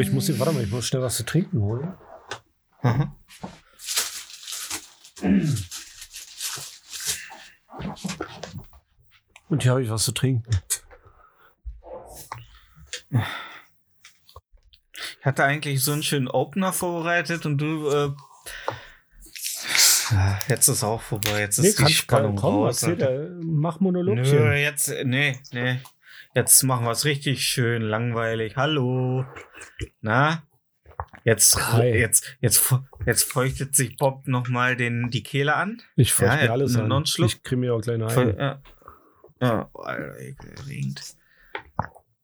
Ja, ich muss warte mal, ich muss schnell was zu trinken holen. Mhm. Und hier habe ich was zu trinken. Ich hatte eigentlich so einen schönen Opener vorbereitet und du äh, jetzt ist auch vorbei. Jetzt ist die kann- Spannung komm, raus. erzähl, Alter. äh, mach Monologchen. Nö, jetzt, nee, nee. Jetzt machen wir es richtig schön langweilig. Hallo. Na? Jetzt, Hi. jetzt, jetzt, jetzt feuchtet sich Bob nochmal die Kehle an. Ich feuchte Ja, mir alles noch an. einen Schluck. Ich kriege mir auch kleine ein. ja. Ja, oh, Alter.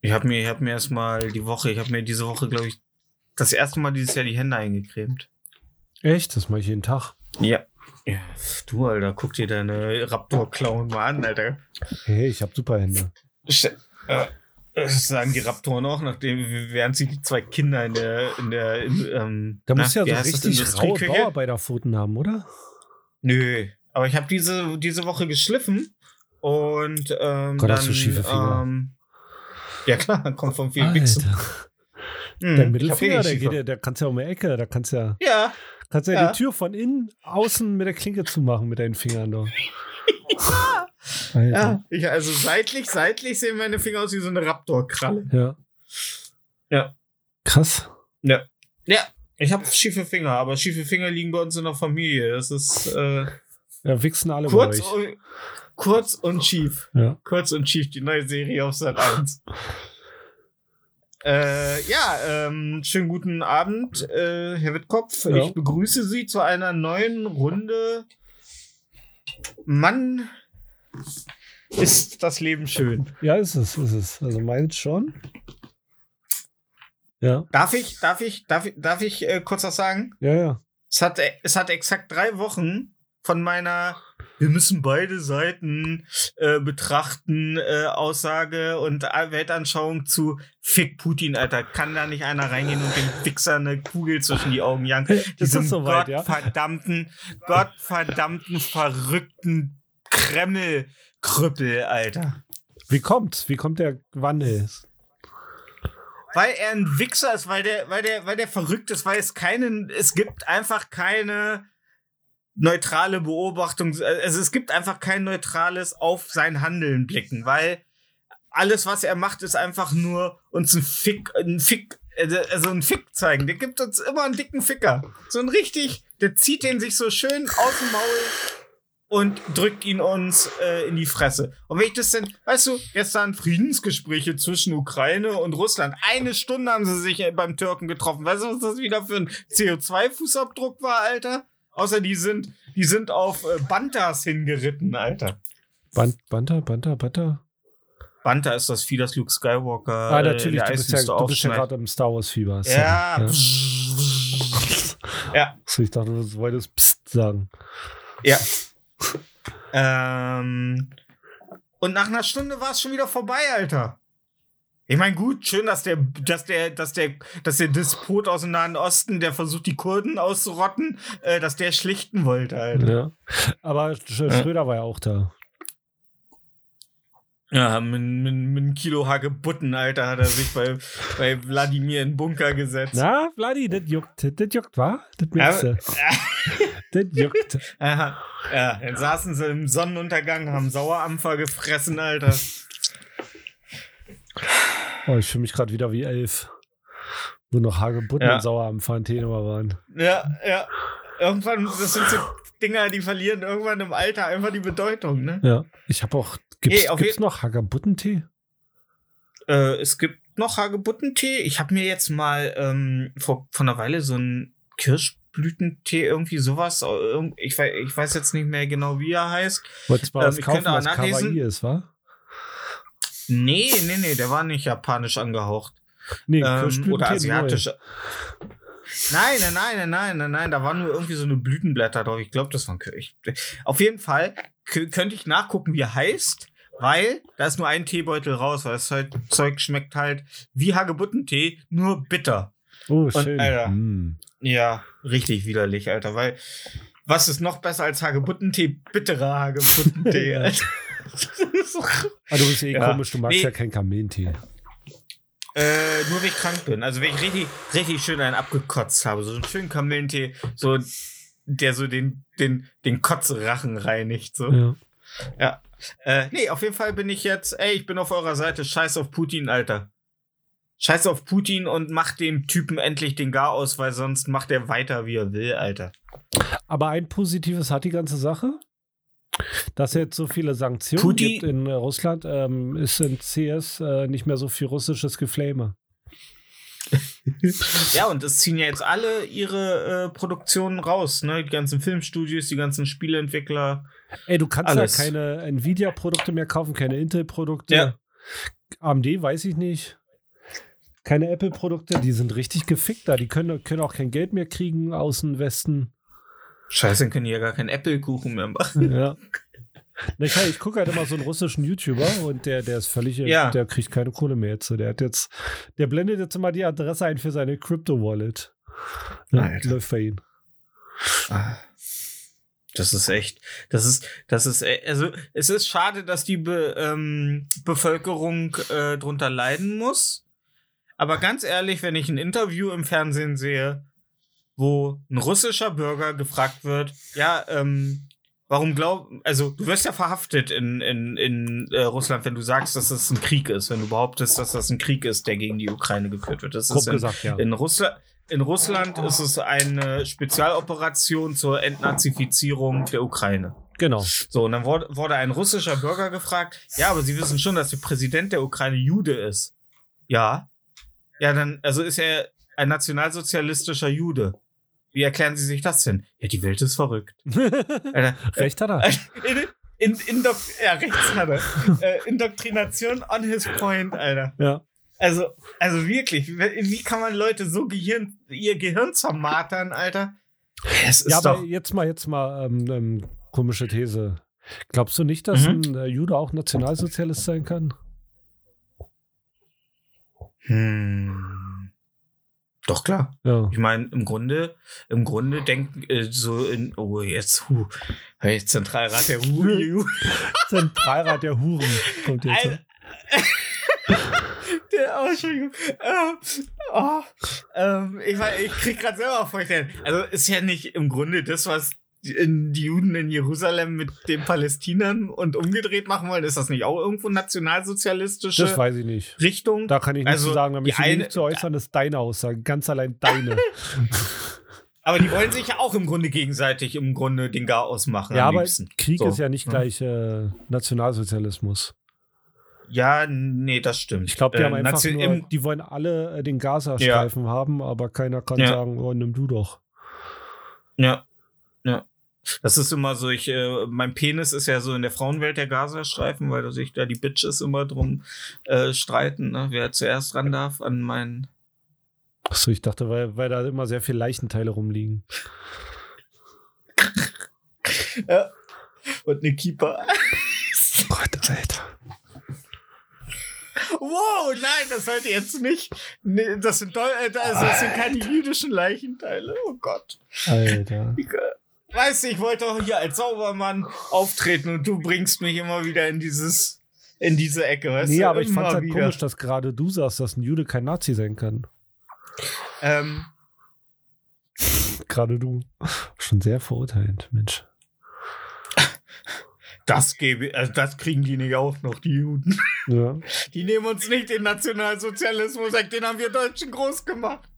Ich habe mir, ich habe mir erstmal die Woche, ich habe mir diese Woche, glaube ich, das erste Mal dieses Jahr die Hände eingecremt. Echt? Das mache ich jeden Tag. Ja. Ja, du, Alter, guck dir deine Raptor-Klauen mal an, Alter. Hey, ich habe super Hände. St- das sagen die Raptoren auch, nachdem, während sie die zwei Kinder in der, in der, in, ähm, Da na, muss ja so richtig raue? Bauarbeiterpfoten haben, oder? Nö, aber ich habe diese, diese Woche geschliffen und ähm, Gott, dann, hast du schiefe Finger. Ähm, ja klar, kommt vom viel Wichsen. Hm, Dein ich hab Mittelfinger, der, geht, ja- der kannst ja um die Ecke, da kannst ja, Ja, kannst ja, Ja. die Tür von innen, außen mit der Klinke zumachen mit deinen Fingern doch. Alter. ja. Ich, also seitlich, seitlich sehen meine Finger aus wie so eine Raptor-Kralle. Ja. Ja. Krass. Ja. Ja, ich habe schiefe Finger, aber schiefe Finger liegen bei uns in der Familie. Das ist äh, Ja, wichsen alle kurz, bei euch. und, kurz und schief. Ja. Kurz und schief, die neue Serie auf Sat 1. Äh, ja, ähm, schönen guten Abend, äh, Herr Wittkopf. Ja. Ich begrüße Sie zu einer neuen Runde. Mann, ist das Leben schön. Ja, ist es, ist es. Also meins schon. Ja, Darf ich, darf ich, darf ich, darf ich äh, kurz was sagen? ja, ja. Es hat, es hat exakt drei Wochen von meiner wir müssen beide Seiten äh, betrachten äh, Aussage und Weltanschauung zu Fick Putin, Alter. Kann da nicht einer reingehen und dem Wichser eine Kugel zwischen die Augen jagen? Ist Diesem das soweit, ja? gottverdammten, gottverdammten, verrückten Kreml-Krüppel, Alter. Wie kommt's? Wie kommt der Wandel? Weil er ein Wichser ist, weil der, weil der, weil der verrückt ist, weil es keinen, es gibt einfach keine neutrale Beobachtung, also es gibt einfach kein neutrales auf sein Handeln blicken, weil alles, was er macht, ist einfach nur uns ein Fick, ein Fick, also ein Fick zeigen. Der gibt uns immer einen dicken Ficker. So ein richtig, der zieht den sich so schön aus dem Maul und drückt ihn uns äh, in die Fresse. Und wenn ich das denn, weißt du, gestern Friedensgespräche zwischen Ukraine und Russland. Eine Stunde haben sie sich äh, beim Türken getroffen. Weißt du, was das wieder für ein CO2-Fußabdruck war, Alter? Außer die sind, die sind auf äh, Bantas hingeritten, Alter. Bant, Banter, Banter, Banter? Banta ist das Vieh, das Luke Skywalker. Ah, natürlich, äh, du bist ja, Eiswüste du bist ja gerade im Star Wars-Fieber. Sorry. Ja. ja. Ja. So, ich dachte, du wolltest Psst sagen. Ja. Ähm, und nach einer Stunde war es schon wieder vorbei, Alter. Ich meine, gut, schön, dass der, dass der, dass der, dass der Despot aus dem Nahen Osten, der versucht, die Kurden auszurotten, äh, dass der schlichten wollte, Alter. Ja. Aber Sch Schröder war ja auch da. Ja, mit, mit, mit einem Kilo Hagebutten, Alter, hat er sich bei, bei Wladimir in den Bunker gesetzt. Na, Vladi, das juckt. Das juckt, wa? Das merkst du. Das juckt. Aha. Ja, dann saßen sie im Sonnenuntergang, haben Sauerampfer gefressen, Alter. Oh, ich fühle mich gerade wieder wie elf. Wo noch Hagebutten Ja. und Sauer am Fantenor waren. Ja, ja. Irgendwann, das sind so Dinger, die verlieren irgendwann im Alter einfach die Bedeutung, ne? Ja. Ich habe auch. Gibt's, Nee, auf gibt's noch Hagebuttentee? Äh, es gibt gibt noch Hagebuttentee. Ich habe mir jetzt mal ähm, vor, vor einer Weile so einen Kirschblütentee, irgendwie sowas. Ich weiß, ich weiß jetzt nicht mehr genau, wie er heißt. Wolltest du mal Ähm, was ich kaufen, könnte auch was. Kawaii ist, wa? Nee, nee, nee, der war nicht japanisch angehaucht. Nee, Ähm, oder asiatisch. Nein, nein, nein, nein, nein, nein, nein, da waren nur irgendwie so eine Blütenblätter drauf. Ich glaube, das waren Kirsch. Auf jeden Fall könnte ich nachgucken, wie er heißt, weil da ist nur ein Teebeutel raus, weil das Zeug- schmeckt halt wie Hagebuttentee, nur bitter. Oh, Und, schön. Alter. Mm. Ja, richtig widerlich, Alter, weil was ist noch besser als Hagebuttentee? Bitterer Hagebuttentee, Alter. Ah, du bist eh Ja. komisch, du magst Nee. ja keinen Kamillentee. Äh, nur wenn ich krank bin. Also wenn ich richtig, richtig schön einen abgekotzt habe. So einen schönen Kamillentee, so, der so den, den, den Kotzrachen reinigt. So. Ja. Äh, nee, auf jeden Fall bin ich jetzt, ey, ich bin auf eurer Seite. Scheiß auf Putin, Alter. Scheiß auf Putin und macht dem Typen endlich den Gar aus, weil sonst macht er weiter, wie er will, Alter. Aber ein Positives hat die ganze Sache. Dass es jetzt so viele Sanktionen Putin- gibt in Russland, ähm, ist in CS äh, nicht mehr so viel russisches Geflame. Ja, und es ziehen ja jetzt alle ihre äh, Produktionen raus, ne? Die ganzen Filmstudios, die ganzen Spieleentwickler. Ey, du kannst Alles. ja keine Nvidia-Produkte mehr kaufen, keine Intel-Produkte. Ja. AMD weiß ich nicht. Keine Apple-Produkte, die sind richtig gefickt da. Die können, können auch kein Geld mehr kriegen aus dem Westen. Scheiße, dann können die ja gar keinen Apple-Kuchen mehr machen. Ja. Ich, ich gucke halt immer so einen russischen YouTuber und der, der ist völlig, Ja. der kriegt keine Kohle mehr jetzt. Der hat jetzt, der blendet jetzt immer die Adresse ein für seine Crypto-Wallet. Ja, läuft bei ihm. Ah. Das ist echt, das ist, das ist, e- also es ist schade, dass die Be, ähm, Bevölkerung äh, drunter leiden muss. Aber ganz ehrlich, wenn ich ein Interview im Fernsehen sehe, wo ein russischer Bürger gefragt wird, ja, ähm, warum glaub, also du wirst ja verhaftet in, in, in äh, Russland, wenn du sagst, dass das ein Krieg ist, wenn du behauptest, dass das ein Krieg ist, der gegen die Ukraine geführt wird. Das Grob ist in, gesagt, ja. in Russland, in Russland ist es eine Spezialoperation zur Entnazifizierung der Ukraine. Genau. So, und dann wurde, wurde ein russischer Bürger gefragt, ja, aber Sie wissen schon, dass der Präsident der Ukraine Jude ist. Ja. Ja, dann, also ist er ein nationalsozialistischer Jude. Wie erklären Sie sich das denn? Ja, die Welt ist verrückt. Alter, Recht hat er. in, in, Indok ja, rechts hat er. äh, Indoktrination on his point, Alter. Ja. Also, also wirklich, wie, kann man Leute so Gehirn, ihr Gehirn zermartern, Alter? Es ist Ja, aber doch. jetzt mal, jetzt mal ähm, ähm, komische These. Glaubst du nicht, dass Mhm. ein äh, Jude auch Nationalsozialist sein kann? Hm. Doch klar. Ja. Ich meine, im Grunde, im Grunde denkt äh, so in, oh jetzt, hu, hey, Zentralrat der Hu, Ju- Zentralrat der Huren kommt jetzt. Alter. der, oh, Entschuldigung. Äh, oh, ähm, ich, mein, ich krieg gerade selber Feuchte. Also ist ja nicht im Grunde das, was die, Juden in Jerusalem mit den Palästinern und umgedreht machen wollen. Ist das nicht auch irgendwo nationalsozialistische Das weiß ich nicht. Richtung? Da kann ich nichts Also, zu sagen. Da die möchte ich eine- nicht zu äußern, das ist deine Aussage. Ganz allein deine. Aber die wollen sich ja auch im Grunde gegenseitig im Grunde den Gar ausmachen. ja, aber liebsten. Krieg So. ist ja nicht Ja. gleich äh, Nationalsozialismus. Ja, nee, das stimmt. Ich glaube, die Äh, haben einfach Nation- nur, die wollen alle äh, den Gazastreifen haben, aber keiner kann Ja. sagen, oh, nimm du doch. Ja. Ja. Das ist immer so, ich, äh, mein Penis ist ja so in der Frauenwelt der Gazastreifen, weil sich da die Bitches immer drum äh, streiten, ne? wer zuerst ran darf an meinen. Achso, ich dachte, weil, weil da immer sehr viele Leichenteile rumliegen. Ja. Und eine Keeper. Gott, Alter. Wow, nein, das sollte jetzt nicht. Nee, das sind, äh, das, das sind keine jüdischen Leichenteile. Oh Gott. Alter. Ich, weißt du, ich wollte auch hier als Saubermann auftreten und du bringst mich immer wieder in dieses, in diese Ecke, weißt Nee, du? aber ich Immer fand's halt wieder. komisch, dass gerade du sagst, dass ein Jude kein Nazi sein kann. Ähm, Gerade du. Schon sehr verurteilend, Mensch. das gebe, also das kriegen die nicht auch noch, die Juden. Ja. Die nehmen uns nicht den Nationalsozialismus weg, den haben wir Deutschen groß gemacht.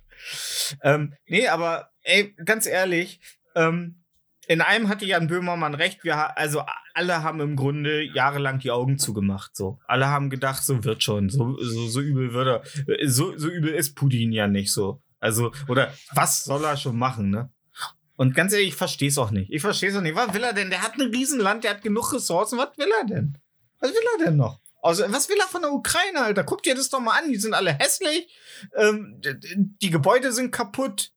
Ähm, nee, aber ey, ganz ehrlich, ähm, in einem hatte Jan Böhmermann recht. Wir, also alle haben im Grunde jahrelang die Augen zugemacht. So, alle haben gedacht, so wird schon, so, so, so übel wird er, äh, so, so übel ist Putin ja nicht so. Also oder was soll er schon machen, ne? Und ganz ehrlich, ich verstehe es auch nicht. Ich verstehe es auch nicht. Was will er denn? Der hat ein Riesenland, der hat genug Ressourcen. Was will er denn? Was will er denn noch? Also, was will er von der Ukraine, Alter? Guck dir das doch mal an. Die sind alle hässlich. Ähm, die Gebäude sind kaputt.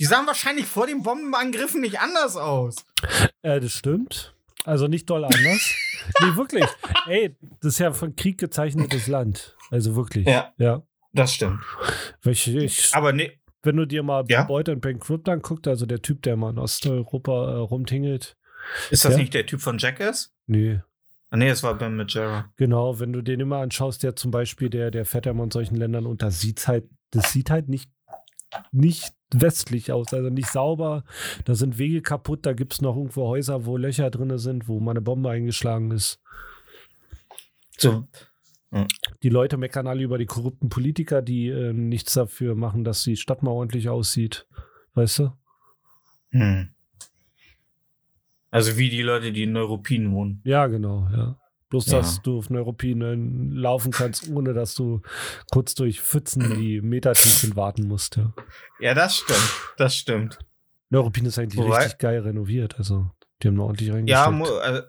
Die sahen wahrscheinlich vor den Bombenangriffen nicht anders aus. Äh, das stimmt. Also nicht doll anders. nee, wirklich. Ey, das ist ja von Krieg gezeichnetes Land. Also wirklich. Ja. Ja. Das stimmt. Ich, ich, Aber ne, wenn du dir mal Ja? Beute und Bankrupt anguckst, also der Typ, der mal in Osteuropa äh, rumtingelt. ist das Ja? nicht der Typ von Jackass? Nee. Ah, nee, das war Ben Majera. Genau, wenn du den immer anschaust, der zum Beispiel, der, der fährt ja mal in solchen Ländern und das sieht halt, das sieht halt nicht, nicht westlich aus, also nicht sauber. Da sind Wege kaputt, da gibt es noch irgendwo Häuser, wo Löcher drin sind, wo mal eine Bombe eingeschlagen ist. So, Die Leute meckern alle über die korrupten Politiker, die äh, nichts dafür machen, dass die Stadt mal ordentlich aussieht. Weißt du? hm. Also wie die Leute, die in Neuruppin wohnen. Ja, genau, ja. Bloß, Ja. dass du auf Neuruppin äh, laufen kannst, ohne dass du kurz durch Pfützen, die metertief sind, warten musst. Ja. Ja, das stimmt. Das stimmt. Neuruppin ist eigentlich Wobei- richtig geil renoviert. Also, die haben da ordentlich Ja, reingesteckt. mu also,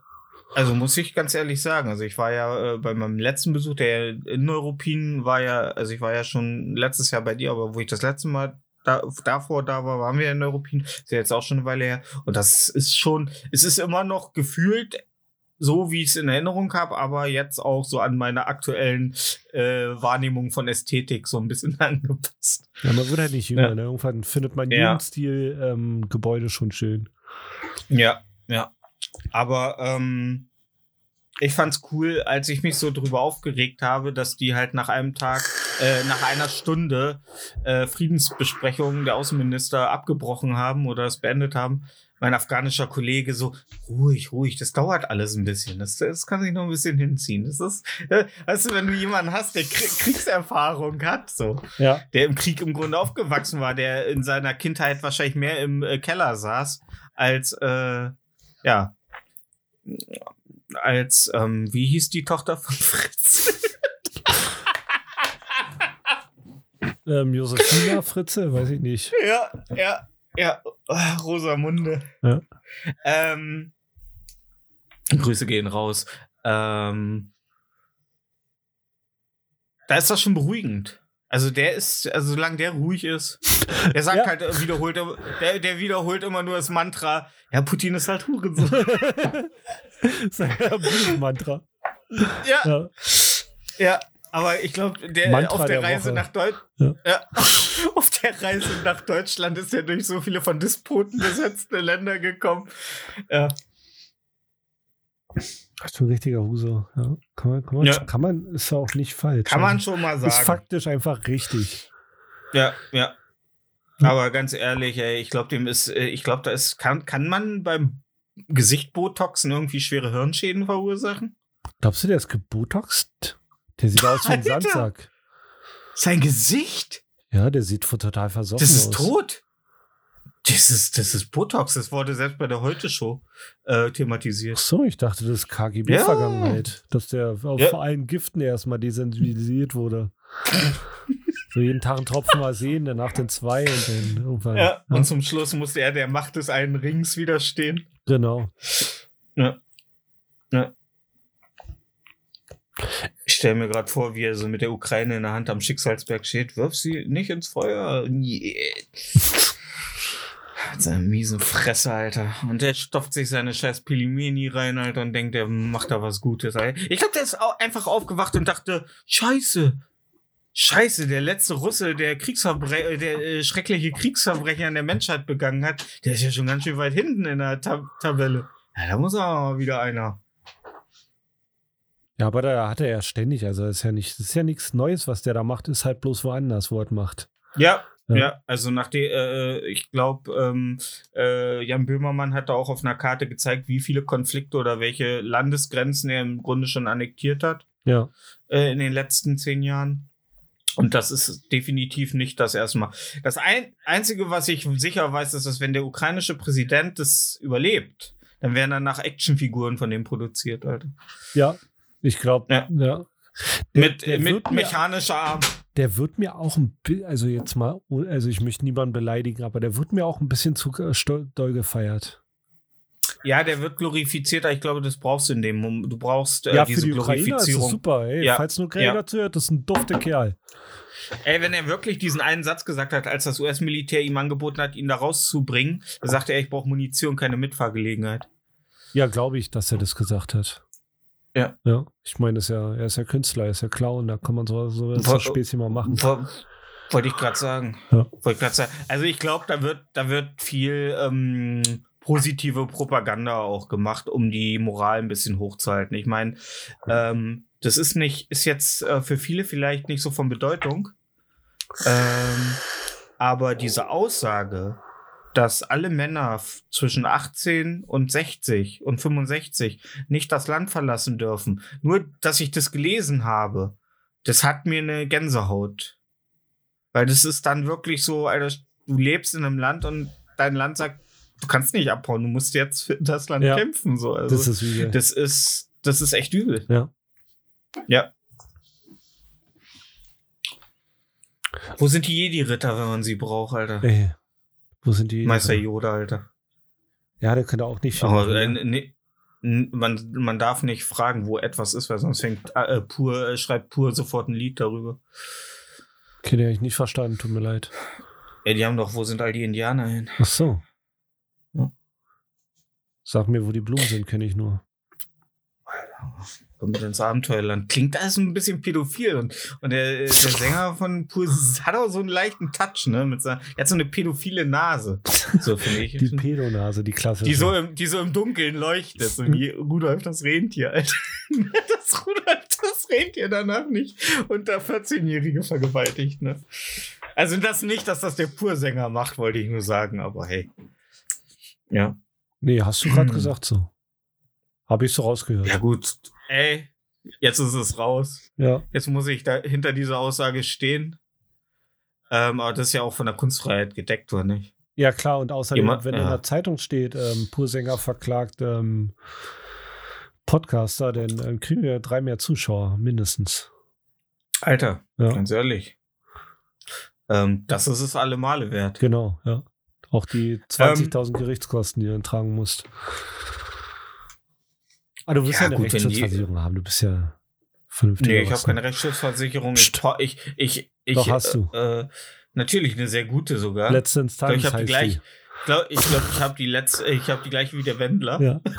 also muss ich ganz ehrlich sagen, also ich war ja äh, bei meinem letzten Besuch, der in Neuruppin war ja, also ich war ja schon letztes Jahr bei dir, aber wo ich das letzte Mal da, davor da war, waren wir in Neuruppin, ist ja jetzt auch schon eine Weile her und das ist schon, es ist immer noch gefühlt so, wie ich es in Erinnerung habe, aber jetzt auch so an meine aktuellen äh, Wahrnehmung von Ästhetik so ein bisschen angepasst. ja, man wird halt nicht jünger. Ja. Ne? Irgendwann findet man Ja. Jugendstil-Gebäude schon schön. Ja, ja. Aber ähm, ich fand's cool, als ich mich so drüber aufgeregt habe, dass die halt nach einem Tag, äh, nach einer Stunde äh, Friedensbesprechungen der Außenminister abgebrochen haben oder es beendet haben. Mein afghanischer Kollege so, ruhig, ruhig, das dauert alles ein bisschen. Das, das kann sich noch ein bisschen hinziehen. Das ist, äh, weißt du, wenn du jemanden hast, der Krie- Kriegserfahrung hat, so, Ja. der im Krieg im Grunde aufgewachsen war, der in seiner Kindheit wahrscheinlich mehr im äh, Keller saß, als, äh, ja, als, ähm, wie hieß die Tochter von Fritz? Ähm, Josefina Fritze, weiß ich nicht. ja, ja, ja, Ah, Rosamunde. Ja. Ähm, Grüße gehen raus. Ähm, da ist das schon beruhigend. Also der ist, also solange der ruhig ist, der sagt Ja. halt, wiederholt, der, der wiederholt immer nur das Mantra, ja, Putin ist halt Hurensohn. das ist ein Mantra. ja, Ja. ja. Aber ich glaube, auf der, der Reise Woche. nach Deutsch, Ja. ja. auf der Reise nach Deutschland ist er durch so viele von Despoten besetzte Länder gekommen. Ja. Das ist ein richtiger Huso. Ja. Kann, man, kann, man, Ja. kann man, ist ja auch nicht falsch. Kann man Also, schon mal Ist sagen. faktisch einfach richtig. Ja, ja. Aber ganz ehrlich, ey, ich glaube, dem ist, äh, ich glaube, da ist, kann, kann man beim Gesicht Botoxen irgendwie schwere Hirnschäden verursachen? Glaubst du, der ist gebotoxt? Der sieht aus wie ein Alter. Sandsack. Sein Gesicht? Ja, der sieht total versoffen Das ist aus. tot. Das ist, das ist Botox. Das wurde selbst bei der Heute-Show äh, Ach thematisiert. so, ich dachte, das ist KGB-Vergangenheit. Dass der auf Ja. vor allen Giften erstmal desensibilisiert wurde. so jeden Tag einen Tropfen mal sehen, danach den zwei und dann irgendwann. Ja, und zum Schluss musste er der Macht des einen Rings widerstehen. genau. Ja. ja. Stelle mir gerade vor, wie er so mit der Ukraine in der Hand am Schicksalsberg steht. Wirf sie nicht ins Feuer. Nee. Mit seiner miesen Fresse, Alter. Und der stopft sich seine scheiß Pilimeni rein, Alter, und denkt, der macht da was Gutes. Ich glaube, der ist einfach aufgewacht und dachte, scheiße. Scheiße, der letzte Russe, der Kriegsverbre der äh, schreckliche Kriegsverbrechen an der Menschheit begangen hat, der ist ja schon ganz schön weit hinten in der Tab Tabelle. Ja, da muss aber mal wieder einer. Ja, aber da hat er ja ständig, also ist ja nicht, ist ja nichts Neues, was der da macht, ist halt bloß woanders, wo er macht. Ja, Ja. ja, also nach der, äh, ich glaube, ähm, äh, Jan Böhmermann hat da auch auf einer Karte gezeigt, wie viele Konflikte oder welche Landesgrenzen er im Grunde schon annektiert hat Ja. äh, in den letzten zehn Jahren. Und das ist definitiv nicht das erste Mal. Das ein, Einzige, was ich sicher weiß, ist, dass wenn der ukrainische Präsident das überlebt, dann werden danach Actionfiguren von dem produziert, Alter. Ja, ich glaube, Ja. ja. Der- Mit, der mit wird mir- mechanischer Arm. Der wird mir auch ein bisschen, also jetzt mal, also ich möchte niemanden beleidigen, aber der wird mir auch ein bisschen zu äh, doll gefeiert. Ja, der wird glorifiziert, aber ich glaube, das brauchst du in dem Moment. Du brauchst äh, ja, für diese die Ukrainer ist es Glorifizierung. super, ey. Ja. Falls ein Ukrainer Ja. zuhört, das ist ein dufter Kerl. Ey, wenn er wirklich diesen einen Satz gesagt hat, als das US-Militär ihm angeboten hat, ihn da rauszubringen, da sagte er, ich brauche Munition, keine Mitfahrgelegenheit. Ja, glaube ich, dass er das gesagt hat. Ja. Ja, ich meine, ist ja, er ist ja Künstler, er ist ja Clown, da kann man so, so ein Späßchen mal machen. Wo- Wollte ich gerade sagen. Ja. Wollte ich gerade sagen. Also ich glaube, da wird, da wird viel ähm, positive Propaganda auch gemacht, um die Moral ein bisschen hochzuhalten. Ich meine, ähm, das ist nicht, ist jetzt äh, für viele vielleicht nicht so von Bedeutung. Ähm, aber diese Aussage, dass alle Männer zwischen 18 und 60 und 65 nicht das Land verlassen dürfen, nur dass ich das gelesen habe, das hat mir eine Gänsehaut. Weil das ist dann wirklich so, Alter, du lebst in einem Land und dein Land sagt, du kannst nicht abhauen, du musst jetzt für das Land Ja. kämpfen. So. Also, Das ist übel. das ist, das ist echt übel. Ja. Ja. Wo sind die Jedi-Ritter, wenn man sie braucht, Alter? Ey, wo sind die? Meister Yoda, Alter. Ja, der könnte auch nicht viel Aber äh, ne? ne, n- man, man darf nicht fragen, wo etwas ist, weil sonst fängt äh, pur, äh, schreibt pur sofort ein Lied darüber. Okay, den habe ich nicht verstanden, tut mir leid. Ey, die haben doch, wo sind all die Indianer hin? Ach so. Ja. Sag mir, wo die Blumen sind, kenne ich nur. Kommt mit ins Abenteuerland. Klingt alles ein bisschen pädophil. Und, und der, der Sänger von Pur hat auch so einen leichten Touch, ne? Mit seiner, er hat so eine pädophile Nase. So finde ich. Die Pedonase, die klassische. die, so im, die so im Dunkeln leuchtet. So wie Rudolf das Rentier, Alter. Das Rudolf das Rentier danach nicht unter 14-Jährige vergewaltigt, ne? Also das nicht, dass das der Pursänger macht, wollte ich nur sagen, aber hey. Ja. nee, hast du gerade Hm. gesagt so. Habe ich so rausgehört. Ja, gut. Ey, jetzt ist es raus. Ja. Jetzt muss ich da hinter dieser Aussage stehen. Ähm, aber das ist ja auch von der Kunstfreiheit gedeckt, oder nicht? Ja, klar, und außerdem, Jemand- wenn in ja. der Zeitung steht, ähm, Pursänger verklagt ähm, Podcaster, dann äh, kriegen wir drei mehr Zuschauer, mindestens. Alter, Ja. ganz ehrlich. Ähm, das ist es alle Male wert. Genau, ja. Auch die Ähm, 20.000 Gerichtskosten, die du dann tragen musst. Ah, du wirst Ja, ja, eine gut, wenn die- Rechtsschutzversicherung haben. Du bist ja vernünftig. Nee, ich habe keine Rechtsschutzversicherung. Ich, Psst. ich, ich, ich, Doch, hast du. Äh, natürlich eine sehr gute sogar. Letzte Ich glaube, Instanz ich habe die. Ich ich, glaub, ich habe die letzte. Ich habe die gleiche wie der Wendler. Ja.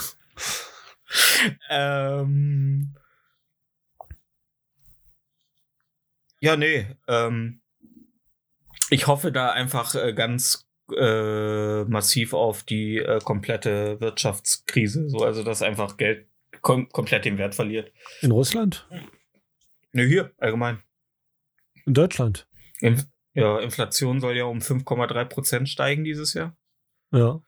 Ähm, ja, nee. Ähm, ich hoffe da einfach äh, ganz äh, massiv auf die äh, komplette Wirtschaftskrise. So, also dass einfach Geld kom komplett den Wert verliert. In Russland? Ne, hier, allgemein. In Deutschland? Inf ja, Inflation soll ja um 5,3 Prozent steigen dieses Jahr. Ja.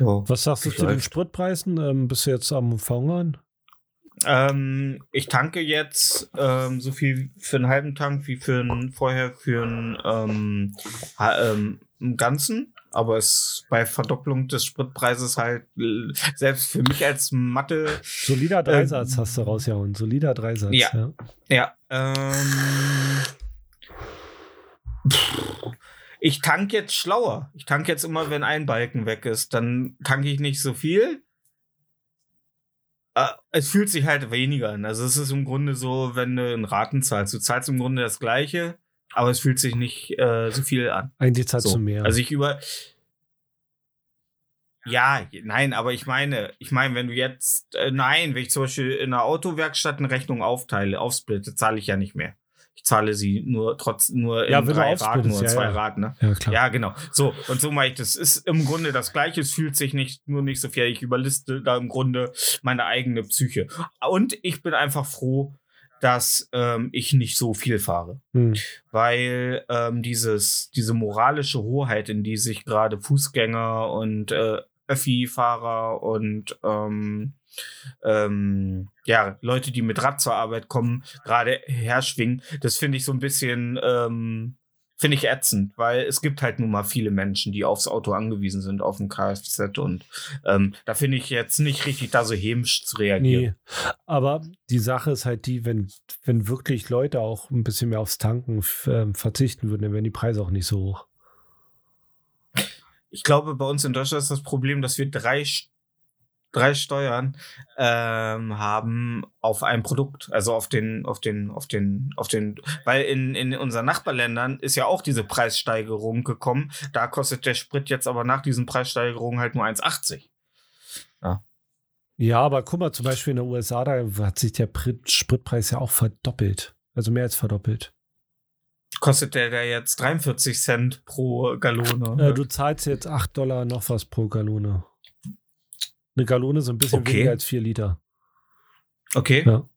Ja. Was sagst du zu den. Spritpreisen? Ähm, bist du jetzt am Verhungern? Ähm, ich tanke jetzt ähm, so viel für einen halben Tank wie für einen, vorher für einen, ähm, ähm, einen ganzen. Aber es bei Verdopplung des Spritpreises halt äh, selbst für mich als Mathe. Solider Dreisatz hast du rausgehauen. Solider Dreisatz. Ähm, ja. ja. Ja. Ähm, ich tank jetzt schlauer. Ich tank jetzt immer, wenn ein Balken weg ist. Dann tanke ich nicht so viel. Äh, Es fühlt sich halt weniger an. Also es ist im Grunde so, wenn du in Raten zahlst. Du zahlst im Grunde das Gleiche, aber es fühlt sich nicht äh, so viel an. Eigentlich zahlst So. du mehr. Also ich über. Ja, nein, aber ich meine, ich meine, wenn du jetzt, äh, nein, wenn ich zum Beispiel in einer Autowerkstatt eine Rechnung aufteile, aufsplitte, zahle ich ja nicht mehr. Ich zahle sie nur trotz, nur Ja, in drei Raten, in ja, zwei ja. Raten, ne? ja, klar. Ja, genau. So, und so mache ich das. Ist im Grunde das Gleiche. Es fühlt sich nicht, nur nicht so viel. Ich überliste da im Grunde meine eigene Psyche. Und ich bin einfach froh, dass ähm, ich nicht so viel fahre Hm. weil ähm, dieses, diese moralische Hoheit, in die sich gerade Fußgänger und äh, Öffi-Fahrer und ähm, ähm, ja, Leute, die mit Rad zur Arbeit kommen, gerade herschwingen. Das finde ich so ein bisschen, ähm, finde ich ätzend, weil es gibt halt nun mal viele Menschen, die aufs Auto angewiesen sind, auf ein Kfz und ähm, da finde ich jetzt nicht richtig, da so hämisch zu reagieren. Nee, aber die Sache ist halt die, wenn, wenn wirklich Leute auch ein bisschen mehr aufs Tanken ähm, verzichten würden, dann wären die Preise auch nicht so hoch. Ich glaube, bei uns in Deutschland ist das Problem, dass wir drei, Sch- drei Steuern ähm, haben auf ein Produkt, also auf den, auf den, auf den, auf den, weil in, in unseren Nachbarländern ist ja auch diese Preissteigerung gekommen. Da kostet der Sprit jetzt aber nach diesen Preissteigerungen halt nur 1,80. Ja, aber guck mal, zum Beispiel in den USA, da hat sich der Prit- Spritpreis ja auch verdoppelt. Also mehr als verdoppelt. Kostet der da jetzt 43 Cent pro Gallone? Äh, du zahlst jetzt 8 Dollar noch was pro Gallone. Eine Gallone ist ein bisschen Okay. weniger als 4 Liter, okay. Ja.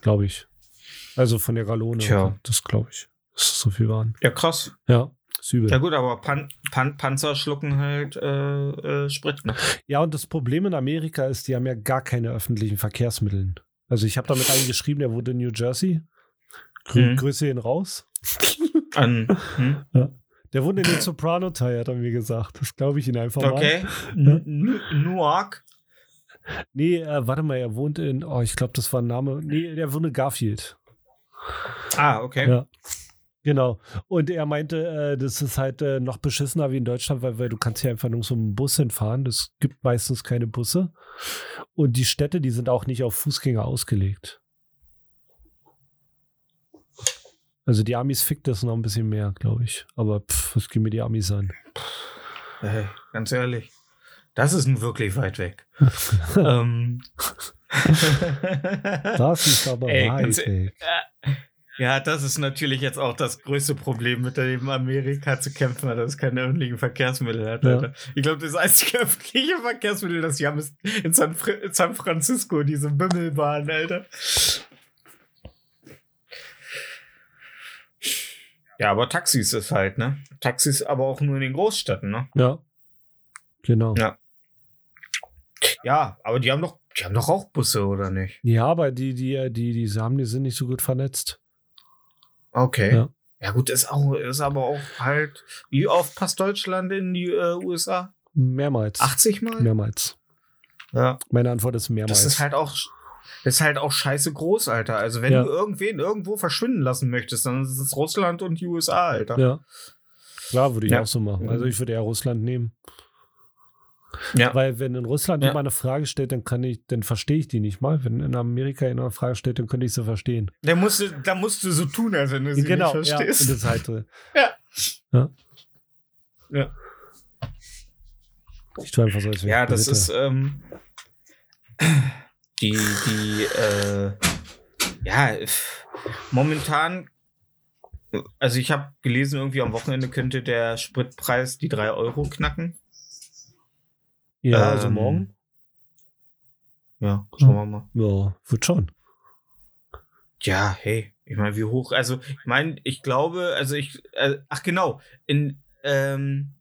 glaube ich. Also von der Gallone. Tja. Das glaube ich. Das ist so viel waren. Ja, krass. Ja, ist übel. Ja gut, aber Pan Pan Panzer schlucken halt äh, äh, Sprit. Ne? Ja, und das Problem in Amerika ist, die haben ja gar keine öffentlichen Verkehrsmittel. Also ich habe da mit einem geschrieben, der wohnt in New Jersey. Grü Mhm. Grüße ihn raus. An, hm? Der wohnt in den Soprano Tower, hat er mir gesagt. Das glaube ich ihn einfach mal. Okay. N- N- Newark. Nee, äh, warte mal, er wohnt in, oh, ich glaube, das war ein Name. Nee, der wohnt in Garfield. Ah, okay. Ja. Genau. Und er meinte, äh, das ist halt äh, noch beschissener wie in Deutschland, weil, weil du kannst hier einfach nur so einen Bus hinfahren. Es gibt meistens keine Busse. Und die Städte, die sind auch nicht auf Fußgänger ausgelegt. Also die Amis fickt das noch ein bisschen mehr, glaube ich. Aber pff, was gehen mir die Amis an? Hey, ganz ehrlich. Das ist nun wirklich weit weg. ähm. Das ist aber Ey, weit ganz- weg. Ja, das ist natürlich jetzt auch das größte Problem, mit dem Amerika zu kämpfen hat, dass es keine öffentlichen Verkehrsmittel hat. Ja. Alter. Ich glaube, das einzige öffentliche Verkehrsmittel, das sie haben, ist in San, Fr in San Francisco, diese Bimmelbahn, Alter. Ja, aber Taxis ist halt, ne? Taxis aber auch nur in den Großstädten, ne? Ja. Genau. Ja. Ja, aber die haben doch, die haben doch auch Busse, oder nicht? Ja, aber die, die, die, die haben, die sind nicht so gut vernetzt. Okay. Ja. Ja, gut, ist, auch, ist aber auch halt, wie oft passt Deutschland in die äh, USA? Mehrmals. 80 Mal? Mehrmals. Ja. Meine Antwort ist mehrmals. Das ist halt auch, das ist halt auch scheiße groß, Alter. Also, wenn Ja. du irgendwen irgendwo verschwinden lassen möchtest, dann ist es Russland und die USA, Alter. Ja. Klar, würde ich Ja. auch so machen. Also ich würde eher Russland nehmen. Ja. Weil wenn in Russland Ja. jemand eine Frage stellt, dann kann ich, dann verstehe ich die nicht mal. Wenn in Amerika jemand eine Frage stellt, dann könnte ich sie verstehen. Da musst, du, da musst du so tun, als wenn du sie genau, nicht ja. Verstehst. das ist halt so. Ja. Ja. Ja. Ich tue einfach so, als wäre Ja, das Britte. ist ähm, die, die, äh, ja, momentan, also ich habe gelesen, irgendwie am Wochenende könnte der Spritpreis die 3 Euro knacken. Ja, also ähm, morgen. Ja, schauen wir mal. Ja, wird schon. Ja, hey, ich meine, wie hoch, also ich meine, ich glaube, also ich, äh, ach genau, in, ähm,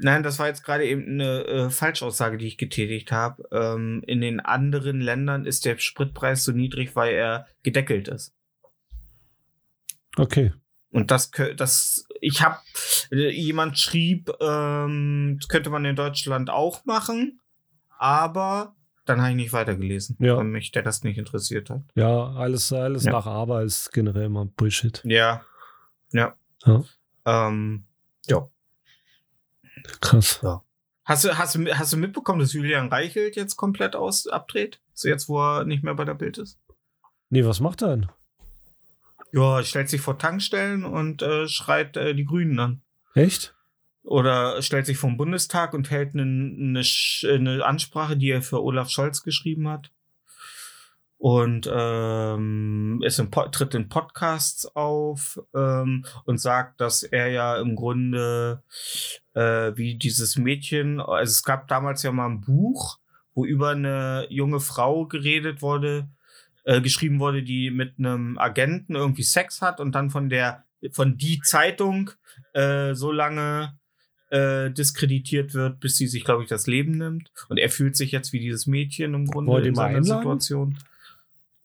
nein, das war jetzt gerade eben eine äh, Falschaussage, die ich getätigt habe. Ähm, in den anderen Ländern ist der Spritpreis so niedrig, weil er gedeckelt ist. Okay. Und das, das, ich habe, jemand schrieb, ähm, das könnte man in Deutschland auch machen, aber dann habe ich nicht weitergelesen, Ja. weil mich der das nicht interessiert hat. Ja, alles, alles Ja. nach Aber ist generell immer Bullshit. Ja. Ja. Ja. Ähm, ja. Krass. Hast du, hast, du, hast du mitbekommen, dass Julian Reichelt jetzt komplett aus abdreht? So jetzt, wo er nicht mehr bei der Bild ist? Nee, was macht er denn? Ja, stellt sich vor Tankstellen und äh, schreit äh, die Grünen an. Echt? Oder stellt sich vom Bundestag und hält eine ne, ne Ansprache, die er für Olaf Scholz geschrieben hat. Und ähm, ist in, tritt in Podcasts auf ähm, und sagt, dass er ja im Grunde äh, wie dieses Mädchen, also es gab damals ja mal ein Buch, wo über eine junge Frau geredet wurde, äh, geschrieben wurde, die mit einem Agenten irgendwie Sex hat und dann von der von die Zeitung äh, so lange äh, diskreditiert wird, bis sie sich, glaube ich, das Leben nimmt. Und er fühlt sich jetzt wie dieses Mädchen im Grunde Wollt in seiner? Situation.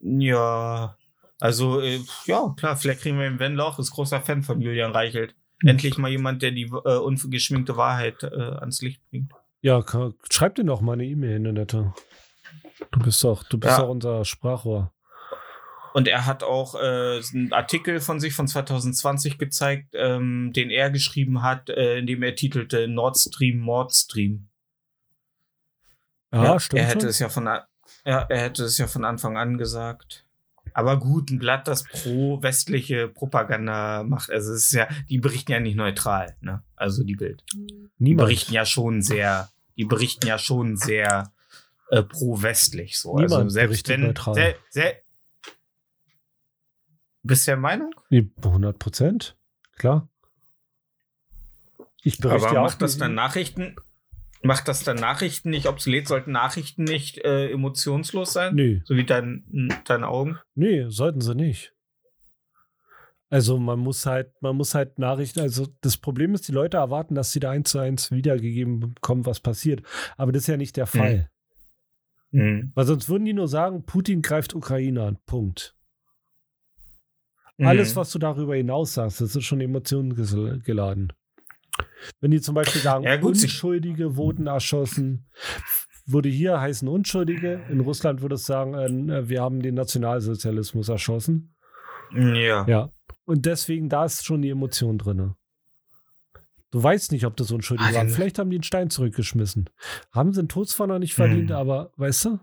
Ja, also äh, ja, klar, vielleicht kriegen wir den Wendlauch, ist großer Fan von Julian Reichelt. Hm. Endlich mal jemand, der die äh, ungeschminkte Wahrheit äh, ans Licht bringt. Ja, schreib dir doch mal eine E-Mail hin, Annette. Du bist doch, du bist Ja. doch unser Sprachrohr. Und er hat auch äh, einen Artikel von sich von 2020 gezeigt, ähm, den er geschrieben hat, äh, in dem er titelte Nord Stream, Mordstream. Ja, stimmt Er hätte schon. es ja von, ja, er hätte es ja von Anfang an gesagt. Aber gut, ein Blatt, das pro westliche Propaganda macht, also es ist ja, die berichten ja nicht neutral, ne? Also die Bild. Die Niemand. berichten ja schon sehr, die berichten ja schon sehr äh, pro-westlich so. Niemand also selbst berichtet wenn, neutral. Se, se, bist du der Meinung? Nee, 100 Prozent, klar. Ich berichte Aber ja macht auch das die- dann Nachrichten? Macht das dann Nachrichten nicht obsolet? Sollten Nachrichten nicht äh, emotionslos sein? Nee, So wie dein, deine Augen? nee, sollten sie nicht. Also man muss halt, man muss halt Nachrichten, also das Problem ist, die Leute erwarten, dass sie da eins zu eins wiedergegeben bekommen, was passiert. Aber das ist ja nicht der Fall. Mhm. Weil sonst würden die nur sagen, Putin greift Ukraine an. Punkt. Alles, Mhm. was du darüber hinaus sagst, das ist schon emotionsgeladen. Wenn die zum Beispiel sagen, Ja, gut, Unschuldige wurden erschossen, würde hier heißen Unschuldige. In Russland würde es sagen, äh, wir haben den Nationalsozialismus erschossen. Ja. Ja. Und deswegen, da ist schon die Emotion drin. Du weißt nicht, ob das Unschuldige Ah, waren. dann- Vielleicht haben die einen Stein zurückgeschmissen. Haben sie einen Todesfall nicht verdient, Hm. aber weißt du,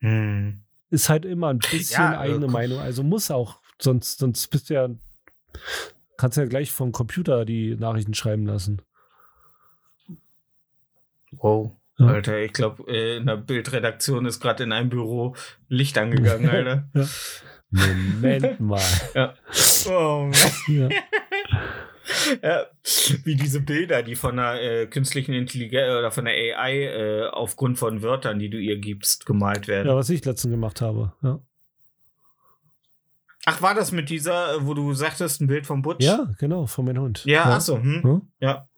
Mhm. ist halt immer ein bisschen Ja, äh, eigene guck. Meinung. Also muss auch, sonst, sonst bist du ja, kannst ja gleich vom Computer die Nachrichten schreiben lassen. Wow. Ja. Alter, ich glaube, äh, in der Bildredaktion ist gerade in einem Büro Licht angegangen, Alter. Moment mal. ja. Oh, Ja. ja. Wie diese Bilder, die von der äh, künstlichen Intelligenz oder von der AI äh, aufgrund von Wörtern, die du ihr gibst, gemalt werden. ja, was ich letztens gemacht habe. Ja, Ach, war das mit dieser, wo du sagtest, ein Bild vom Butch? ja genau, von meinem Hund. Ja, ach so, hm? Hm? Ja.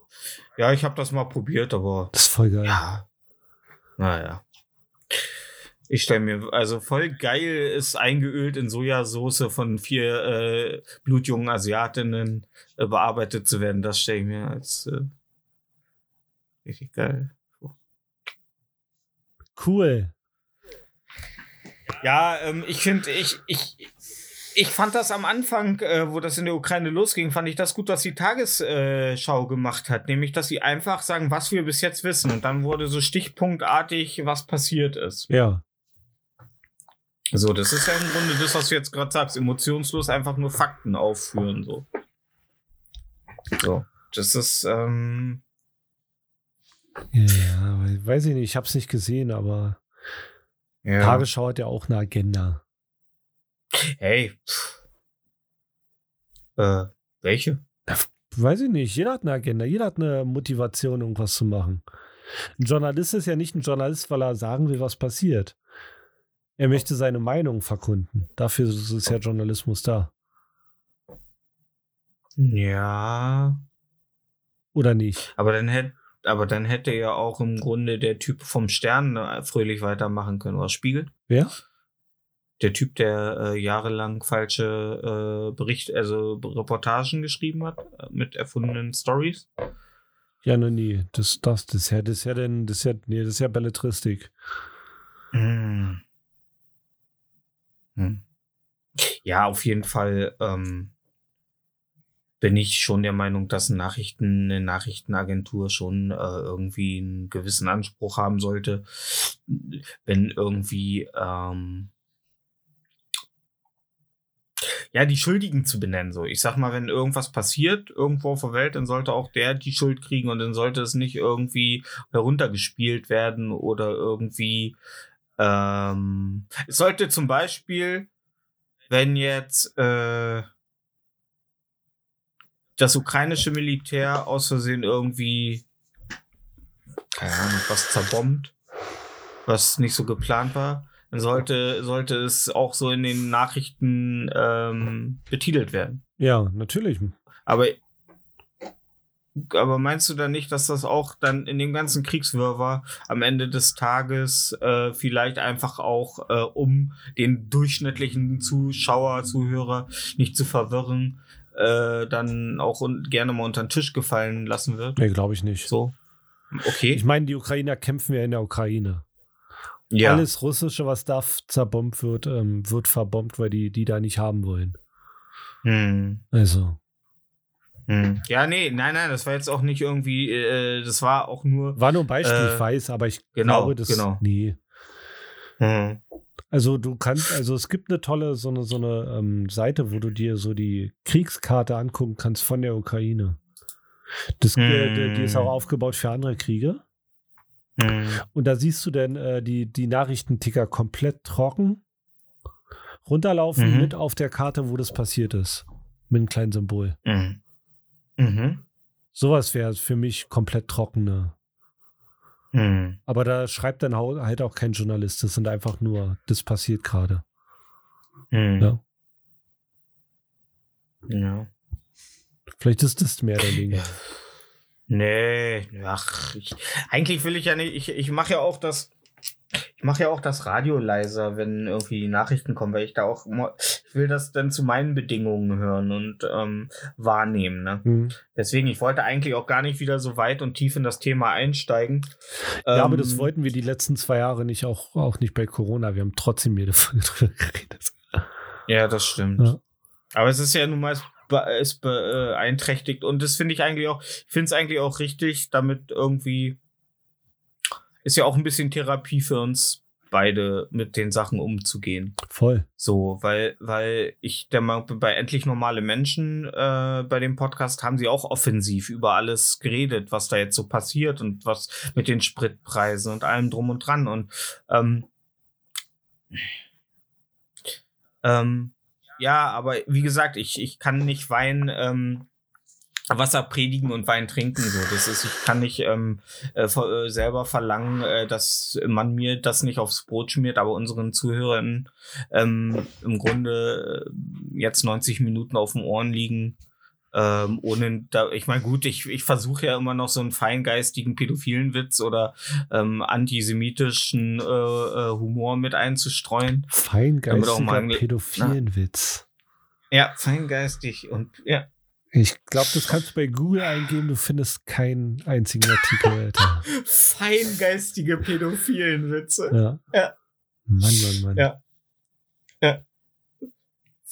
Ja, ich habe das mal probiert, aber Das ist voll geil. ja. Naja. Ich stelle mir, also voll geil ist eingeölt in Sojasauce von vier äh, blutjungen Asiatinnen äh, bearbeitet zu werden. Das stelle ich mir als äh, richtig geil. vor. Cool. Ja, ähm, ich finde, ich, ich, ich fand das am Anfang, äh, wo das in der Ukraine losging, fand ich das gut, was die Tagesschau gemacht hat. Nämlich, dass sie einfach sagen, was wir bis jetzt wissen. Und dann wurde so stichpunktartig, was passiert ist. Ja. So, das ist ja im Grunde das, was du jetzt gerade sagst. Emotionslos einfach nur Fakten aufführen. So. So. Das ist, ähm, Ja, weiß ich nicht, ich habe es nicht gesehen, aber ja. Tagesschau hat ja auch eine Agenda. Hey. Äh, welche? Weiß ich nicht, jeder hat eine Agenda, jeder hat eine Motivation, irgendwas zu machen. Ein Journalist ist ja nicht ein Journalist, weil er sagen will, was passiert. Er möchte seine Meinung verkunden. Dafür ist ja Journalismus da. Ja. Oder nicht? Aber dann hätte, aber dann hätte ja auch im Grunde der Typ vom Stern äh, fröhlich weitermachen können, oder Spiegel. Wer? Der Typ, der äh, jahrelang falsche äh, Bericht, also Reportagen geschrieben hat äh, mit erfundenen Stories. Ja, ne, nee. Das, das, das, ist ja, das ist ja denn, das ist ja, nee, das ist ja Belletristik. Hm. Hm. Ja, auf jeden Fall ähm, bin ich schon der Meinung, dass Nachrichten, eine Nachrichtenagentur schon äh, irgendwie einen gewissen Anspruch haben sollte, wenn irgendwie ähm, ja, die Schuldigen zu benennen. So, ich sag mal, wenn irgendwas passiert irgendwo auf der Welt, dann sollte auch der die Schuld kriegen und dann sollte es nicht irgendwie heruntergespielt werden oder irgendwie. Ähm, es sollte zum Beispiel, wenn jetzt äh, das ukrainische Militär aus Versehen irgendwie, keine Ahnung, was zerbombt, was nicht so geplant war, sollte, sollte es auch so in den Nachrichten ähm, betitelt werden. Ja, natürlich. Aber aber meinst du dann nicht, dass das auch dann in dem ganzen Kriegswirrwarr am Ende des Tages äh, vielleicht einfach auch, äh, um den durchschnittlichen Zuschauer, Zuhörer nicht zu verwirren, äh, dann auch gerne mal unter den Tisch gefallen lassen wird? Nee, glaube ich nicht. So. Okay. Ich meine, die Ukrainer kämpfen ja in der Ukraine. Ja. Alles Russische, was da zerbombt wird, ähm, wird verbombt, weil die die da nicht haben wollen. Hm. Also, Hm. Ja, nee, nein, nein, das war jetzt auch nicht irgendwie, äh, das war auch nur. war nur ein Beispiel, Äh, ich weiß, aber ich genau, glaube, das genau. nee. Hm. Also du kannst, also es gibt eine tolle so eine so eine ähm, Seite, wo du dir so die Kriegskarte angucken kannst von der Ukraine. Das, äh, die, die ist auch Hm. aufgebaut für andere Kriege. Hm. Und da siehst du dann äh, die, die Nachrichtenticker komplett trocken runterlaufen Mhm. mit auf der Karte, wo das passiert ist. Mit einem kleinen Symbol. Mhm. Mhm. Sowas wäre für mich komplett trockene. Mhm. Aber da schreibt dann halt auch kein Journalist. Das sind einfach nur, das passiert gerade. Mhm. Ja. Ja. Vielleicht ist das mehr der Ding. Nee, ach, ich, eigentlich will ich ja nicht, ich, ich mache ja auch das, ich mache ja auch das Radio leiser, wenn irgendwie die Nachrichten kommen, weil ich da auch immer, ich will das dann zu meinen Bedingungen hören und ähm, wahrnehmen, ne? Hm. Deswegen, ich wollte eigentlich auch gar nicht wieder so weit und tief in das Thema einsteigen. Ja, aber Ähm, das wollten wir die letzten zwei Jahre nicht, auch, auch nicht bei Corona. Wir haben trotzdem jede Folge drüber geredet. Ja, das stimmt. Ja. Aber es ist ja nun mal es be- es beeinträchtigt und das finde ich eigentlich auch, ich finde es eigentlich auch richtig, damit irgendwie ist ja auch ein bisschen Therapie für uns beide mit den Sachen umzugehen. Voll. So, weil, weil ich der Meinung bin, bei endlich normale Menschen äh, bei dem Podcast haben sie auch offensiv über alles geredet, was da jetzt so passiert und was mit den Spritpreisen und allem drum und dran. Und ähm, ähm, ja, aber wie gesagt, ich, ich kann nicht Wein, ähm, Wasser predigen und Wein trinken. So, das ist, ich kann nicht ähm, äh, äh, selber verlangen, äh, dass man mir das nicht aufs Brot schmiert, aber unseren Zuhörern ähm, im Grunde äh, jetzt 90 Minuten auf den Ohren liegen. Ähm, ohne da, ich meine, gut, ich, ich versuche ja immer noch so einen feingeistigen pädophilen Witz oder ähm, antisemitischen äh, äh, Humor mit einzustreuen. Feingeistiger pädophilen Witz. Ja, feingeistig und ja. Ich glaube, das kannst du bei Google eingeben, du findest keinen einzigen Artikel, Alter. Feingeistige pädophilen Witze. Ja. Ja. Mann, Mann, Mann. Ja.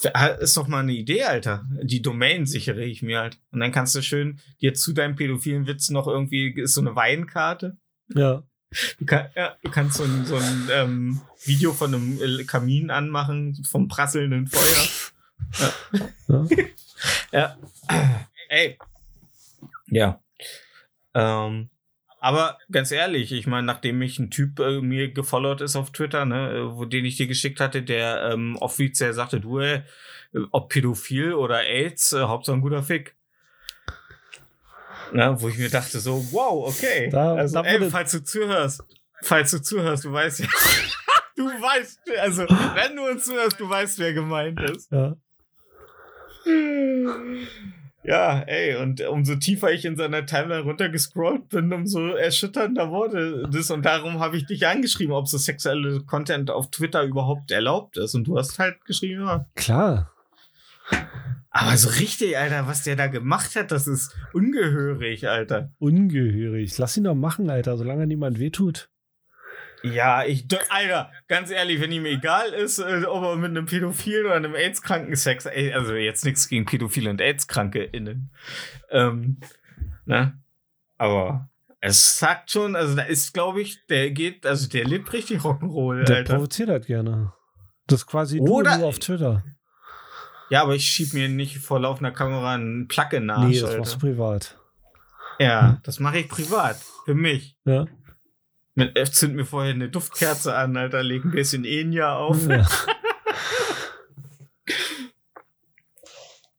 Ja, Ist doch mal eine Idee, Alter. Die Domain sichere ich mir halt. Und dann kannst du schön dir zu deinem pädophilen Witz noch irgendwie, ist so eine Weinkarte. ja. Du, kann, ja, du kannst so ein, so ein ähm, Video von einem äh, Kamin anmachen, vom prasselnden Feuer. ja. Ja. Ey. Ja. Ähm, aber ganz ehrlich, ich meine, nachdem mich ein Typ äh, mir gefollowt ist auf Twitter, ne, äh, wo den ich dir geschickt hatte, der ähm, offiziell sagte, du, ey, ob pädophil oder AIDS, äh, Hauptsache ein guter Fick. Na, wo ich mir dachte, so, wow, okay. Da- also, da ey, falls du zuhörst, falls du zuhörst, du weißt ja. du weißt, also, wenn du uns zuhörst, du weißt, wer gemeint ist. ja. Ja, ey, und umso tiefer ich in seiner Timeline runtergescrollt bin, umso erschütternder wurde das. Und darum habe ich dich angeschrieben, ob so sexuelle Content auf Twitter überhaupt erlaubt ist. Und du hast halt geschrieben, ja. Klar. Aber so richtig, Alter, was der da gemacht hat, das ist ungehörig, Alter. Ungehörig. Lass ihn doch machen, Alter, solange niemand wehtut. Ja, ich, Alter, ganz ehrlich, wenn ihm egal ist, äh, ob er mit einem Pädophilen oder einem AIDS-Kranken Sex, also jetzt nichts gegen Pädophile und AIDS-Kranke innen. Ähm, ne? Aber es sagt schon, also da ist, glaube ich, der geht, also der lebt richtig Rock'n'Roll, Der Alter. provoziert halt gerne. Das ist quasi Oder- du nur auf Twitter. Ja, aber ich schieb mir nicht vor laufender Kamera einen Plug in den Arsch, nee, das Alter. machst du privat. Ja, das mache ich privat. Für mich. Ja. Mit, äh, zünd mir vorher eine Duftkerze an, Alter, leg ein bisschen Enya auf. ja.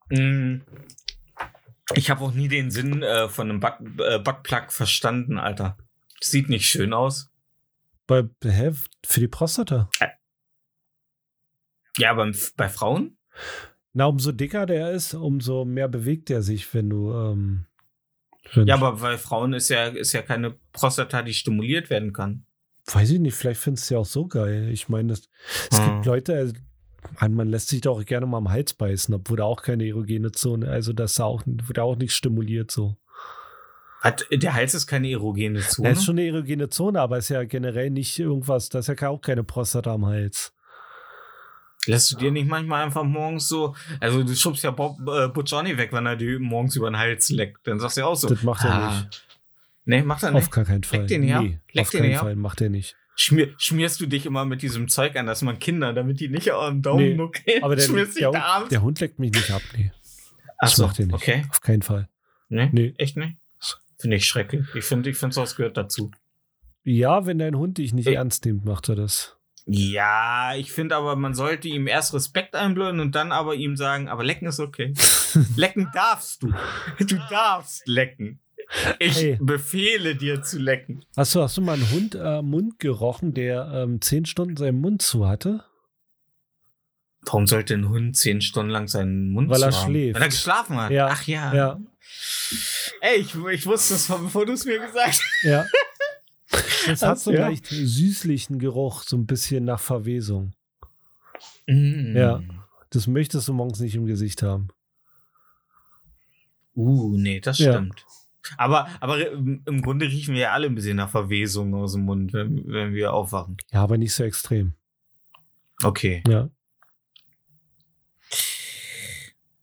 Mm. Ich habe auch nie den Sinn äh, von einem Butt, äh, Buttplug verstanden, Alter. Sieht nicht schön aus. Bei, hä? Für die Prostata. Ja, beim, bei Frauen? Na, umso dicker der ist, umso mehr bewegt er sich, wenn du, ähm, Find Ja, aber bei Frauen ist ja, ist ja keine Prostata, die stimuliert werden kann. Weiß ich nicht, vielleicht findest du ja auch so geil. Ich meine, das- es Hm. gibt Leute, also, man, lässt sich doch gerne mal am Hals beißen, obwohl da auch keine erogene Zone, also das da auch, wird auch nicht stimuliert so. Hat, der Hals ist keine erogene Zone. Da ist schon eine erogene Zone, aber ist ja generell nicht irgendwas, da ist ja auch keine Prostata am Hals. Lässt du dir nicht manchmal einfach morgens so, also du schubst ja Bob äh, Johnny weg, wenn er dir morgens über den Hals leckt. Dann sagst du ja auch so. Das macht er ah, nicht. Nee, macht er Auf nicht. gar keinen Fall. den her? Nee, Leck auf den keinen her? Fall, macht er nicht. Schmier, schmierst du dich immer mit diesem Zeug an, dass man Kinder, damit die nicht am Daumen Nee, gehen, Aber der, schmierst dich der, da Hund, der Hund leckt mich nicht ab, nee. Ach Das so, macht er nicht. okay. Auf keinen Fall. Nee, Nee. echt nicht? Finde ich schrecklich. Ich finde, ich finde, sowas gehört dazu. Ja, wenn dein Hund dich nicht Ey. ernst nimmt, macht er das. Ja, ich finde aber, man sollte ihm erst Respekt einblöden und dann aber ihm sagen, aber lecken ist okay. lecken darfst du. Du darfst lecken. Ich Hey. befehle dir zu lecken. Hast du, hast du mal einen Hund äh, Mund gerochen, der ähm, zehn Stunden seinen Mund zu hatte? Warum sollte ein Hund zehn Stunden lang seinen Mund Weil er zu haben? schläft. Wenn er geschlafen hat. Ja, Ach ja. ja. Ey, ich, ich wusste es, bevor du es mir gesagt hast. Ja. Es hat so einen Ja. leicht süßlichen Geruch, so ein bisschen nach Verwesung. Mm. Ja. Das möchtest du morgens nicht im Gesicht haben. Uh, nee, das Ja. stimmt. Aber, aber im im Grunde riechen wir ja alle ein bisschen nach Verwesung aus dem Mund, wenn, wenn wir aufwachen. Ja, aber nicht so extrem. Okay. Ja.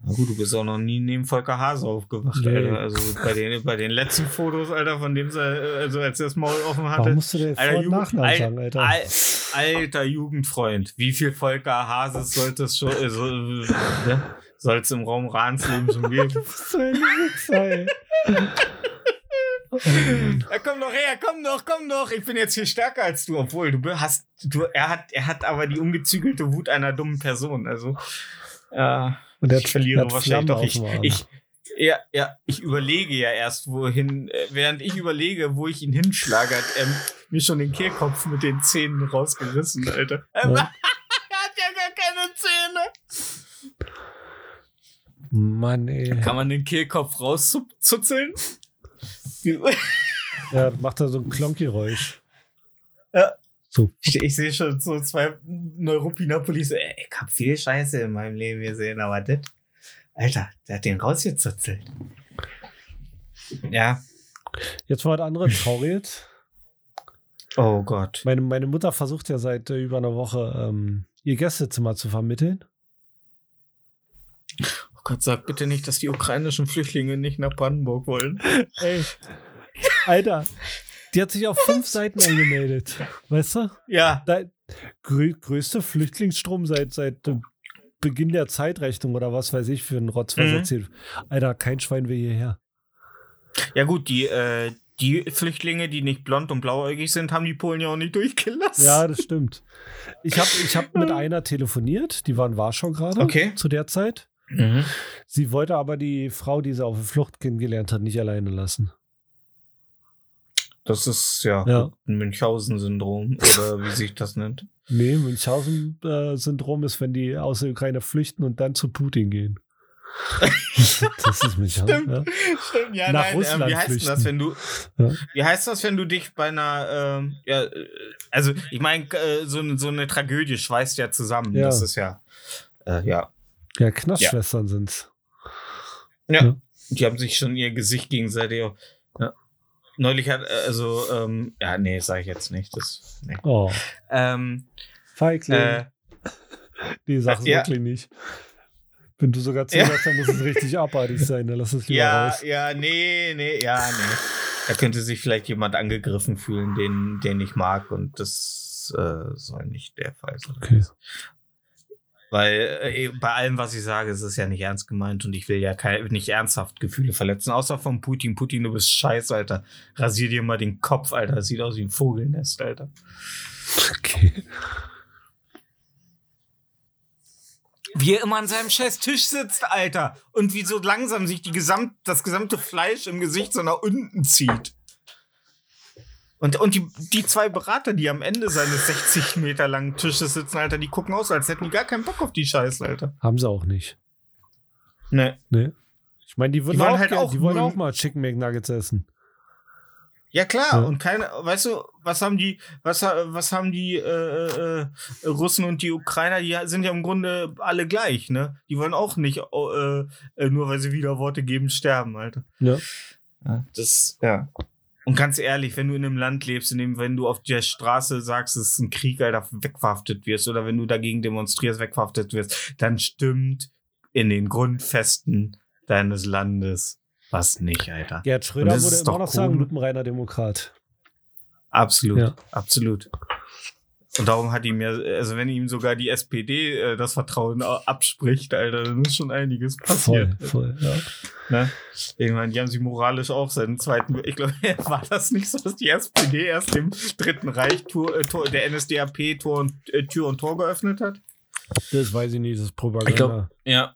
Na gut, du bist auch noch nie neben Volker Hase aufgewacht, Nee. Alter. Also bei den, bei den letzten Fotos, Alter, von dem, sie- also als er das Maul offen hatte. Warum musst du Vor- Alter, Jugend- Al- sagen, Alter? Al alter Jugendfreund, wie viel Volker Hases sollte es schon, also, ne? soll es im Raum Rahnsleben schon geben? so ein Wichser. Ja, komm doch her, komm doch, komm doch. Ich bin jetzt viel stärker als du, obwohl du hast, du, er hat, er hat aber die ungezügelte Wut einer dummen Person. Also, äh, Und der ich verliere hat wahrscheinlich doch. Ich, ich, ja, ja, ich überlege ja erst, wohin, äh, während ich überlege, wo ich ihn hinschlage, hat er mir schon den Kehlkopf mit den Zähnen rausgerissen, Alter. Ähm, Ja. er hat ja gar keine Zähne. Mann, ey. Kann man den Kehlkopf rauszuzeln? Ja, macht da so ein Klonkgeräusch. Ja. So. Ich, ich sehe schon so zwei Neuropinapolis. Ey, ich hab viel Scheiße in meinem Leben gesehen, aber das. Alter, der hat den rausgezuzelt. Ja. Jetzt mal was anderes trauriges. Oh Gott. Meine, meine Mutter versucht ja seit äh, über einer Woche, ähm, ihr Gästezimmer zu vermitteln. Oh Gott, sag bitte nicht, dass die ukrainischen Flüchtlinge nicht nach Brandenburg wollen. Ey, Alter, die hat sich auf fünf Seiten angemeldet. Weißt du? Ja. Da, grö größte Flüchtlingsstrom seit, seit Beginn der Zeitrechnung oder was weiß ich für einen Rotz, was Mhm. erzählt. Alter, kein Schwein will hierher. Ja, gut, die, äh, die Flüchtlinge, die nicht blond und blauäugig sind, haben die Polen ja auch nicht durchgelassen. Ja, das stimmt. Ich habe ich hab mit einer telefoniert, die war in Warschau gerade Okay. zu der Zeit. Mhm. Sie wollte aber die Frau, die sie auf der Flucht kennengelernt hat, nicht alleine lassen. Das ist ja, Ja. ein Münchhausen-Syndrom oder wie sich das nennt. Nee, Münchhausen-Syndrom ist, wenn die aus der Ukraine flüchten und dann zu Putin gehen. das ist Münchhausen. Stimmt. Ja. Stimmt, ja, Nach nein, Russland ähm, wie heißt denn das, flüchten. wenn du, Ja. wie heißt das, wenn du dich bei einer, ähm, ja, äh, also ich meine, äh, so, eine- so eine Tragödie schweißt ja zusammen. Ja. Das ist ja, äh, ja. Ja, Knastschwestern sind's. ja. Ja. Die haben sich schon ihr Gesicht gegenseitig. Ja. Neulich hat, äh, also, ähm, ja, nee, sage ich jetzt nicht. Das, nee. Oh, Ähm, Feigling. äh, die Sachen ja. wirklich nicht. Wenn du sogar zuhörst, dann muss es richtig abartig sein. Dann lass es lieber ja, raus. ja, nee, nee, ja, nee. Da könnte sich vielleicht jemand angegriffen fühlen, den, den ich mag und das äh, soll nicht der Fall sein. Okay. Weil äh, bei allem, was ich sage, ist es ja nicht ernst gemeint und ich will ja kein, nicht ernsthaft Gefühle verletzen, außer von Putin. Putin, du bist scheiße, Alter. Rasier dir mal den Kopf, Alter. Das sieht aus wie ein Vogelnest, Alter. okay. Wie er immer an seinem scheiß Tisch sitzt, Alter. Und wie so langsam sich die gesamt, das gesamte Fleisch im Gesicht so nach unten zieht. Und, und die, die zwei Berater, die am Ende seines 60 Meter langen Tisches sitzen, Alter, die gucken aus, als hätten die gar keinen Bock auf die Scheiße, Alter. Haben sie auch nicht. Ne. Nee. Ich meine, die, würden wollen auch, halt gern- auch die wollen auch mal Chicken McNuggets essen. Ja klar, Ja. und keine, weißt du, was haben die, was, was haben die äh, äh, Russen und die Ukrainer, die sind ja im Grunde alle gleich, ne? Die wollen auch nicht, oh, äh, äh, nur weil sie wieder Worte geben, sterben, Alter. Ja, das, ja. Und ganz ehrlich, wenn du in einem Land lebst, in dem, wenn du auf der Straße sagst, es ist ein Krieg, Alter, wegverhaftet wirst, oder wenn du dagegen demonstrierst, wegverhaftet wirst, dann stimmt in den Grundfesten deines Landes was nicht, Alter. Gerd Schröder würde immer noch sagen, cool. lupenreiner Demokrat. Absolut, Ja. absolut. Und darum hat ihm ja, also wenn ihm sogar die SPD äh, das Vertrauen abspricht, Alter, dann ist schon einiges passiert. Voll, voll, ja. Ne? Meine, die haben sie moralisch auch seinen zweiten, ich glaube, war das nicht so, dass die SPD erst dem Dritten Reich Tor, äh, Tor, der NSDAP Tor und, äh, Tür und Tor geöffnet hat? Das weiß ich nicht, das ist Propaganda. Ich glaub- Ja.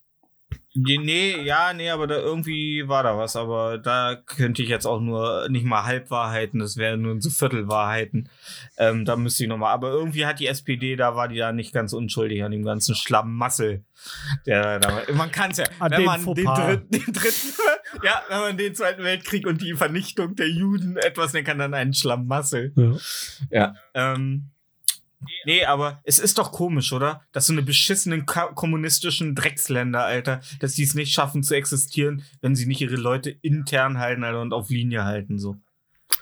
Nee, nee, ja, nee, aber da irgendwie war da was, aber da könnte ich jetzt auch nur nicht mal Halbwahrheiten, das wären nur so Viertelwahrheiten. Ähm, da müsste ich nochmal, aber irgendwie hat die SPD, da war die da nicht ganz unschuldig an dem ganzen Schlammmassel. Der, man kann es ja, An wenn man den, dritten, den dritten, ja, wenn man den Zweiten Weltkrieg und die Vernichtung der Juden etwas nennen kann, dann einen Schlammmassel. Ja. Ja. Ähm, nee, aber es ist doch komisch, oder? Dass so eine beschissenen kommunistischen Drecksländer, Alter, dass die es nicht schaffen zu existieren, wenn sie nicht ihre Leute intern halten, Alter, und auf Linie halten, so.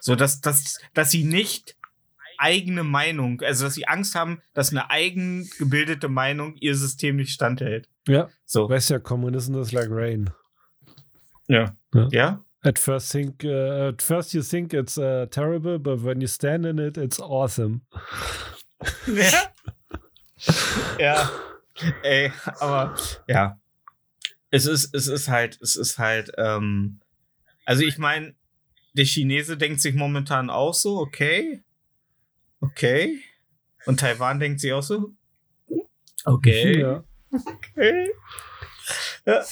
So, dass, dass, dass sie nicht eigene Meinung, also dass sie Angst haben, dass eine eigen gebildete Meinung ihr System nicht standhält. ja, So. weißt ja, Kommunism is like rain. Ja. Ja. Ja? At first, think, uh, at first you think it's uh, terrible, but when you stand in it, it's awesome. Ja. ja. Ey, aber ja. Es ist, es ist halt, es ist halt, ähm, also ich meine, der Chinese denkt sich momentan auch so, okay. Okay. Und Taiwan denkt sich auch so, okay. Ja. okay. Ja.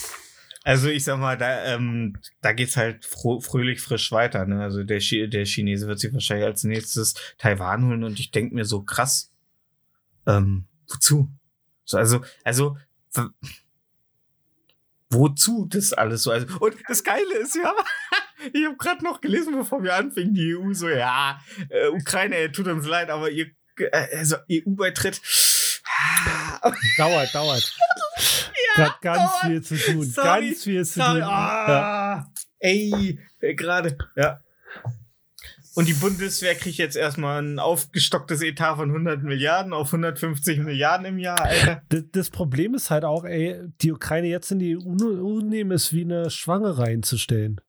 Also ich sag mal, da, ähm, da geht's halt fröhlich frisch weiter. Ne? Also der, Chi der Chinese wird sich wahrscheinlich als nächstes Taiwan holen und ich denk mir so krass, ähm, wozu? So, also, also, wozu das alles so? Also, und das Geile ist ja, ich habe gerade noch gelesen, bevor wir anfingen, die EU so, ja, äh, Ukraine, äh, tut uns leid, aber ihr, äh, also EU-Beitritt, Dauert, dauert. Hat ganz viel zu tun. Sorry, ganz viel zu Sorry, tun. Ja. ah, ey, äh, gerade, ja. Und die Bundeswehr kriegt jetzt erstmal ein aufgestocktes Etat von 100 Milliarden auf 150 Milliarden im Jahr, Alter. Das, das Problem ist halt auch, ey, die Ukraine jetzt in die EU nehmen, ist wie eine Schwangere einzustellen.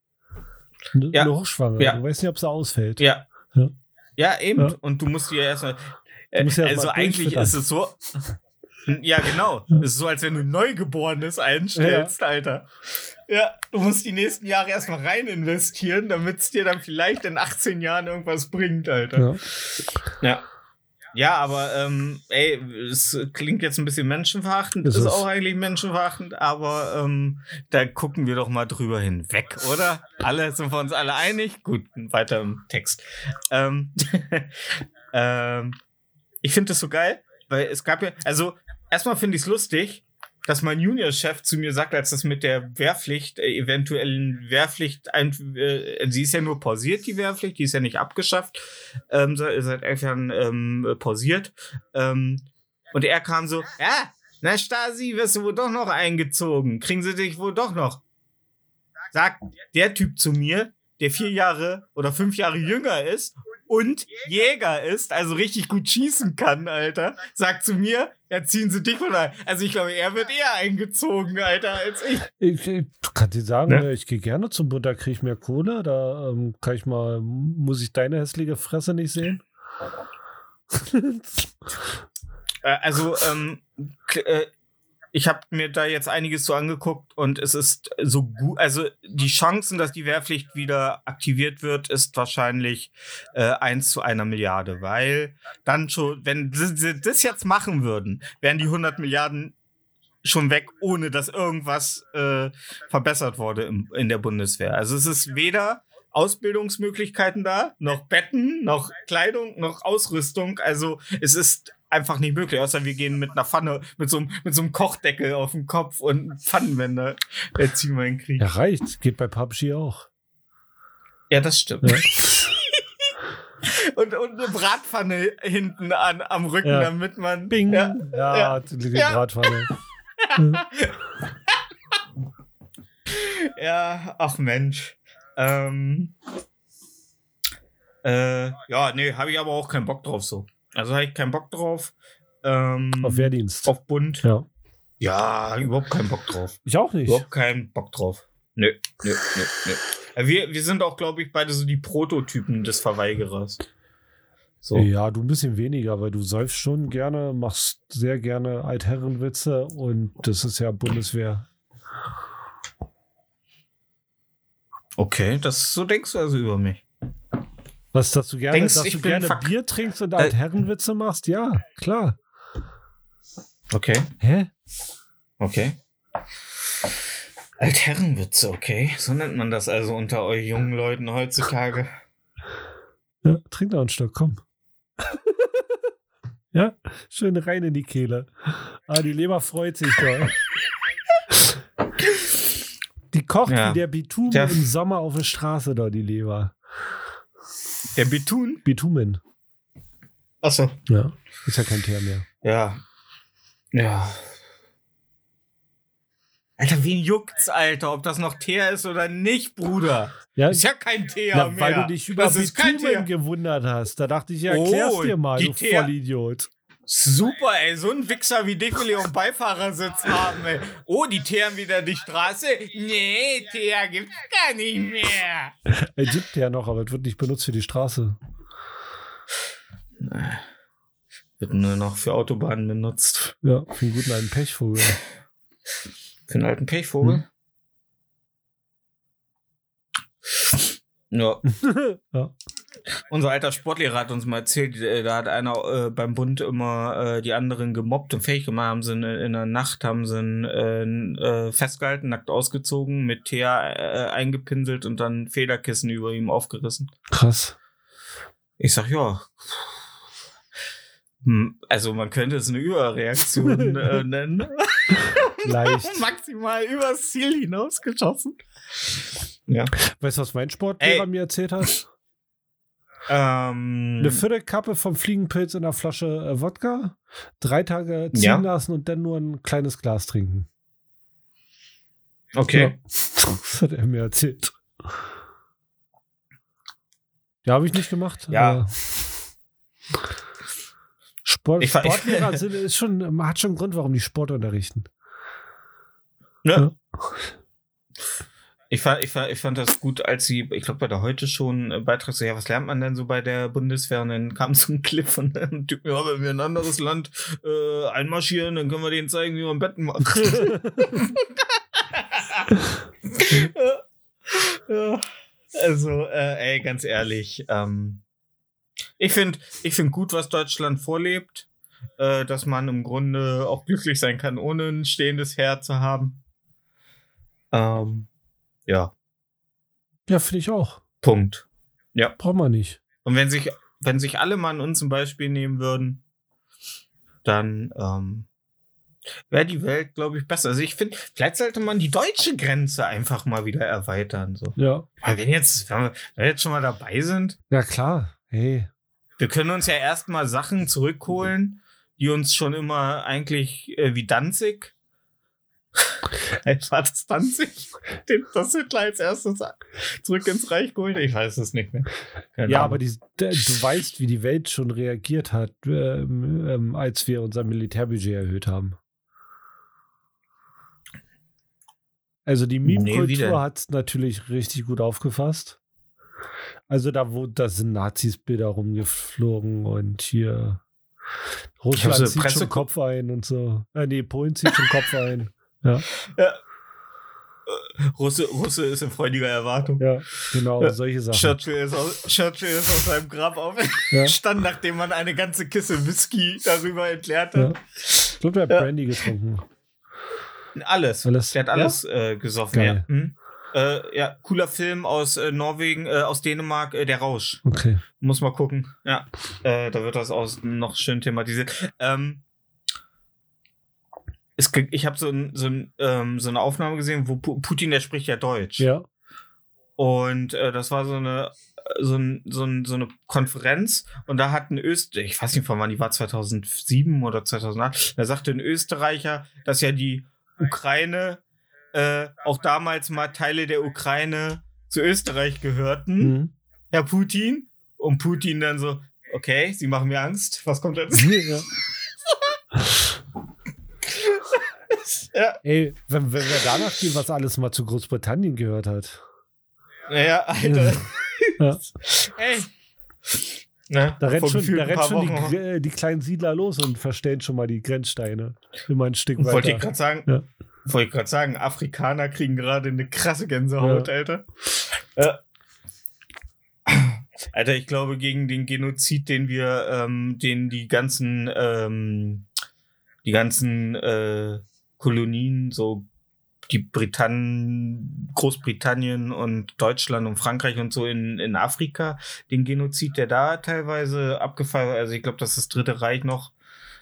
Eine, Ja. eine Hochschwangere. Ja. Du weißt nicht, ob sie ausfällt. Ja. Ja. Ja, eben. Ja. Und du musst dir erstmal. Äh, ja also erst mal eigentlich ist es so. Ja, genau. Es ist so, als wenn du ein Neugeborenes einstellst, Alter. Ja, du musst die nächsten Jahre erstmal rein investieren, damit es dir dann vielleicht in 18 Jahren irgendwas bringt, Alter. Ja. Ja. Ja, aber ähm, ey, es klingt jetzt ein bisschen menschenverachtend, Ist ist, es. auch eigentlich menschenverachtend, aber ähm, da gucken wir doch mal drüber hinweg, oder? Alle sind wir uns alle einig? Gut, weiter im Text. Ähm, ähm, ich finde das so geil, weil es gab ja, also erstmal finde ich es lustig, dass mein Juniorchef zu mir sagt, als das mit der Wehrpflicht, äh, eventuellen Wehrpflicht, ein, äh, sie ist ja nur pausiert, die Wehrpflicht, die ist ja nicht abgeschafft, ähm, se- seit elf Jahren ähm, äh, pausiert. Ähm, und er kam so, ja, na Stasi, wirst du wohl doch noch eingezogen, kriegen sie dich wohl doch noch. Sagt der Typ zu mir, der vier Jahre oder fünf Jahre jünger ist und Jäger ist, also richtig gut schießen kann, Alter, sagt zu mir, ja, ziehen sie dich wohl ein. Also ich glaube, er wird eher eingezogen, Alter, als ich. Ich, ich kann dir sagen, Ne? äh, ich gehe gerne zum Bund, da kriege ich mehr Kohle. Da ähm, kann ich mal, muss ich deine hässliche Fresse nicht sehen? Äh, also, ähm, äh, ich habe mir da jetzt einiges so angeguckt und es ist so gut, also die Chancen, dass die Wehrpflicht wieder aktiviert wird, ist wahrscheinlich äh, 1 zu einer Milliarde, weil dann schon, wenn sie das jetzt machen würden, wären die 100 Milliarden schon weg, ohne dass irgendwas äh, verbessert wurde im, in der Bundeswehr. Also es ist weder Ausbildungsmöglichkeiten da, noch Betten, noch Kleidung, noch Ausrüstung. Also es ist einfach nicht möglich, außer wir gehen mit einer Pfanne, mit so, einem- mit so einem Kochdeckel auf dem Kopf und Pfannenwender äh, ziehen wir in den Krieg. Ja, Ja, reicht. Geht bei PUBG auch. das stimmt. Ja. Und, und eine Bratpfanne hinten an, am Rücken, Ja. damit man. Bing. Ja, Ja, Ja. die Ja. Bratpfanne. ja, ach Mensch. Ähm, äh, ja, nee, habe ich aber auch keinen Bock drauf so. Also habe ich keinen Bock drauf. Ähm, Auf Wehrdienst. Auf Bund. Ja. Ja, überhaupt keinen Bock drauf. Ich auch nicht. Überhaupt keinen Bock drauf. Nö, nö, nö, nö. Äh, Wir, wir sind auch, glaube ich, beide so die Prototypen des Verweigerers. So. Ja, du ein bisschen weniger, weil du säufst schon gerne, machst sehr gerne Altherrenwitze und das ist ja Bundeswehr. Okay, das so denkst du also über mich. Was, dass du gerne, Denkst, dass du gerne Bier trinkst und Äh, Altherrenwitze machst? Ja, klar. Okay, Hä? okay. Altherrenwitze, okay. So nennt man das also unter euch jungen Leuten heutzutage. Ja, trink noch einen Stock, komm. ja, schön rein in die Kehle. Ah, die Leber freut sich doch. Die kocht Ja. wie der Bitumen Der- im Sommer auf der Straße da, die Leber. Der Betun? Bitumen. Achso. Ja, ist ja kein Teer mehr. Ja. Ja. Alter, wen juckt's, Alter, ob das noch Teer ist oder nicht, Bruder? Ja, Ist ja kein Teer na, mehr. weil du dich über das Bitumen gewundert hast. Da dachte ich, ja, Oh, erklär's dir mal, du Teer- Vollidiot. Super, ey, so ein Wichser wie dich will ich auf Beifahrersitz haben, ey. Oh, die teeren wieder die Straße? Nee, Teer gibt's gar nicht mehr. Es gibt ja noch, aber es wird nicht benutzt für die Straße. Wird nur noch für Autobahnen benutzt. Ja, für einen guten alten Pechvogel. Für einen alten Pechvogel. Ja, ja. Unser alter Sportlehrer hat uns mal erzählt, äh, da hat einer äh, beim Bund immer äh, die anderen gemobbt und fähig gemacht, haben sie in, in der Nacht, haben sie ihn, äh, äh, festgehalten, nackt ausgezogen, mit Teer äh, eingepinselt und dann Federkissen über ihm aufgerissen. Krass. Ich sag, ja. Hm, Also man könnte es eine Überreaktion nennen. Leicht. Maximal übers Ziel hinausgeschossen. Ja. Weißt du, was mein Sportlehrer Ey. mir erzählt hat? Ähm, Eine Viertelkappe vom Fliegenpilz in einer Flasche äh, Wodka, drei Tage ziehen Ja. lassen und dann nur ein kleines Glas trinken. okay. Ja. Das hat er mir erzählt. Ja, habe ich nicht gemacht. Ja. Sport, Ich ver- ich- Sportlehrer sind, ist schon, hat schon einen Grund, warum die Sport unterrichten. Ne? Ich fand, ich, fand, ich fand das gut, als sie, ich glaube, bei der heute schon äh, Beitrag so, ja, was lernt man denn so bei der Bundeswehr? Und dann kam so ein Clip von einem Typ, ja, wenn wir in ein anderes Land äh, einmarschieren, dann können wir denen zeigen, wie man Betten macht. Also, äh, ey, ganz ehrlich, ähm, ich finde ich find gut, was Deutschland vorlebt, äh, dass man im Grunde auch glücklich sein kann, ohne ein stehendes Heer zu haben. Ähm, ja, Ja, finde ich auch. Punkt. Braucht man nicht. Und wenn sich, wenn sich alle mal an uns zum Beispiel nehmen würden, dann ähm, wäre die Welt, glaube ich, besser. Also ich finde, vielleicht sollte man die deutsche Grenze einfach mal wieder erweitern. So. Ja. Weil wenn jetzt, wenn wir, wenn wir jetzt schon mal dabei sind, Ja, klar. Hey. wir können uns ja erstmal Sachen zurückholen, die uns schon immer eigentlich äh, wie Danzig. War das Danzig? Den, das Hitler als erstes zurück ins Reich geholt? Ich weiß es nicht mehr. Keine Ja, Ahnung. aber die, du weißt, wie die Welt schon reagiert hat, ähm, ähm, als wir unser Militärbudget erhöht haben. Also die Nee, Meme-Kultur denn? hat es natürlich richtig gut aufgefasst. Also da, wo, da sind Nazis-Bilder rumgeflogen und hier Russland so zieht Presse- schon Kopf ein und so. Äh, nee, Polen zieht schon Kopf ein. Ja, Russe, Russe ist in freudiger Erwartung. ja, genau, Ja. solche Sachen. Churchill ist, aus, Churchill ist aus seinem Grab aufgestanden, nachdem man eine ganze Kiste Whisky darüber entleert Ja. hat. Ich glaube, der hat Ja. Brandy getrunken. Alles. Alles. Der hat alles äh, gesoffen. Geil. Ja. Hm? Äh, ja, cooler Film aus äh, Norwegen, äh, aus Dänemark, äh, Der Rausch. Okay. Muss mal gucken. Ja, äh, da wird das auch noch schön thematisiert. Ähm, es, ich habe so, ein, so, ein, ähm, so eine Aufnahme gesehen, wo Pu Putin, der spricht ja Deutsch. Ja. Und äh, das war so eine so, ein, so, ein, so eine Konferenz und da hat ein Österreicher, ich weiß nicht von wann die war, 2007 oder 2008, da sagte ein Österreicher, dass ja die Ukraine äh, auch damals mal Teile der Ukraine zu Österreich gehörten, Mhm. Herr Putin. Und Putin dann so, okay, Sie machen mir Angst, was kommt jetzt? ja. ja, Ey, wenn, wenn wir danach gehen, was alles mal zu Großbritannien gehört hat. naja, Alter. Ja. Ey. Ne, Da rennt schon, da rennt schon die, Gr- die kleinen Siedler los und verstellen schon mal die Grenzsteine. Immer ein Stück Wollte ich weiter. gerade sagen, Ja. wollte ich gerade sagen, Afrikaner kriegen gerade eine krasse Gänsehaut, Ja. Alter. Ja. Alter, ich glaube, gegen den Genozid, den wir, ähm, den die ganzen, ähm, die ganzen äh, Kolonien, so die Britann Großbritannien und Deutschland und Frankreich und so in, in Afrika, den Genozid, der da teilweise abgefallen, also ich glaube, dass das Dritte Reich noch,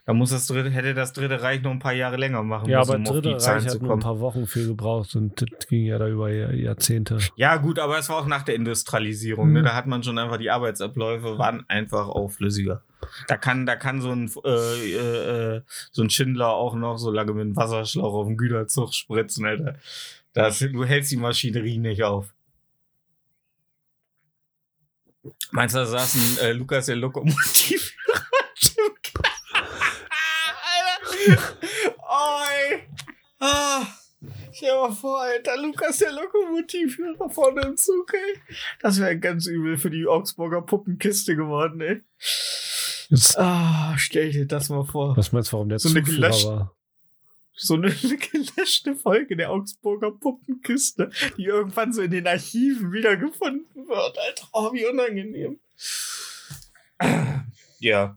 da muss das dritte, hätte das Dritte Reich noch ein paar Jahre länger machen Ja, müssen, aber um auf Dritte Reich hat nur ein paar Wochen für gebraucht und das ging ja da über Jahr- Jahrzehnte. Ja, gut, aber es war auch nach der Industrialisierung. Ne? Mhm. Da hat man schon einfach die Arbeitsabläufe waren einfach auch flüssiger. Da kann, da kann so ein äh, äh, äh, so ein Schindler auch noch so lange mit einem Wasserschlauch auf den Güterzug spritzen, Alter. Das, du hältst die Maschinerie nicht auf. Meinst du, da saß ein äh, Lukas der Lokomotiv? Alter. Oh, ey. Ah. Stell dir mal vor, Alter, Lukas der Lokomotivführer vorne im Zug, ey. Das wäre ganz übel für die Augsburger Puppenkiste geworden, ey. Jetzt, Ah, stell dir das mal vor. was meinst du, warum der So eine Zugführer gelöscht- war? So eine gelöschte Folge der Augsburger Puppenkiste, die irgendwann so in den Archiven wiedergefunden wird, Alter. Oh, wie unangenehm. Ja.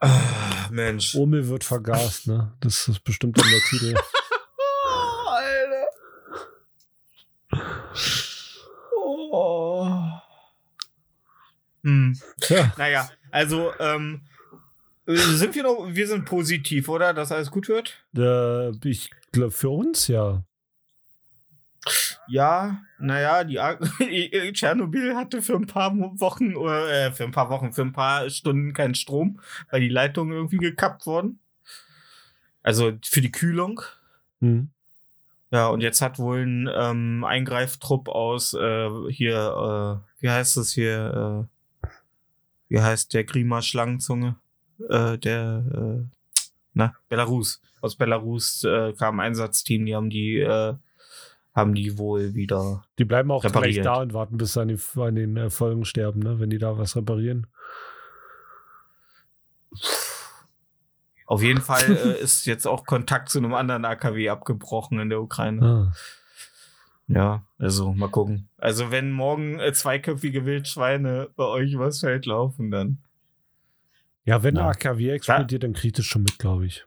Ah, Mensch. Omel wird vergast, ne? Das ist bestimmt dann der Titel. Oh, Alter. Oh. Hm. Tja, Naja, also, ähm, äh, sind wir noch, wir sind positiv, oder? Dass alles gut wird? äh, ich glaube, für uns ja. Ja, naja, die Tschernobyl hatte für ein paar Wochen, oder, äh, für ein paar Wochen, für ein paar Stunden keinen Strom, weil die Leitungen irgendwie gekappt wurden. Also für die Kühlung. Hm. Ja, und jetzt hat wohl ein ähm, Eingreiftrupp aus äh, hier, äh, wie heißt das hier, äh, wie heißt der Grima Schlangenzunge? Äh, der, äh, na, Belarus. Aus Belarus äh, kam ein Einsatzteam, die haben die, äh, haben die wohl wieder. Die bleiben auch Repariert. gleich da und warten, bis sie an, die, an den äh, Folgen sterben, ne? wenn die da was reparieren. Auf jeden Fall äh, ist jetzt auch Kontakt zu einem anderen AKW abgebrochen in der Ukraine. Ah. Ja, also mal gucken. Also wenn morgen äh, zweiköpfige Wildschweine bei euch übers Feld laufen, dann. Ja, wenn Ja. der AKW explodiert, dann kriegt es schon mit, glaube ich.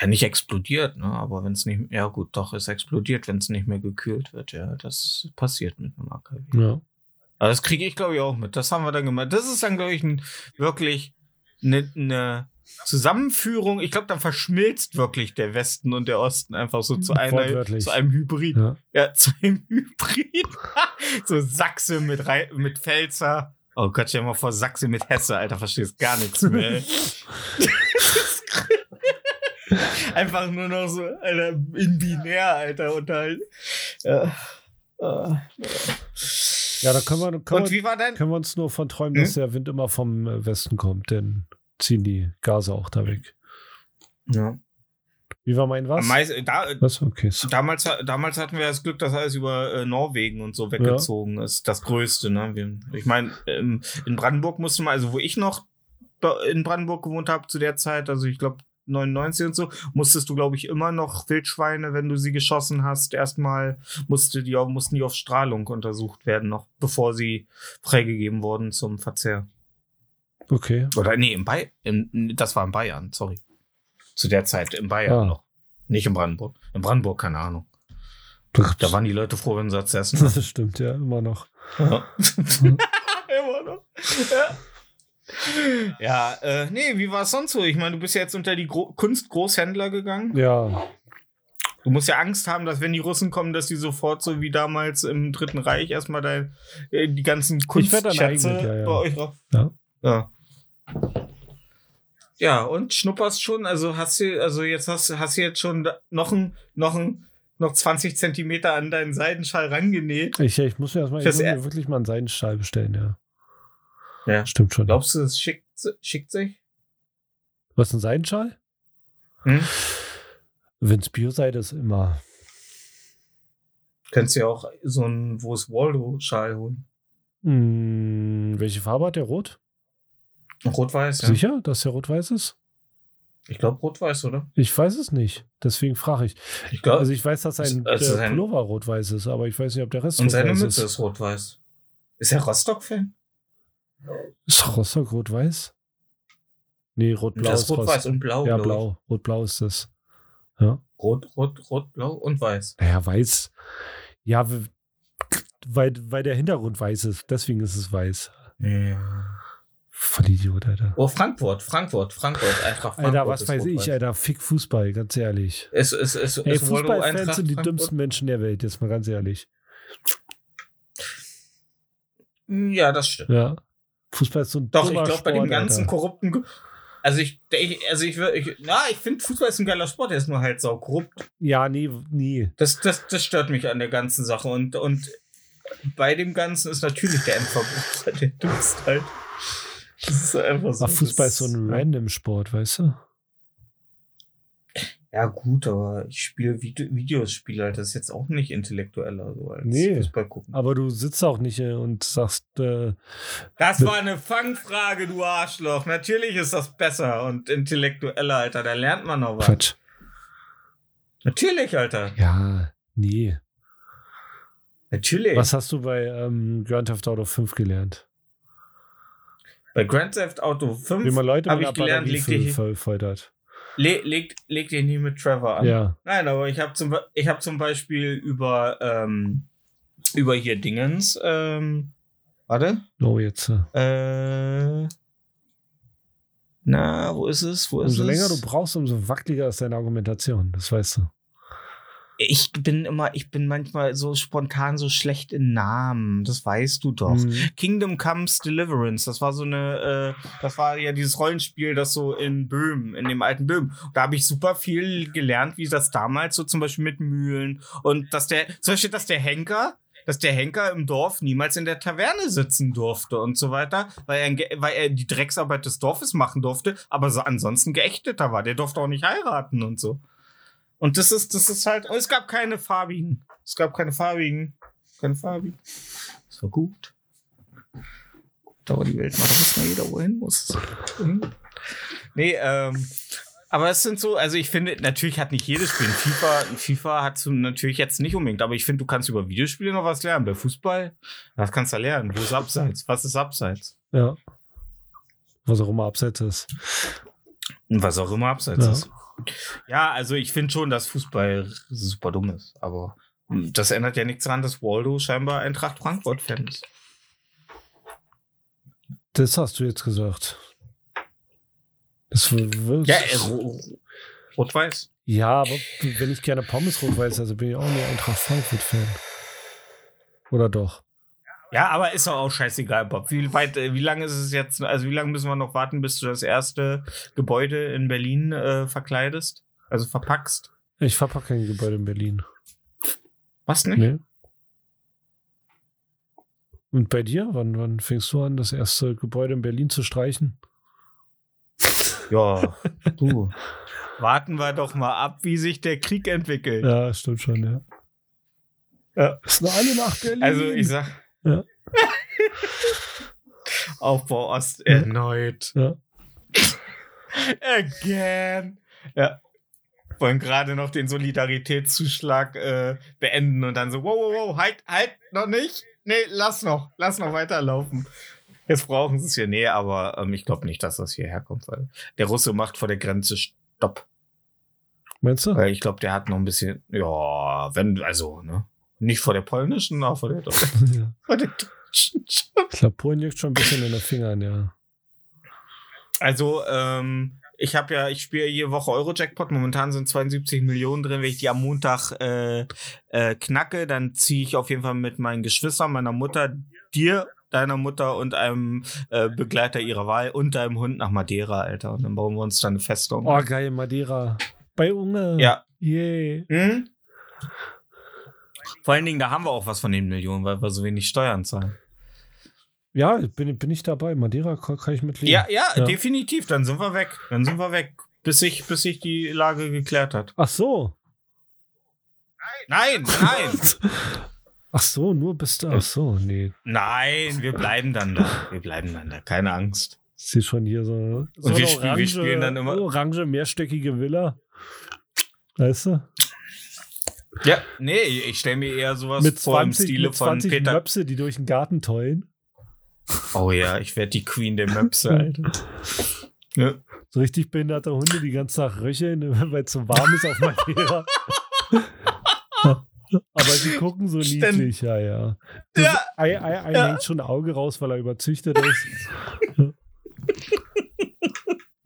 Ja, nicht explodiert, ne? Aber wenn es nicht, ja gut, doch, es explodiert, wenn es nicht mehr gekühlt wird. Ja, das passiert mit einem AKW. Ja. Aber das kriege ich, glaube ich, auch mit. Das haben wir dann gemacht. Das ist dann, glaube ich, ein, wirklich eine ne Zusammenführung. Ich glaube, dann verschmilzt wirklich der Westen und der Osten einfach so zu einer, zu einem Hybrid. ja. Ja, zu einem Hybrid. so Sachse mit, Rei- mit Pfälzer. Oh Gott, stell dir mal vor, Sachse mit Hesse, Alter, verstehst gar nichts mehr. ey. Einfach nur noch so, Alter, in binär, Alter, und halt. Ja. Ah. ja, da können wir, können, wir, können wir uns nur von träumen, Hm? dass der Wind immer vom äh, Westen kommt, denn ziehen die Gase auch da weg. Ja. Wie war mein was? Am meisten, da, Was? Okay. so- damals, damals hatten wir das Glück, dass alles über äh, Norwegen und so weggezogen ist. Das Größte, ne? Wir, ich meine, ähm, in Brandenburg musste man, also wo ich noch in Brandenburg gewohnt habe zu der Zeit, also ich glaube 99 und so, musstest du, glaube ich, immer noch Wildschweine, wenn du sie geschossen hast, erstmal musste die, mussten die auf Strahlung untersucht werden, noch bevor sie freigegeben wurden zum Verzehr. Okay. Oder nee, Bayern, in, das war in Bayern, sorry. Zu der Zeit in Bayern Ah. noch. Nicht in Brandenburg. In Brandenburg, keine Ahnung. Da waren die Leute froh, wenn sie das essen. Das stimmt, ja, immer noch. Ja. Immer noch. Ja, ja äh, nee, wie war es sonst so? Ich meine, du bist ja jetzt unter die Gro Kunstgroßhändler gegangen. Ja, Du musst ja Angst haben, dass wenn die Russen kommen, dass die sofort so wie damals im Dritten Reich erstmal dein, äh, die ganzen Kunstschätze ja, ja. bei euch rauf. Ja. Ja. Ja, und schnupperst schon, also hast du, also jetzt hast, hast du jetzt schon noch ein, noch ein, noch 20 Zentimeter an deinen Seidenschal rangenäht. ich, ich muss mir erstmal ich muss mir wirklich mal einen Seidenschal bestellen, ja. Ja. Stimmt schon. Glaubst du, es schickt, schickt sich? Was, ein Seidenschal? Hm? Wenn's Bioseide ist, immer. Könntest du ja auch so ein, wo es Waldo-Schal holen. Hm, welche Farbe hat der Rot? Rot-Weiß, ja. Sicher, dass der rot-weiß ist? Ich glaube Rot-Weiß, oder? Ich weiß es nicht. Deswegen frage ich. Ich glaube, Also ich weiß, dass sein Also äh, Pullover rot-weiß ist, aber ich weiß nicht, ob der Rest und seine Mütze ist. ist Rot-Weiß. Ist er Rostock-Fan? Ist Rostock rot-weiß? Nee, rot-blau Das ist Rot-Weiß und Blau. Ja, blau. Rot-blau ist das. Rot, Rot, Rot, Blau und Weiß. Naja, weiß. Ja, weil, weil der Hintergrund weiß ist. Deswegen ist es weiß. Ja. Voll Idiot, Alter. Oh, Frankfurt, Frankfurt, Frankfurt, Eintracht Frankfurt. Alter, was weiß ich, Alter. Fick Fußball, ganz ehrlich. Es, es, es, Ey, Fußballfans sind die Frankfurt? dümmsten Menschen der Welt, jetzt mal ganz ehrlich. Ja, das stimmt. Ja. Fußball ist so ein Doch, ich glaube, bei dem ganzen Alter. korrupten. Also ich, ich also ich, ich na, ich finde Fußball ist ein geiler Sport, der ist nur halt sau korrupt. Ja, nie, nie. Das, das, das stört mich an der ganzen Sache. Und, und bei dem Ganzen ist natürlich der Endverbraucher der dümmste halt. Das ist einfach so. Ach, Fußball ist so ein random Sport, weißt du? Ja, gut, aber ich spiele Vide Videospiele. Das ist jetzt auch nicht intellektueller so als Nee. Fußball gucken. Aber du sitzt auch nicht und sagst, äh, Das war eine Fangfrage, du Arschloch. Natürlich ist das besser und intellektueller, Alter. Da lernt man noch was. Quatsch. Natürlich, Alter. Ja, nee. Natürlich. Was hast du bei ähm, Grand Theft Auto 5 gelernt? Bei Grand Theft Auto Wie 5 man Leute hab mit ich gelernt, leg voll, dich- voll. Le legt leg dich nie mit Trevor an. Ja. Nein, aber ich habe zum, ich hab zum Beispiel über, ähm, über hier Dingens, ähm, warte, Oh, jetzt. Äh, äh, na, wo ist es? Wo ist umso es? länger du brauchst, umso wackeliger ist deine Argumentation. Das weißt du. Ich bin immer, ich bin manchmal so spontan so schlecht in Namen. Das weißt du doch. Mhm. Kingdom Comes Deliverance, das war so eine, äh, das war ja dieses Rollenspiel, das so in Böhmen, in dem alten Böhmen. Da habe ich super viel gelernt, wie das damals so zum Beispiel mit Mühlen und dass der, zum Beispiel, dass der Henker, dass der Henker im Dorf niemals in der Taverne sitzen durfte und so weiter, weil er, weil er die Drecksarbeit des Dorfes machen durfte, aber so ansonsten geächteter war. Der durfte auch nicht heiraten und so. Und das ist, das ist halt, es gab keine farbigen. Es gab keine farbigen. Keine farbigen. Das war gut. Aber die Welt macht, dass mal jeder wohin muss. Mhm. Nee, ähm, aber es sind so, also ich finde, natürlich hat nicht jedes Spiel. In FIFA, in FIFA hat du natürlich jetzt nicht unbedingt, aber ich finde, du kannst über Videospiele noch was lernen. Bei Fußball, was kannst du lernen? Wo ist Abseits? Was ist Abseits? Ja. Was auch immer abseits ist. Und was auch immer Abseits Ja. ist. Ja, also ich finde schon, dass Fußball super dumm ist, aber das ändert ja nichts daran, dass Waldo scheinbar Eintracht Frankfurt-Fan ist. Das hast du jetzt gesagt. Das. Ja, äh, ro- ro- rot-weiß. Ja, aber wenn ich gerne Pommes rot weiß, also bin ich auch nur Eintracht Frankfurt-Fan. Oder doch? Ja, aber ist doch auch scheißegal, Bob. Wie weit, äh, wie lange ist es jetzt, also wie lange müssen wir noch warten, bis du das erste Gebäude in Berlin äh, verkleidest? Also verpackst? Ich verpacke kein Gebäude in Berlin. Was nicht? Nee. Und bei dir? Wann, wann fängst du an, das erste Gebäude in Berlin zu streichen? Ja, du. Warten wir doch mal ab, wie sich der Krieg entwickelt. Ja, stimmt schon, ja. Ja. Ist nur alle nach Berlin. Also ich sag. Ja. Aufbau Ost erneut. Ja. Again. Ja. Wollen gerade noch den Solidaritätszuschlag äh, beenden und dann so, wow, wow, wow, halt, halt, noch nicht. Nee, lass noch, lass noch weiterlaufen. Jetzt brauchen sie es hier. Nee, aber ähm, ich glaube nicht, dass das hierher kommt, weil der Russe macht vor der Grenze Stopp. Meinst du? Weil ich glaube, der hat noch ein bisschen, ja, wenn, also, ne? Nicht vor der polnischen, aber vor der, Ja. vor der deutschen. Ich glaube, Polen juckt schon ein bisschen in den Fingern, ja. Also, ähm, ich habe ja, ich spiele jede Woche Euro-Jackpot. Momentan sind 72 Millionen drin. Wenn ich die am Montag äh, äh, knacke, dann ziehe ich auf jeden Fall mit meinen Geschwistern, meiner Mutter, dir, deiner Mutter und einem äh, Begleiter ihrer Wahl und deinem Hund nach Madeira, Alter. Und dann bauen wir uns da eine Festung. Oh, geil, Madeira. Bei Unge. Ja. Yay. Hm? Vor allen Dingen, da haben wir auch was von den Millionen, weil wir so wenig Steuern zahlen. Ja, bin, bin ich dabei. Madeira kann, ich mitleben. Ja, ja, Ja. definitiv. Dann sind wir weg. Dann sind wir weg. Bis sich, bis sich die Lage geklärt hat. Ach so. Nein, nein. Ach so, nur bis da. Ach so, nee. Nein, wir bleiben dann da. Wir bleiben dann da. Keine Angst. Ich sehe schon hier so. so wir eine spielen- wir spielen dann immer- Orange, mehrstöckige Villa. Weißt du? Ja, nee, ich stelle mir eher sowas Mit vor im 20, Stile mit von 20 Peter. Möpse, die durch den Garten tollen. Oh ja, ich werde die Queen der Möpse, Alter. Ja. So richtig behinderte Hunde, die ganz Tag röcheln, weil es so warm ist auf Madeira. Aber sie gucken so Ständig. niedlich, ja, ja. Das, Ja. Ein, ein, ein Ja. hängt schon ein Auge raus, weil er überzüchtet ist.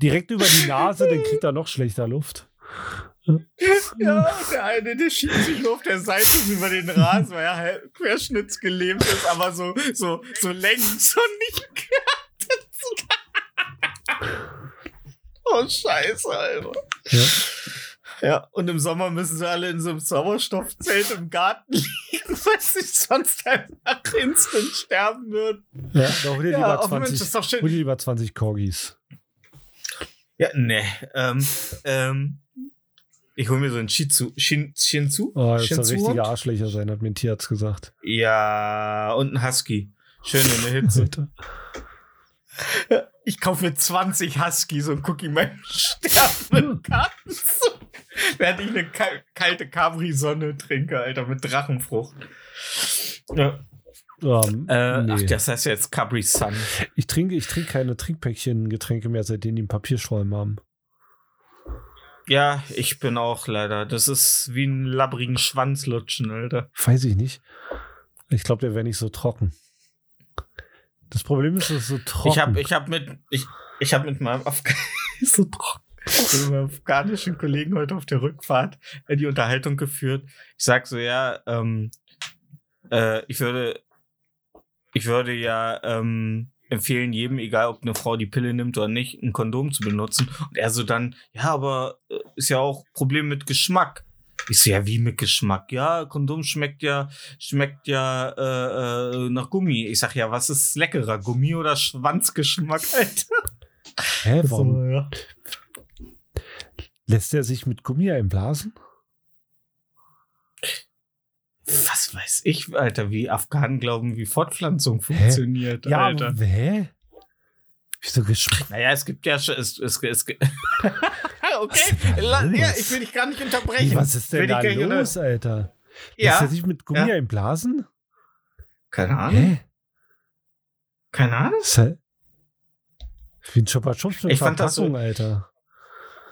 Direkt über die Nase, dann kriegt er noch schlechter Luft. Ja, der eine, der schiebt sich nur auf der Seite über den Rasen, weil er halt querschnittsgelähmt ist, aber so, so, so längs und nicht geerdet. Oh, scheiße, Alter. Ja. Ja, und im Sommer müssen sie alle in so einem Sauerstoffzelt im Garten liegen, weil sie sonst einfach instant sterben würden. Ja, da hol dir Ja, lieber ach Mensch, 20, das ist doch schön. hol dir lieber 20 Corgis. Ja, ne, ähm, ähm, ich hol mir so einen Shih Tzu, Shin, Shinzu? Oh, das soll Shinzu-Hund? richtige Arschlöcher sein, hat mir ein Tierarzt gesagt. Ja, und ein Husky. Schön in der Hitze. Ich kaufe mir 20 Huskies und gucke ihm beim Sterben zu. Während ich eine kal kalte Capri-Sonne trinke, Alter, mit Drachenfrucht. Ja. Ähm, Äh, nee. Ach, das heißt jetzt Capri Sun. Ich trinke, ich trinke keine Trinkpäckchen-Getränke mehr, seitdem die einen Papierschäumen haben. Ja, ich bin auch leider. Das ist wie ein labbrigen Schwanz lutschen, Alter. Weiß ich nicht. Ich glaube, der wäre nicht so trocken. Das Problem ist, es ist so trocken. Ich habe ich hab mit, ich, ich hab mit meinem Afg so trocken. mit meinem afghanischen Kollegen heute auf der Rückfahrt die Unterhaltung geführt. Ich sag so, ja, ähm, äh, ich würde, ich würde ja ähm, empfehlen, jedem, egal ob eine Frau die Pille nimmt oder nicht, ein Kondom zu benutzen. Und er so dann, ja, aber äh, ist ja auch Problem mit Geschmack. Ich so, ja, wie mit Geschmack? Ja, Kondom schmeckt ja, schmeckt ja äh, äh, nach Gummi. Ich sag, ja, was ist leckerer? Gummi oder Schwanzgeschmack, Alter? Hä, warum So, ja. lässt er sich mit Gummi einblasen? Was weiß ich, Alter, wie Afghanen glauben, wie Fortpflanzung funktioniert, Ja, Alter. hä? Wieso Geschmack? Naja, es gibt ja schon. Es, es, es, okay, ist ja, ich will dich gar nicht unterbrechen. Was ist denn da los, Alter? Lässt er Ja, sich mit Gummi Ja. einblasen? keine Ahnung. Hä? Keine Ahnung. Ist halt wie ein Chups mit Ich fand das so- Alter.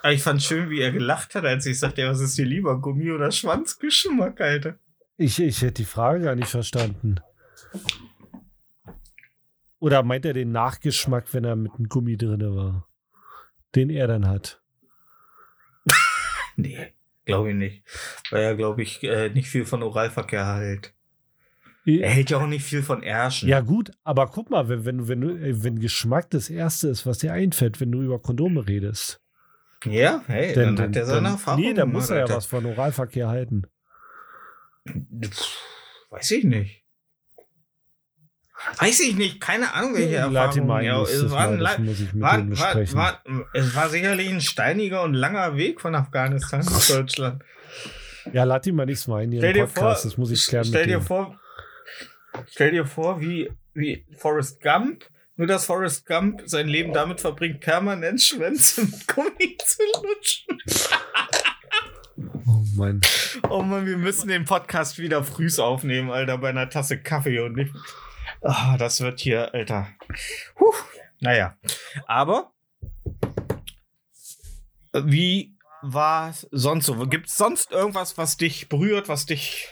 Ich fand schön, wie er gelacht hat, als ich sagte, ja, was ist dir lieber, Gummi oder Schwanzgeschmack, Alter? Ich, ich hätte die Frage gar nicht verstanden. Oder meint er den Nachgeschmack, wenn er mit einem Gummi drin war? Den er dann hat. Nee, glaube ich nicht. Weil er, glaube ich, äh, nicht viel von Oralverkehr hält. Er hält ja auch nicht viel von Ärschen. Ja, gut, aber guck mal, wenn, wenn, wenn, äh, wenn Geschmack das Erste ist, was dir einfällt, wenn du über Kondome redest. Ja, hey, dann, hat er seine Erfahrung. Nee, dann muss er ja was von Oralverkehr halten. Pff, Weiß ich nicht. Weiß ich nicht, keine Ahnung, welche Erfahrung. Ja, es, war ein, es sicherlich ein steiniger und langer Weg von Afghanistan nach Deutschland. ja, lad ihn mal nichts mal ein hier Stell Podcast, vor, das muss ich klären stell dir vor, stell dir vor, wie, wie Forrest Gump, nur dass Forrest Gump sein Leben damit verbringt, permanent Schwänze mit Gummi zu lutschen. Oh Mann. Oh Mann, wir müssen den Podcast wieder frühs aufnehmen, Alter, bei einer Tasse Kaffee und nicht. Ah, das wird hier, Alter. Puh. Naja. Aber wie war sonst so? Gibt es sonst irgendwas, was dich berührt, was dich,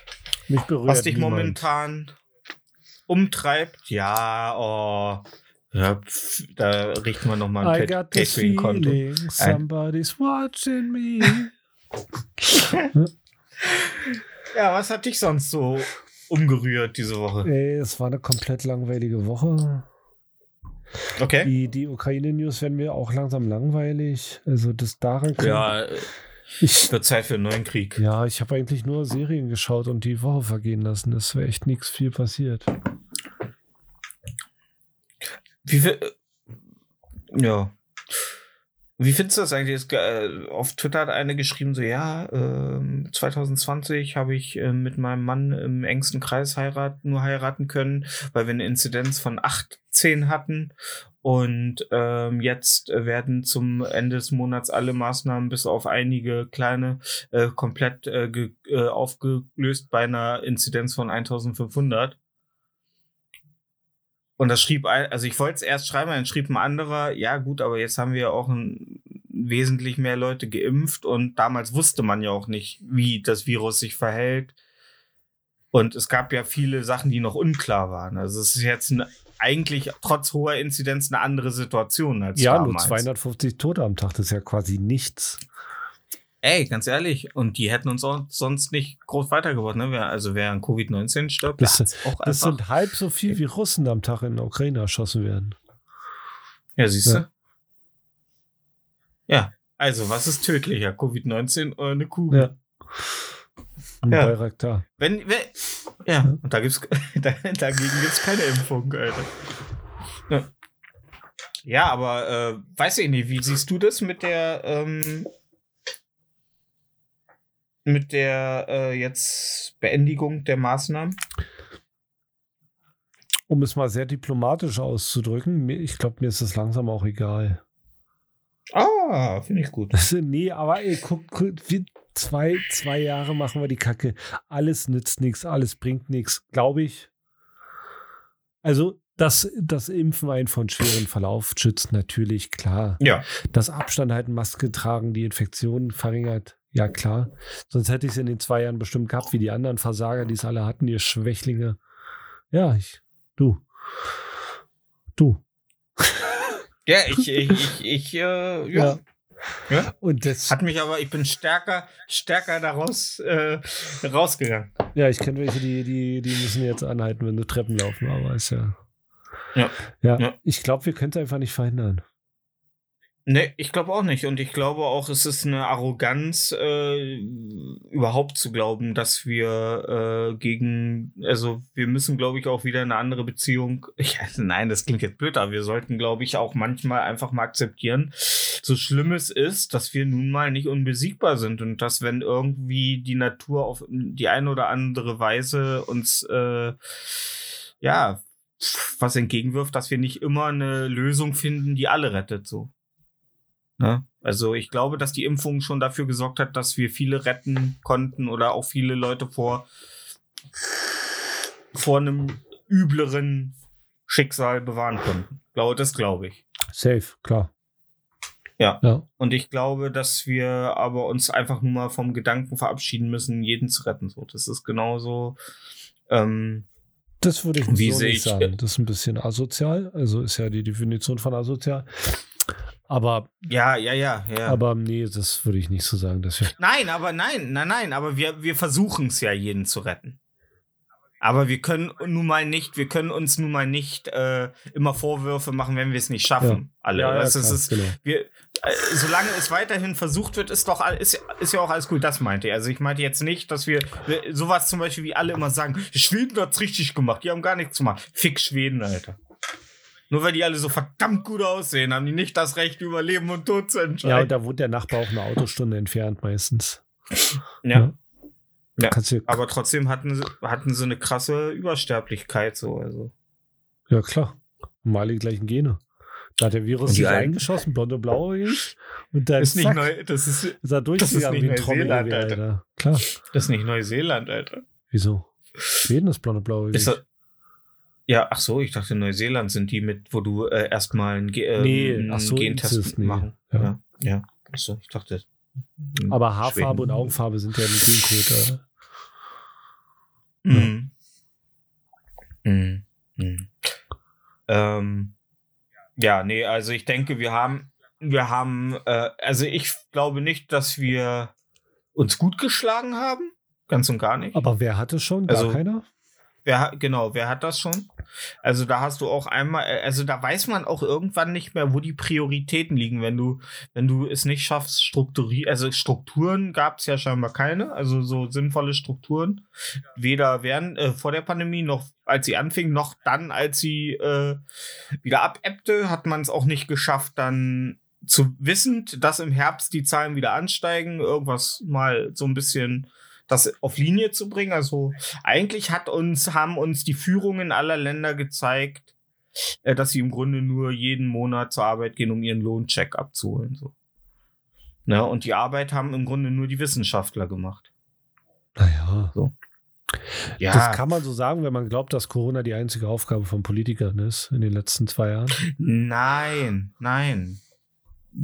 berührt was dich niemand. momentan umtreibt? Ja, oh. Ja, da richten wir nochmal ein Patreon-Konto. somebody's watching me. Ja, was hat dich sonst so umgerührt diese Woche? Ey, es war eine komplett langweilige Woche. Okay. Die, die Ukraine-News werden mir auch langsam langweilig. Also das daran kann- Ja, ich, wird Zeit für einen neuen Krieg. ja, ich habe eigentlich nur Serien geschaut und die Woche vergehen lassen. Es wäre echt nichts viel passiert. Wie viel. Ja. Wie findest du das eigentlich? Äh, Auf Twitter hat eine geschrieben, so ja, ähm, 2020 habe ich äh, mit meinem Mann im engsten Kreis heirat, nur heiraten können, weil wir eine Inzidenz von 18 hatten. Und ähm, jetzt werden zum Ende des Monats alle Maßnahmen bis auf einige kleine äh, komplett äh, aufgelöst bei einer Inzidenz von 1500. Und das schrieb, ein, also ich wollte es erst schreiben, dann schrieb ein anderer, ja gut, aber jetzt haben wir auch ein, wesentlich mehr Leute geimpft und damals wusste man ja auch nicht, wie das Virus sich verhält. Und es gab ja viele Sachen, die noch unklar waren. Also es ist jetzt eine, eigentlich trotz hoher Inzidenz eine andere Situation als Ja, nur damals. 250 Tote am Tag, das ist ja quasi nichts. Ey, ganz ehrlich, und die hätten uns auch sonst nicht groß weitergebracht. Ne? Also wer an Covid-19 stirbt, Das auch Das sind halb so viel wie Russen am Tag in der Ukraine erschossen werden. Ja, siehst du? Ja. Ja. also was ist tödlicher? Covid-19 oder eine Kugel? Ja. Ein Ja. Bayraktar. Wenn, wenn, ja, und da gibt's, da, dagegen gibt's keine Impfung, Alter. Ja, ja aber äh, weiß ich nicht, wie siehst du das mit der, ähm, mit der äh, jetzt Beendigung der Maßnahmen? Um es mal sehr diplomatisch auszudrücken, ich glaube, mir ist das langsam auch egal. Ah, finde ich gut. nee, aber ey, guck, guck zwei, zwei Jahre machen wir die Kacke. Alles nützt nichts, alles bringt nichts, glaube ich. Also, dass das Impfen einen von schweren Verlauf schützt, natürlich, klar. Ja, Das Abstand halten, Maske tragen, die Infektion verringert, ja klar. Sonst hätte ich es in den zwei Jahren bestimmt gehabt, wie die anderen Versager, die es alle hatten, ihr Schwächlinge. Ja, ich, du. Du. ja, ich, ich, ich, ich äh, ja. Ja. Und das, Hat mich aber, ich bin stärker, stärker daraus äh, rausgegangen. ja, ich kenne welche, die, die, die müssen jetzt anhalten, wenn sie Treppen laufen, aber ist ja. Ja. Ja, Ja. ich glaube, wir können es einfach nicht verhindern. Nee, ich glaube auch nicht. Und ich glaube auch, es ist eine Arroganz, äh, überhaupt zu glauben, dass wir äh, gegen, also wir müssen, glaube ich, auch wieder eine andere Beziehung. Ja, nein, das klingt jetzt blöd, aber wir sollten, glaube ich, auch manchmal einfach mal akzeptieren, so schlimm es ist, dass wir nun mal nicht unbesiegbar sind und dass, wenn irgendwie die Natur auf die eine oder andere Weise uns, äh, ja, was entgegenwirft, dass wir nicht immer eine Lösung finden, die alle rettet, so. Ne? Also ich glaube, dass die Impfung schon dafür gesorgt hat, dass wir viele retten konnten oder auch viele Leute vor, vor einem übleren Schicksal bewahren konnten. Glaube, das glaube ich. Safe, klar. Ja. Ja. Und ich glaube, dass wir aber uns einfach nur mal vom Gedanken verabschieden müssen, jeden zu retten. So, das ist genauso. Ähm, Das würde ich Wie so nicht ich- sagen. Das ist ein bisschen asozial. Also ist ja die Definition von asozial. Aber, ja, ja, ja, ja. aber nee, das würde ich nicht so sagen. Dass wir, Nein, aber nein, nein, nein, aber wir, wir versuchen es ja, jeden zu retten. Aber wir können nun mal nicht, wir können uns nun mal nicht äh, immer Vorwürfe machen, wenn wir es nicht schaffen. Alle. Ja, ja, weißt, du, es klar, ist, genau. wir, äh, solange es weiterhin versucht wird, ist doch ist, ist ja auch alles gut. Das meinte ich. Also ich meinte jetzt nicht, dass wir, wir sowas zum Beispiel wie alle immer sagen, Schweden hat's richtig gemacht, die haben gar nichts gemacht. Fick Schweden, Alter. Nur weil die alle so verdammt gut aussehen, haben die nicht das Recht, über Leben und Tod zu ja, und entscheiden. da wohnt der Nachbar auch eine Autostunde entfernt meistens. ja. Ja. Du, Aber trotzdem hatten sie, hatten sie eine krasse Übersterblichkeit so. Also. ja, klar. Mal alle gleichen Gene. Da hat der Virus die sich eingeschossen, blonde, blaue und dann Das ist nicht zack, neu, das ist, ist er durchgegangen nicht wie ein Neuseeland, Trommelgewehr, Alter. Alter. Klar. das ist nicht Neuseeland, Alter. Wieso? Schweden ist blonde, blaue. Ist das, ja, ach so, ich dachte Neuseeland sind die mit, wo du äh, erstmal einen, Ge äh, Nee, einen so, Gentest nee. machen. Ja. Ja, ja. Ach so, ich dachte, Aber Haarfarbe und Schweden. Augenfarbe sind ja nicht. Äh. Mhm. Mhm. Mhm. Ähm, ja, nee, also ich denke, wir haben, wir haben, äh, also ich glaube nicht, dass wir uns gut geschlagen haben. Ganz und gar nicht. Aber wer hatte schon? Gar Also- keiner? Wer, hat- genau, wer hat das schon? Also da hast du auch einmal, äh, also da weiß man auch irgendwann nicht mehr, wo die Prioritäten liegen, wenn du, wenn du es nicht schaffst, strukturieren, also Strukturen gab es ja scheinbar keine, also so sinnvolle Strukturen, weder während äh, vor der Pandemie noch als sie anfing, noch dann, als sie äh, wieder abebbte, hat man es auch nicht geschafft, dann zu wissend, dass im Herbst die Zahlen wieder ansteigen, irgendwas mal so ein bisschen das auf Linie zu bringen. Also eigentlich hat uns, haben uns die Führungen aller Länder gezeigt, äh, dass sie im Grunde nur jeden Monat zur Arbeit gehen, um ihren Lohncheck abzuholen. So. Ne? Und die Arbeit haben im Grunde nur die Wissenschaftler gemacht. Naja. Ja, Das kann man so sagen, wenn man glaubt, dass Corona die einzige Aufgabe von Politikern ist in den letzten zwei Jahren. nein, nein.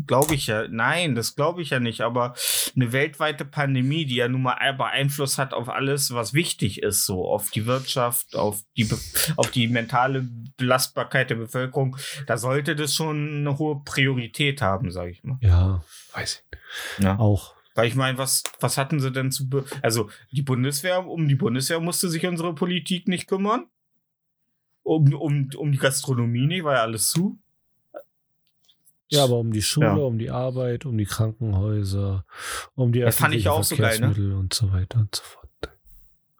Glaube ich ja, nein, das glaube ich ja nicht, aber eine weltweite Pandemie, die ja nun mal aber Einfluss hat auf alles, was wichtig ist, so auf die Wirtschaft, auf die, Be- auf die mentale Belastbarkeit der Bevölkerung, da sollte das schon eine hohe Priorität haben, sage ich mal. Ja, weiß ich. Ja. Auch. Weil ich meine, was, was hatten sie denn zu. Also, die Bundeswehr, um die Bundeswehr musste sich unsere Politik nicht kümmern. Um, um, um die Gastronomie nicht, war ja alles zu. Ja, aber um die Schule, Ja. um die Arbeit, um die Krankenhäuser, um die Das fand ich auch so geil, ne? Und so weiter und so fort.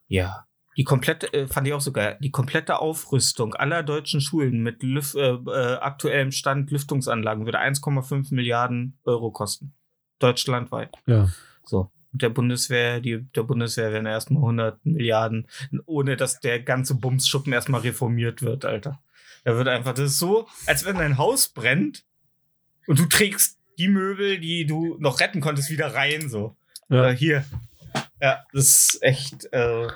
Ja. Die komplette, äh, fand ich auch so geil, die komplette Aufrüstung aller deutschen Schulen mit Lüf äh, äh, aktuellem Stand Lüftungsanlagen würde 1,5 Milliarden Euro kosten. Deutschlandweit. Ja. So. Und der Bundeswehr, die, der Bundeswehr werden erstmal 100 Milliarden, ohne dass der ganze Bumsschuppen erstmal reformiert wird, Alter. Da wird einfach, das ist so, als wenn dein Haus brennt und du trägst die Möbel, die du noch retten konntest, wieder rein, so. Ja. Äh, hier. Ja, das ist echt, äh,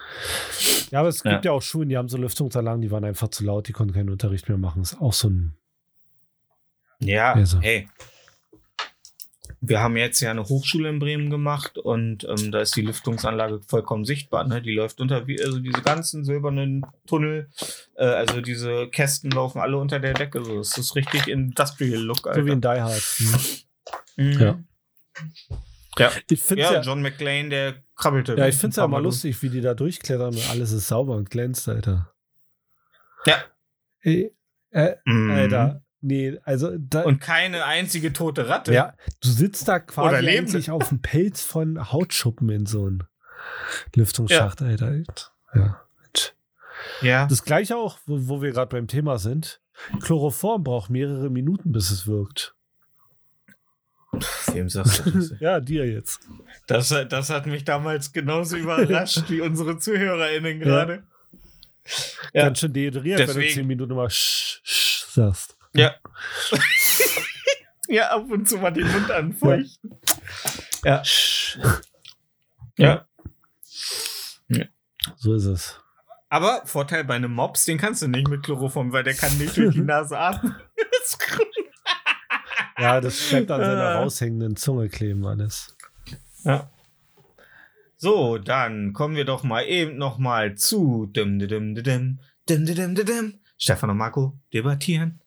ja, aber es Ja. gibt ja auch Schulen, die haben so Lüftungsanlagen, die waren einfach zu laut, die konnten keinen Unterricht mehr machen. Ist auch so ein. Ja, Also. hey. Wir haben jetzt ja eine Hochschule in Bremen gemacht und ähm, da ist die Lüftungsanlage vollkommen sichtbar. Ne? Die läuft unter, wie- also diese ganzen silbernen Tunnel, äh, also diese Kästen laufen alle unter der Decke. So. Das ist richtig Industrial Look, Alter. So wie in Die Hard. Hm. Mhm. Ja. Ja. Ich finde Ja, ja, John McClane, der krabbelte. ja, ich find's ja ein paar mal Mal lustig, wie die da durchklettern und alles ist sauber und glänzt, Alter. Ja. Ey, äh, Mhm. Alter. Nee, also da, Und keine einzige tote Ratte. ja, du sitzt da quasi eigentlich auf dem Pelz von Hautschuppen in so einem Lüftungsschacht, Alter. Ja. Ja. Das gleiche auch, wo, wo wir gerade beim Thema sind. Chloroform braucht mehrere Minuten, bis es wirkt. Wem sagst du das? Ja, dir jetzt. Das, das hat mich damals genauso überrascht wie unsere ZuhörerInnen gerade. Ja. Ganz schön dehydriert, wenn du Deswegen- zehn Minuten mal sch, sch sagst. Ja. ja, ab und zu mal den Mund anfeuchten. Ja. Sch. ja. So ist es. Aber Vorteil bei einem Mops, den kannst du nicht mit Chloroform, weil der kann nicht durch die Nase atmen. Ja, das bleibt an seiner raushängenden Zunge kleben alles. ja. So, dann kommen wir doch mal eben noch mal zu dim, dim, dim, dim, dim, dim, dim. Stefan und Marco debattieren.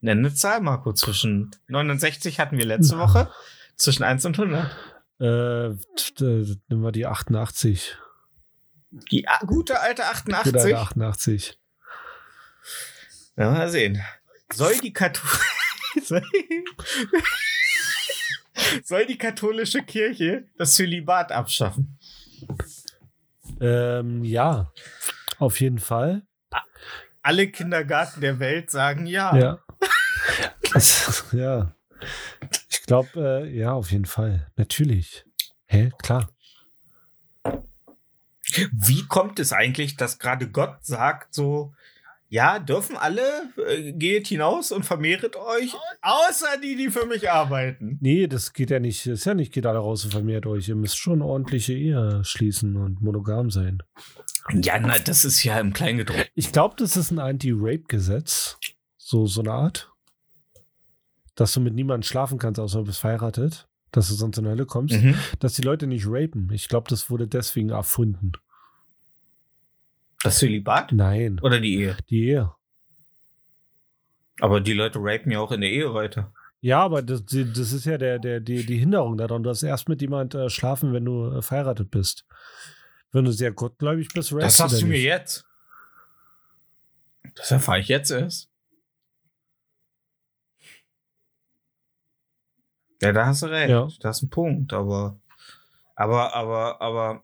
Nenn eine Zahl, Marco. Zwischen 69 hatten wir letzte Woche. Zwischen 1 und 100. Äh, äh, nehmen wir die 88. Die gute alte 88. Oder 88. Ja, mal sehen. Soll die Katho soll, soll die katholische Kirche das Zölibat abschaffen? Ähm, ja, auf jeden Fall. Alle Kindergarten der Welt sagen ja. Ja. Das, ja. Ich glaube, äh, ja, auf jeden Fall. Natürlich. Hä? Klar. Wie kommt es eigentlich, dass gerade Gott sagt so, ja, dürfen alle, äh, geht hinaus und vermehret euch, außer die, die für mich arbeiten. Nee, das geht ja nicht. Ist ja nicht, geht alle raus und vermehrt euch. Ihr müsst schon ordentliche Ehe schließen und monogam sein. Ja, na, das ist ja im Kleingedruckten. Ich glaube, das ist ein Anti-Rape-Gesetz. So, so eine Art. Dass du mit niemandem schlafen kannst, außer du bist verheiratet. dass du sonst in die Hölle kommst, Mhm. dass die Leute nicht rapen. Ich glaube, das wurde deswegen erfunden. Das Zölibat? Nein, Oder die Ehe? die Ehe. Aber die Leute rapen ja auch in der Ehe weiter. Ja, aber das, das ist ja der, der, die, die Hinderung daran. Du darfst erst mit jemand äh, schlafen, wenn du äh, verheiratet bist. Wenn du sehr gottgläubig bist, rapst Das sagst du mir nicht. jetzt. Das erfahre ich jetzt erst. Ja, da hast du recht. Ja. Das ist ein Punkt, aber, aber, aber, aber,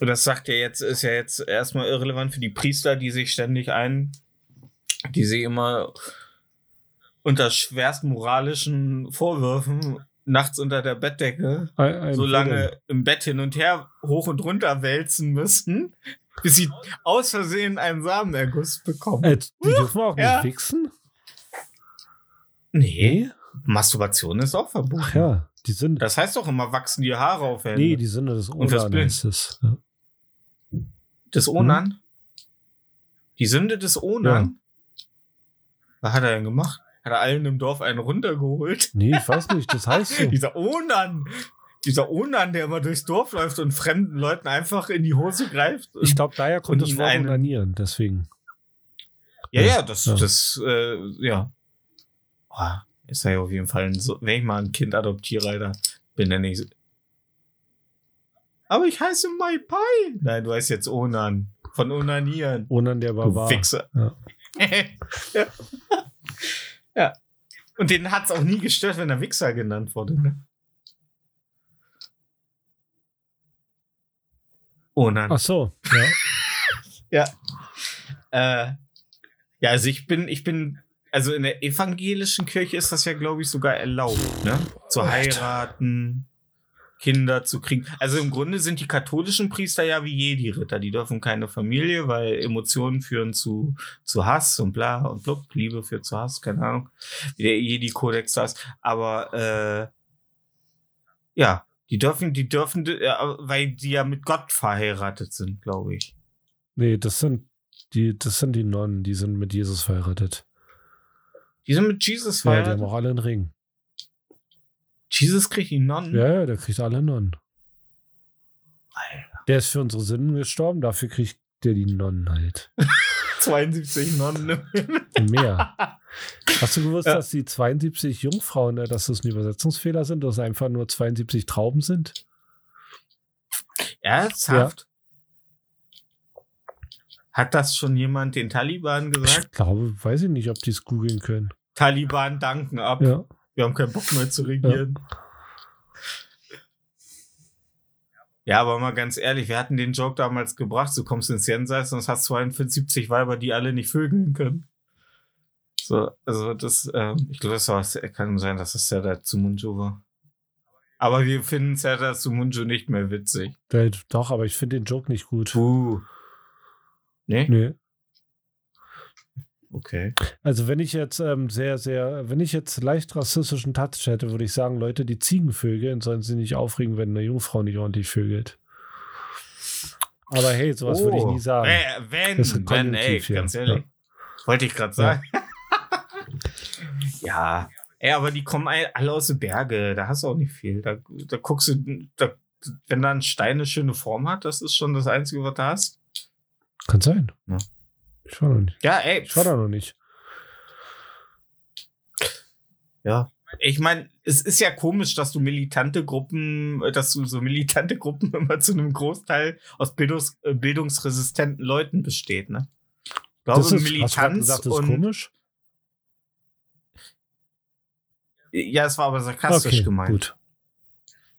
und das sagt ja jetzt, ist ja jetzt erstmal irrelevant für die Priester, die sich ständig ein, die sich immer unter schwerst moralischen Vorwürfen nachts unter der Bettdecke Ein, so lange im Bett hin und her hoch und runter wälzen müssen, bis sie aus Versehen einen Samenerguss bekommen. Äh, die dürfen auch nicht Ja. wichsen? nee, Masturbation ist auch verboten. Ach ja, die sind. Das heißt doch immer, wachsen die Haare auf Hände. nee, die sind das Und das Onan heißt es. Ja. des Onan? Die Sünde des Onan? Was hat er denn gemacht? Hat er allen im Dorf einen runtergeholt? Nee, ich weiß nicht, das heißt so. Dieser Onan! Dieser Onan, der immer durchs Dorf läuft und fremden Leuten einfach in die Hose greift. Ich glaube, daher kommt das Wort Onanieren, deswegen. Ja, ja, das, Ja. das, äh, ja. Boah, ist ja auf jeden Fall ein, so, wenn ich mal ein Kind adoptiere, Alter, nicht so. Aber ich heiße Mai Pai. Nein, du heißt jetzt Onan. Von Onanieren. Onan der Du Barbar. Wichser. Ja. ja. ja. Und den hat's auch nie gestört, wenn er Wichser genannt wurde, ne? Onan. Ach so, ja. Äh, ja, also ich bin, ich bin, also in der evangelischen Kirche ist das ja, glaube ich, sogar erlaubt, ne? Zu heiraten, Kinder zu kriegen. Also im Grunde sind die katholischen Priester ja wie Jedi-Ritter. Die dürfen keine Familie, weil Emotionen führen zu, zu Hass und bla und blub. Liebe führt zu Hass, keine Ahnung, wie der Jedi-Kodex das. Aber äh, ja, die dürfen, die dürfen, äh, weil die ja mit Gott verheiratet sind, glaube ich. Nee, das sind die, das sind die Nonnen, die sind mit Jesus verheiratet. Die sind mit Jesus Ja, die haben verheiratet. auch alle einen Ring. Jesus kriegt die Nonnen. Ja, ja, der kriegt alle Nonnen. Alter. Der ist für unsere Sünden gestorben, dafür kriegt der die Nonnen halt. 72 Nonnen. Mehr. Hast du gewusst, Ja. dass die 72 Jungfrauen, äh, dass das ein Übersetzungsfehler sind, dass es einfach nur 72 Trauben sind? Ernsthaft? Hat das schon jemand den Taliban gesagt? Ich glaube, weiß ich nicht, ob die es googeln können. Taliban danken ab. Ja. Wir haben keinen Bock mehr zu regieren. Ja. aber mal ganz ehrlich, wir hatten den Joke damals gebracht, du kommst ins Jenseits und hast 72 Weiber, die alle nicht vögeln können. So, also das, ähm, ich glaube, das war, kann sein, dass das Serdar Zumunju war. Aber wir finden Serdar Zumunju nicht mehr witzig. Doch, aber ich finde den Joke nicht gut. Puh. Nee? Nee. Okay. Also wenn ich jetzt ähm, sehr, sehr, wenn ich jetzt leicht rassistischen Touch hätte, würde ich sagen, Leute, die Ziegen vögeln, sollen sie nicht aufregen, wenn eine Jungfrau nicht ordentlich vögelt. Aber hey, sowas würde ich nie sagen. Äh, wenn, wenn, ey, ja. ganz ehrlich. Wollte ich gerade sagen. Ja. Ey, aber die kommen all- alle aus den Berge. Da hast du auch nicht viel. Da, da guckst du, da, wenn da ein Stein eine schöne Form hat, das ist schon das Einzige, was du hast. Kann sein. Ja. Ich war noch nicht. Ja, ey. Ich war da noch nicht. Ja. Ich meine, es ist ja komisch, dass du militante Gruppen, äh, dass du so militante Gruppen immer zu einem Großteil aus Bildungs, äh, bildungsresistenten Leuten besteht, ne? Ich glaube, das ist, hast du gerade Militanz gesagt, das ist und komisch? Ja, es war aber sarkastisch Okay, gemeint. gut.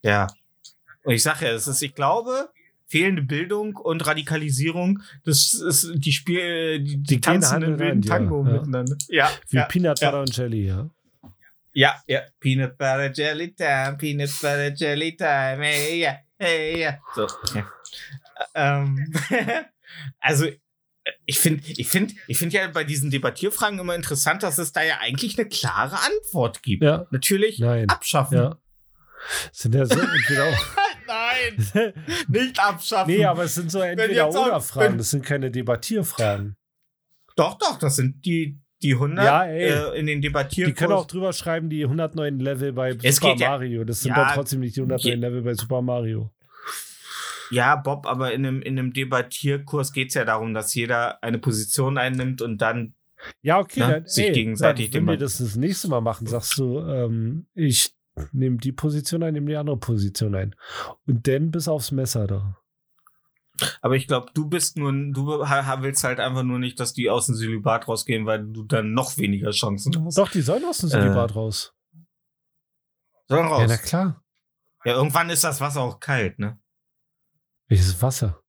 Ja. Und ich sage ja, es ist, ich glaube, fehlende Bildung und Radikalisierung, das ist die Spiel, die, die, tanzen in wilden ja, Tango ja. miteinander. Ja, Wie ja, Peanut ja. Butter und Jelly, ja. ja, ja. Peanut Butter Jelly Time, Peanut Butter Jelly Time, hey, ja, hey, ja. So, ja. Ähm, also, ich finde, ich finde, ich finde ja bei diesen Debattierfragen immer interessant, dass es da ja eigentlich eine klare Antwort gibt. Ja, Natürlich nein. abschaffen. Ja. Sind ja so entweder auch. Nein, nicht abschaffen. nee, aber es sind so jetzt entweder auch- oder Fragen. wenn- Das sind keine Debattierfragen. Doch, doch, das sind die, die 100 Ja, äh, in den Die Debattierkurs. können auch drüber schreiben, die 109 Level bei Es Super geht ja- Mario. Das sind Ja, dann trotzdem nicht die 109 je- Level bei Super Mario. Ja, Bob, aber in einem, in einem Debattierkurs geht es ja darum, dass jeder eine Position einnimmt und dann. Ja, okay. Ja, dann, sich ey, gegenseitig dann, wenn wir das das nächste Mal machen, sagst du, ähm, ich nehme die Position ein, nehme die andere Position ein. Und dann bis aufs Messer da. Aber ich glaube, du bist nur, du willst halt einfach nur nicht, dass die aus dem Zölibat rausgehen, weil du dann noch weniger Chancen hast. Doch, die sollen aus dem Äh, Zölibat raus. Sollen raus. Ja, Ja, na klar. irgendwann ist das Wasser auch kalt, ne? Welches Wasser?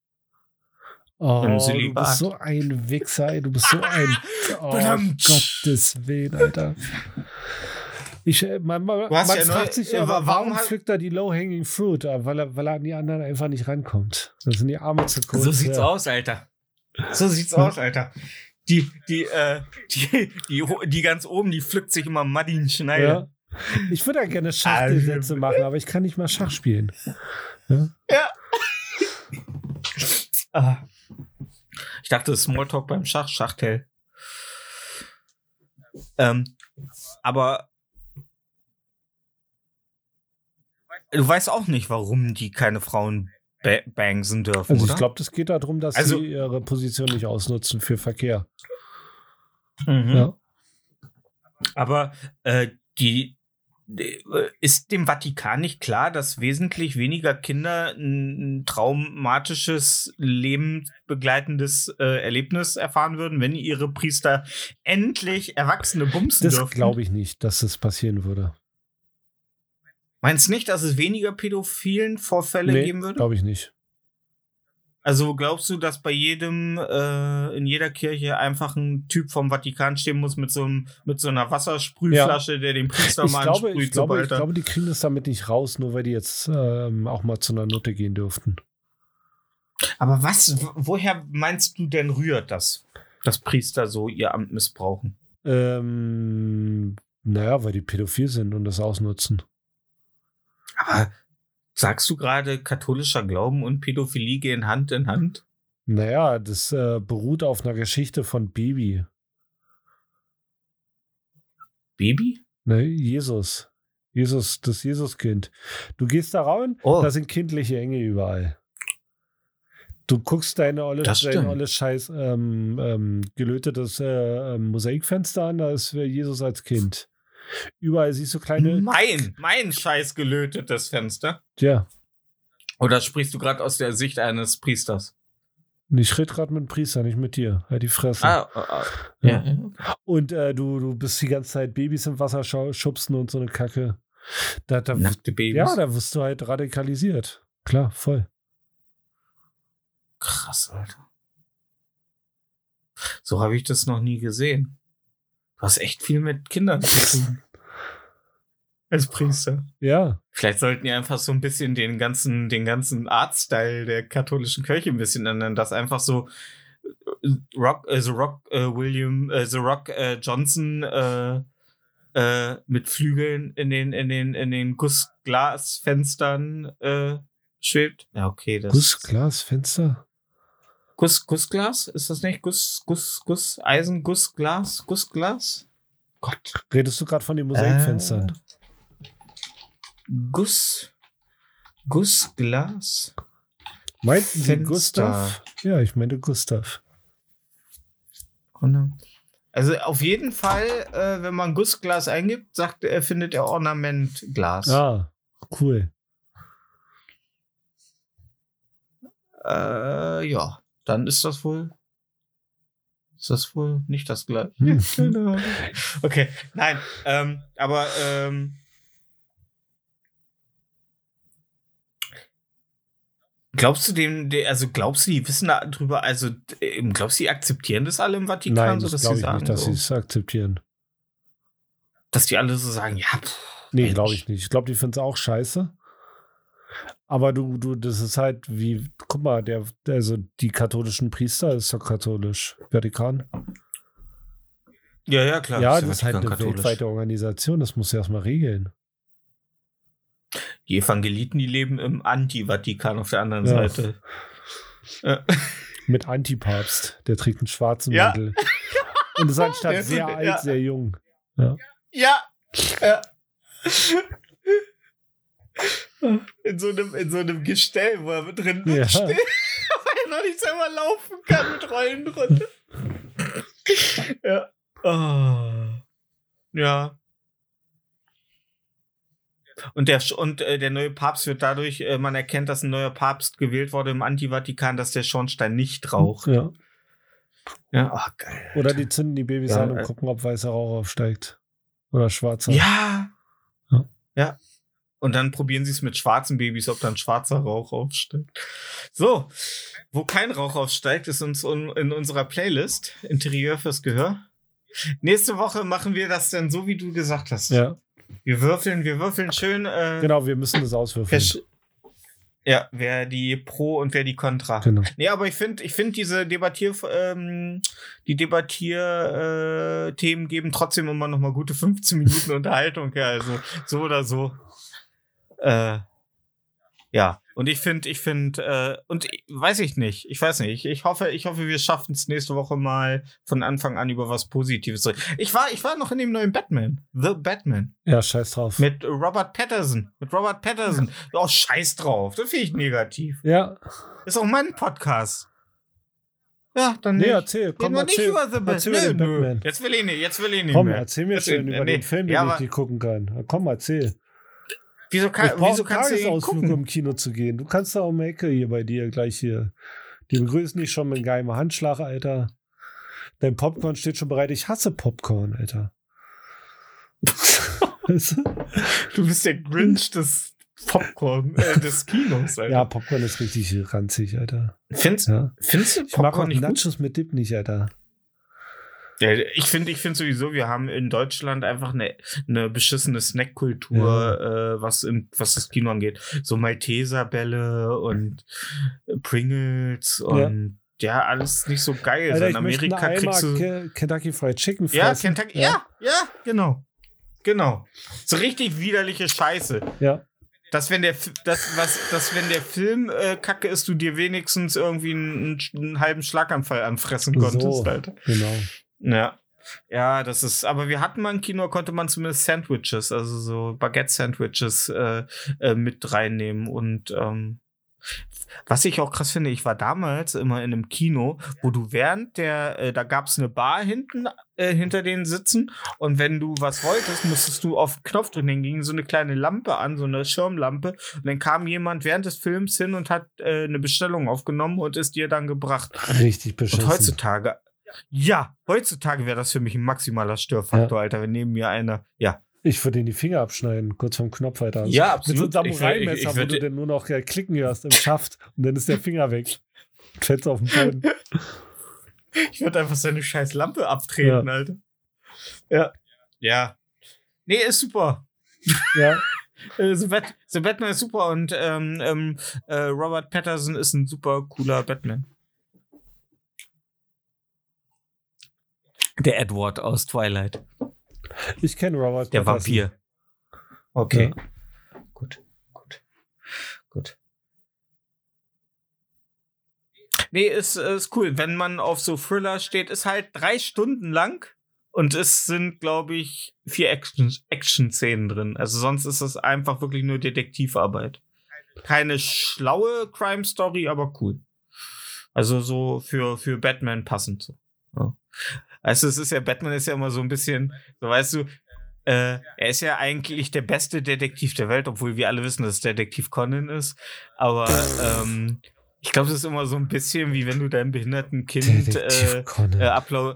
Oh, du bist so ein Wichser, ey. Du bist so ein. Oh. Gottes Willen, Alter. Ich, äh, man man, Du hast man ja fragt neu- sich äh, ja, wa- warum, warum pflückt er die Low-Hanging Fruit? Äh, Weil er, weil er an die anderen einfach nicht rankommt. Das sind die Arme zu kurz. so sieht's ja. aus, Alter. So sieht's aus, Alter. Die, die, äh, die, die, die ganz oben, die pflückt sich immer Madin Schneider. Ja. Ich würde ja gerne Schachtelsätze machen, aber ich kann nicht mal Schach spielen. Ah. Ich dachte, Smalltalk beim Schach, Schachtel. Ähm, aber du weißt auch nicht, warum die keine Frauen ba bangsen dürfen, Also oder? ich glaube, das geht darum, dass Also- sie ihre Position nicht ausnutzen für Verkehr. Mhm. Ja. Aber äh, die äh, ist dem Vatikan nicht klar, dass wesentlich weniger Kinder ein, traumatisches, lebensbegleitendes äh, Erlebnis erfahren würden, wenn ihre Priester endlich Erwachsene bumsen Das dürfen? glaube ich nicht, dass das passieren würde. Meinst du nicht, dass es weniger pädophilen Vorfälle Nee, geben würde? glaube ich nicht. Also glaubst du, dass bei jedem, äh, in jeder Kirche einfach ein Typ vom Vatikan stehen muss mit so, einem, mit so einer Wassersprühflasche, der den Priester mal glaube, ansprüht, ich, glaube, ich glaube, die kriegen das damit nicht raus, nur weil die jetzt ähm, auch mal zu einer Nutte gehen dürften. Aber was, woher meinst du denn rührt das, dass Priester so ihr Amt missbrauchen? Ähm, naja, weil die pädophil sind und das ausnutzen. Aber sagst du gerade, katholischer Glauben und Pädophilie gehen Hand in Hand? Naja, das äh, beruht auf einer Geschichte von Baby. Baby? Ne, Jesus. Jesus, das Jesuskind. Du gehst da rein, Oh. da sind kindliche Engel überall. Du guckst deine olle, Das dein stimmt. olle Scheiß ähm, ähm, gelötetes äh, ähm, Mosaikfenster an, da ist äh, Jesus als Kind. Überall siehst du kleine. Mein, mein scheiß gelötetes Fenster. Ja, Oder sprichst du gerade aus der Sicht eines Priesters? ich rede gerade mit dem Priester, nicht mit dir. Halt die Fresse. Ah, ah, ah. Ja. ja. Und äh, du, du bist die ganze Zeit Babys im Wasser schubsen und so eine Kacke. Da, da, Nackte Babys. ja, da wirst du halt radikalisiert. Klar, voll. Krass, Alter. So habe ich das noch nie gesehen. Du hast echt viel mit Kindern zu tun. Als Priester. Ja, Vielleicht sollten die einfach so ein bisschen den ganzen, den ganzen Artstyle der katholischen Kirche ein bisschen ändern, dass einfach so äh, Rock, äh, The Rock äh, William, äh, The Rock äh, Johnson äh, äh, mit Flügeln in den, in den, in den Gussglasfenstern äh, schwebt. Ja, okay, das Guss, Glas, Fenster. Guss, Gussglas? Ist das nicht Guss, Guss, Guss, Eisen, Gussglas, Gussglas? Gott. Redest du gerade von den Mosaikfenstern? Äh, Guss, Gussglas? Meinten Sie Fenster. Gustav? Ja, ich meine Gustav. Also auf jeden Fall, äh, wenn man Gussglas eingibt, sagt er, findet er Ornamentglas. Ah, cool. Äh, ja, dann ist das wohl. Ist das wohl nicht das gleiche? Hm. Okay, nein, ähm, aber ähm, glaubst du dem, de- also glaubst du, die wissen darüber, also äh, glaubst du, die akzeptieren das alle im Vatikan, Nein, so das dass sie ich sagen, nicht, dass sie es akzeptieren. dass die alle so sagen, ja, pff, Nee, glaube ich nicht. Ich glaube, die finden es auch scheiße. Aber du, du, das ist halt wie, guck mal, der, also die katholischen Priester ist doch katholisch. Vatikan. Ja, ja, klar. ja, das ist halt eine katholisch. weltweite Organisation, das muss ja erstmal regeln. Die Evangeliten, die leben im Anti-Vatikan auf der anderen Ja. Seite. Äh, Mit Antipapst, der trägt einen schwarzen Ja. Mantel. Und ist anstatt Der sehr alt, ja. sehr jung. Ja. ja. In so einem, in so einem Gestell, wo er drin Ja. steht, weil er noch nicht selber laufen kann mit Rollen drunter. ja. Oh. Ja. Und der, und äh, der neue Papst wird dadurch, äh, man erkennt, dass ein neuer Papst gewählt wurde im Antivatikan, dass der Schornstein nicht raucht. Ja. Ja, oh, geil. Oder die zünden die Babys Ja, an und äh. gucken, ob weißer Rauch aufsteigt. Oder schwarzer. Ja. Ja. Ja. Und dann probieren sie es mit schwarzen Babys, ob dann schwarzer Rauch aufsteigt. So, wo kein Rauch aufsteigt, ist uns un in unserer Playlist Interieur fürs Gehör. Nächste Woche machen wir das dann so, wie du gesagt hast. Ja, Wir würfeln, wir würfeln schön. Äh, genau, wir müssen das auswürfeln. ja, wer die Pro und wer die Contra. Genau. Nee, aber ich finde, ich finde diese Debattier, ähm, die Debattier äh, geben trotzdem immer noch mal gute 15 Minuten Unterhaltung, ja, also so oder so. Äh, ja, und ich finde, ich finde, äh, und ich- weiß ich nicht, ich weiß nicht, ich hoffe, ich hoffe, wir schaffen es nächste Woche mal von Anfang an über was Positives zu reden. Ich war, ich war noch in dem neuen Batman, The Batman. Ja, scheiß drauf. Mit Robert Patterson. Mit Robert Patterson. Oh, scheiß drauf. Das finde ich negativ. ja, Ist auch mein Podcast. Ja, dann nee, nicht. erzähl. Reden Komm, wir nicht erzähl, über The erzähl Nö. Batman. Jetzt will ich nicht, jetzt will ich nicht Komm, mehr. erzähl mir Jetzt schön über nee. den Film, Ja, den ich aber nicht gucken kann. Komm, erzähl. Wieso, kann, ich wieso kannst du Tagesausflug, gucken? um im Kino zu gehen. Du kannst da um die Ecke hier bei dir gleich hier. Die begrüßen dich schon mit einem geheimen Handschlag, Alter. Dein Popcorn steht schon bereit. Ich hasse Popcorn, Alter. Du? Du bist der Grinch des Popcorn, äh, des Kinos, Alter. ja, Popcorn ist richtig ranzig, Alter. Findest, Ja. findest du Ich mag auch Popcorn? Nachos mit Dip nicht, Alter. Ja, ich finde ich finde sowieso, wir haben in Deutschland einfach eine, eine beschissene Snackkultur, äh, was, im, was das Kino angeht. So Malteserbälle und Pringles und ja, alles nicht so geil. Alter, in Amerika kriegst du. Ke Kentucky Fried Chicken Ja, fressen. Kentucky, ja, ja, genau. Genau. So richtig widerliche Scheiße. Ja. Dass wenn der, das, was, dass wenn der Film äh, kacke ist, du dir wenigstens irgendwie einen, einen halben Schlaganfall anfressen konntest, So, Alter. genau. Ja. Ja, das ist, aber wir hatten mal im Kino, konnte man zumindest Sandwiches, also so Baguette-Sandwiches äh, äh, mit reinnehmen. Und ähm, was ich auch krass finde, ich war damals immer in einem Kino, wo du während der, äh, da gab es eine Bar hinten, äh, hinter den Sitzen und wenn du was wolltest, musstest du auf den Knopf drücken, dann ging so eine kleine Lampe an, so eine Schirmlampe und dann kam jemand während des Films hin und hat äh, eine Bestellung aufgenommen und ist dir dann gebracht. Richtig beschissen. Und heutzutage, ja, heutzutage wäre das für mich ein maximaler Störfaktor, Alter, wenn neben mir einer, ja. Ich würde ihm die Finger abschneiden, kurz vorm Knopf, Alter. Ja, Mit so einem absolut. Samurai-Messer, wo du dann nur noch äh, klicken hörst im Schaft und dann ist der Finger weg. Fällst auf den Boden. Ich würde einfach seine scheiß Lampe abtreten, Ja. Alter. Ja. Ja. Nee, ist super. Ja, Äh, The, Bat The Batman ist super und ähm, ähm, äh, Robert Patterson ist ein super cooler Batman. Der Edward aus Twilight. ich kenne Robert Der Patterson. Vampir. Okay. Ja. Gut, gut, gut. Nee, ist, ist cool. Wenn man auf so Thriller steht, ist halt drei Stunden lang und es sind, glaube ich, vier Action- Action-Szenen drin. Also sonst ist es einfach wirklich nur Detektivarbeit. Keine schlaue Crime-Story, aber cool. Also so für, für Batman passend. So. Ja. Also es ist ja, Batman ist ja immer so ein bisschen, so weißt du, äh, er ist ja eigentlich der beste Detektiv der Welt, obwohl wir alle wissen, dass es Detektiv Conan ist. Aber ähm, ich glaube, es ist immer so ein bisschen wie wenn du deinem behinderten Kind äh, äh,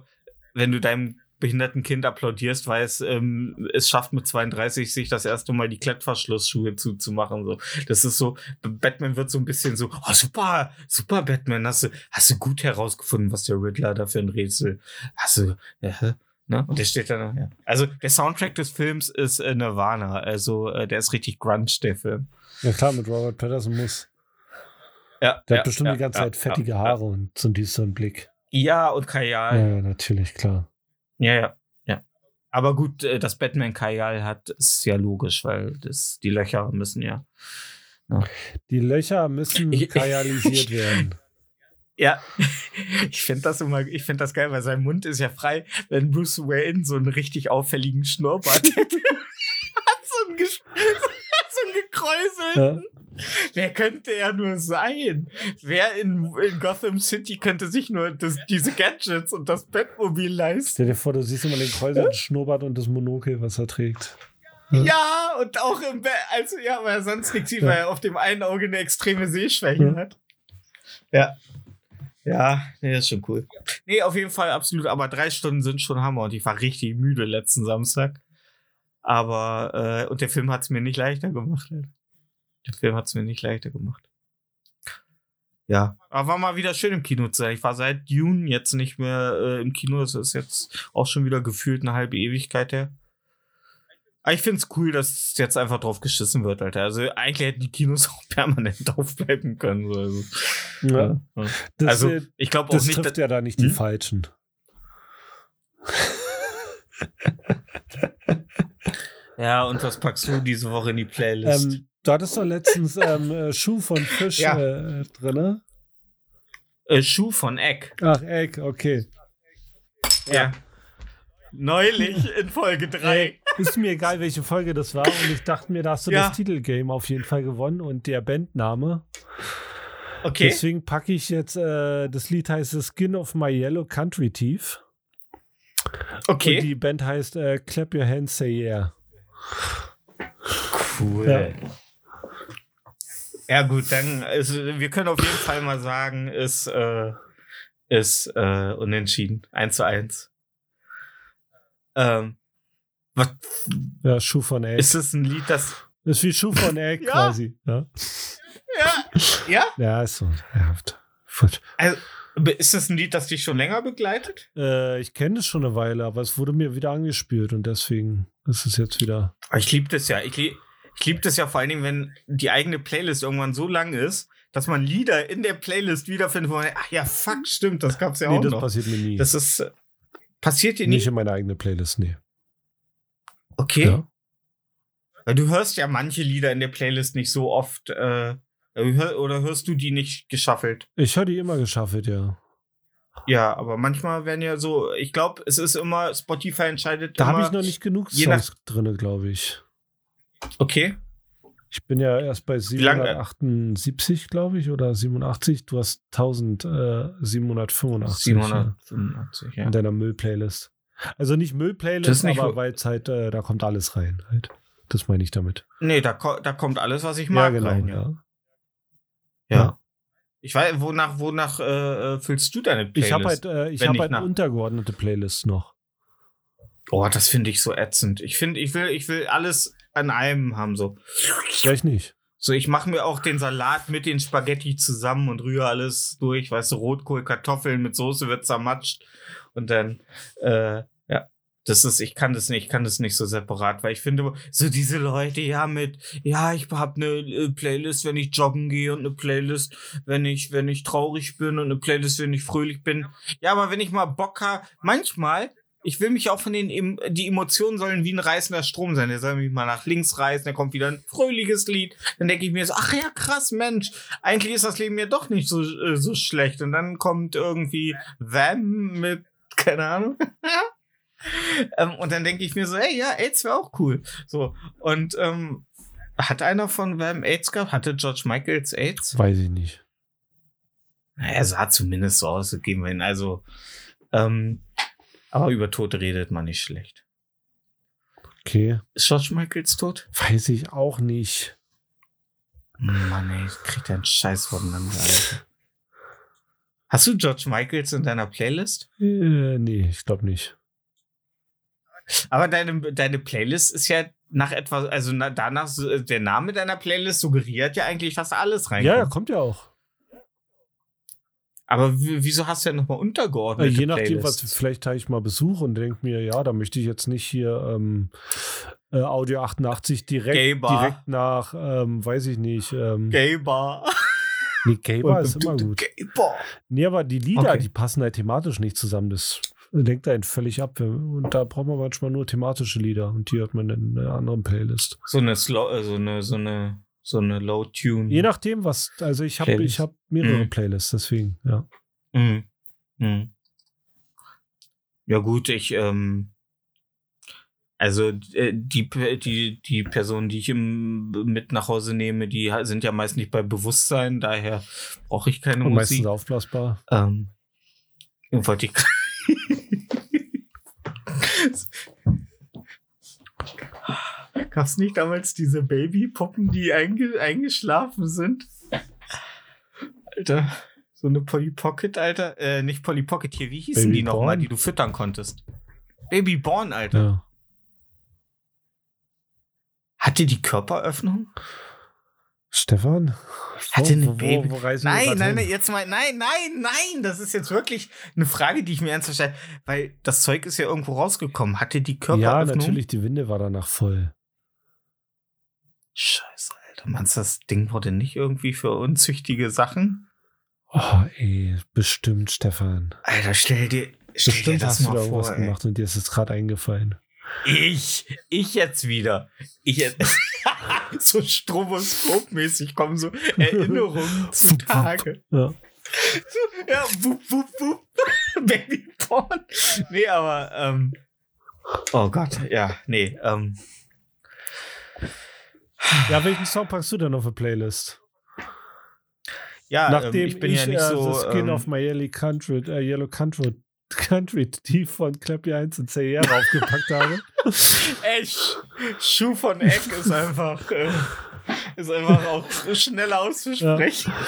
wenn du deinem behinderten Kind applaudierst, weil es ähm, es schafft mit 32 sich das erste Mal die Klettverschlussschuhe zuzumachen. So, das ist so. Batman wird so ein bisschen so, oh super, super Batman, hast du hast du gut herausgefunden, was der Riddler da für ein Rätsel. Hast du ja, Ne? Und der steht da noch, ja. Also der Soundtrack des Films ist äh, Nirvana. Also äh, der ist richtig grunge, der Film. Ja klar, mit Robert Patterson muss. Ja, Der ja, hat bestimmt ja, die ganze Zeit fettige Haare und so einen düsteren Blick. Ja, und Ja, Kajal. ja, natürlich, klar. Ja, ja, ja. Aber gut, äh, dass Batman Kajal hat, ist ja logisch, weil das, die Löcher müssen ja. Die Löcher müssen Ich- kajalisiert werden. Ja, ich finde das immer, ich finde das geil, weil sein Mund ist ja frei, wenn Bruce Wayne so einen richtig auffälligen Schnurrbart hätte. Hat so einen, so einen gekräuselten. Wer könnte er nur sein? Wer in, in Gotham City könnte sich nur das, diese Gadgets und das Batmobil leisten? Stell dir vor, du siehst immer den kräuselnden Schnurrbart und das Monokel, was er trägt. Ja, und auch im Bett, also ja, weil er sonst nichts sieht, Ja. weil er auf dem einen Auge eine extreme Sehschwäche Ja. hat. Ja. Ja, nee, das ist schon cool. Nee, auf jeden Fall absolut, aber drei Stunden sind schon Hammer und ich war richtig müde letzten Samstag. Aber, äh, und der Film hat es mir nicht leichter gemacht. Alter. Der Film hat es mir nicht leichter gemacht. Ja, aber war mal wieder schön im Kino zu sein. Ich war seit June jetzt nicht mehr äh, im Kino. Das ist jetzt auch schon wieder gefühlt eine halbe Ewigkeit her. Aber ich find's cool, dass jetzt einfach drauf geschissen wird, Alter. Also eigentlich hätten die Kinos auch permanent aufbleiben können. So. Also, Ja. ja. Das, also ich glaube auch das nicht, trifft dass, ja da nicht die Hm? Falschen. Ja, und was packst du diese Woche in die Playlist? Ähm, du hattest doch letztens ähm, äh, Schuh von Fisch Ja. äh, drin. äh, Schuh von Eck. Ach, Egg, okay. Ja. Neulich in Folge 3. Ist mir egal, welche Folge das war. Und ich dachte mir, da hast du Ja. das Titelgame auf jeden Fall gewonnen und der Bandname. Okay. Deswegen packe ich jetzt, äh, das Lied heißt The Skin of My Yellow Country Thief. Und Okay. die Band heißt äh, Clap Your Hands, Say Yeah. Cool. Ja. Ja. gut, dann ist, wir können auf jeden Fall mal sagen, ist, äh, ist äh, unentschieden. 1 zu 1. Ähm, was, Ja, Schuh von Egg. ist das ein Lied, das. ist wie Schuh von Egg Ja. quasi. Ja, Ja. Ja? ja ist so. Ja. Also, ist das ein Lied, das dich schon länger begleitet? äh, ich kenne es schon eine Weile, aber es wurde mir wieder angespielt und deswegen ist es jetzt wieder. Ich liebe das ja. Ich, lieb- ich liebe das ja vor allen Dingen, wenn die eigene Playlist irgendwann so lang ist, dass man Lieder in der Playlist wiederfindet, wo man, ach ja, fuck, stimmt, das gab's ja nee, auch das noch. passiert mir nie. Das ist, äh, passiert dir nicht nicht? in meine eigene Playlist, nee. Okay. Ja. Weil du hörst ja manche Lieder in der Playlist nicht so oft, äh, oder hörst du die nicht geschaffelt? Ich höre die immer geschaffelt, ja. Ja, aber manchmal werden ja so, ich glaube, es ist immer, Spotify entscheidet Da habe ich noch nicht genug Songs drin, glaube ich. Okay. Ich bin ja erst bei lang- 778, glaube ich, oder 87. Du hast 1785 ja, 785, ja. in deiner Müll-Playlist. Also nicht Müll-Playlist, aber weil es halt, äh, da kommt alles rein. Halt. Das meine ich damit. Nee, da, ko- da kommt alles, was ich mag rein, ja. ja. Ja. Ja. Ich weiß, wonach, wonach äh, äh, füllst du deine Playlist? Ich habe halt, äh, ich hab halt nach- untergeordnete Playlists noch. oh, das finde ich so ätzend. Ich finde, ich will, ich will alles an einem haben, so. Vielleicht nicht. So, ich mache mir auch den Salat mit den Spaghetti zusammen und rühre alles durch, weißt du, Rotkohl, Kartoffeln mit Soße wird zermatscht und dann, äh, ja, das ist, ich kann das nicht, ich kann das nicht so separat, weil ich finde, so diese Leute, ja, mit, ja, ich habe eine äh, Playlist, wenn ich joggen gehe und eine Playlist, wenn ich, wenn ich traurig bin und eine Playlist, wenn ich fröhlich bin. Ja, aber wenn ich mal Bock habe, manchmal, ich will mich auch von den, die Emotionen sollen wie ein reißender Strom sein. Der soll mich mal nach links reißen, dann kommt wieder ein fröhliches Lied. Dann denke ich mir so, ach ja, krass, Mensch, eigentlich ist das Leben ja doch nicht so, äh, so schlecht. Und dann kommt irgendwie Vam mit, keine Ahnung. ähm, und dann denke ich mir so, hey, ja, AIDS wäre auch cool. So, und ähm, hat einer von Vam AIDS gehabt? Hatte George Michaels AIDS? Weiß ich nicht. Er sah zumindest so aus, geben wir ihn. Also, ähm, aber über Tod redet man nicht schlecht. Okay. Ist George Michaels tot? Weiß ich auch nicht. Mann, ey, kriegt einen Scheiß voneinander, Alter. Hast du George Michaels in deiner Playlist? Äh, nee, ich glaube nicht. Aber deine, deine Playlist ist ja nach etwas, also na, danach, so- der Name deiner Playlist suggeriert ja eigentlich, dass da alles reinkommt. Ja, ja, kommt ja auch. Aber wieso hast du ja nochmal untergeordnet? je nachdem, was vielleicht habe ich mal Besuch und denke mir, ja, da möchte ich jetzt nicht hier ähm, äh, Audio 88 direkt, direkt nach, ähm, weiß ich nicht. Ähm, Gay-Bar. nee, Gay-Bar ist immer gut. Gay-Bar. Nee, aber die Lieder, Okay. die passen halt thematisch nicht zusammen. Das lenkt einen völlig ab. Und da braucht man manchmal nur thematische Lieder und die hört man in einer anderen Playlist. So eine Slow, äh, so eine, so eine, so eine Low-Tune. Je nachdem, was, also ich habe ich hab mehrere Mhm. Playlists, deswegen, ja. Mhm. Mhm. Ja gut, ich, ähm, also äh, die, die, die Personen, die ich im, mit nach Hause nehme, die sind ja meist nicht bei Bewusstsein, daher brauche ich keine Und meistens Musik. aufblasbar. Ähm, wollte ich Gab's nicht damals diese Babypuppen, die einge eingeschlafen sind? Alter, so eine Polly Pocket, Alter. Äh, nicht Polly Pocket hier, wie hießen Baby die nochmal, die du füttern konntest? Baby Born, Alter. Ja. Hatte die Körperöffnung? Stefan? Hatte eine wo, Baby. wo, wo Nein, nein, hin? nein, jetzt mal, nein, nein, nein, das ist jetzt wirklich eine Frage, die ich mir ernsthaft stelle, weil das Zeug ist ja irgendwo rausgekommen. Hatte die Ja, Körperöffnung? natürlich, die Winde war danach voll. Scheiße, Alter. Meinst du, das Ding wurde nicht irgendwie für unzüchtige Sachen? Oh, ey, bestimmt, Stefan. Alter, stell dir, stell dir Bestimmt das hast du da mal vor, ey. gemacht und dir ist es gerade eingefallen. Ich, ich jetzt wieder. Ich jetzt. so stroboskopmäßig kommen so Erinnerungen zutage. Ja. Ja, wup, wup, wup. Baby Porn. Nee, aber, ähm. Oh Gott, ja, nee, ähm. Ja, welchen Song packst du denn auf der Playlist? Ja, Nachdem ähm, ich bin ja nicht äh, so. The Skin ähm, of My Yellow Country, äh, Yellow Country, Country Tief von Clappy 1 und CR raufgepackt habe. Echt, Schuh von Eck ist einfach, äh, ist einfach auch schneller auszusprechen.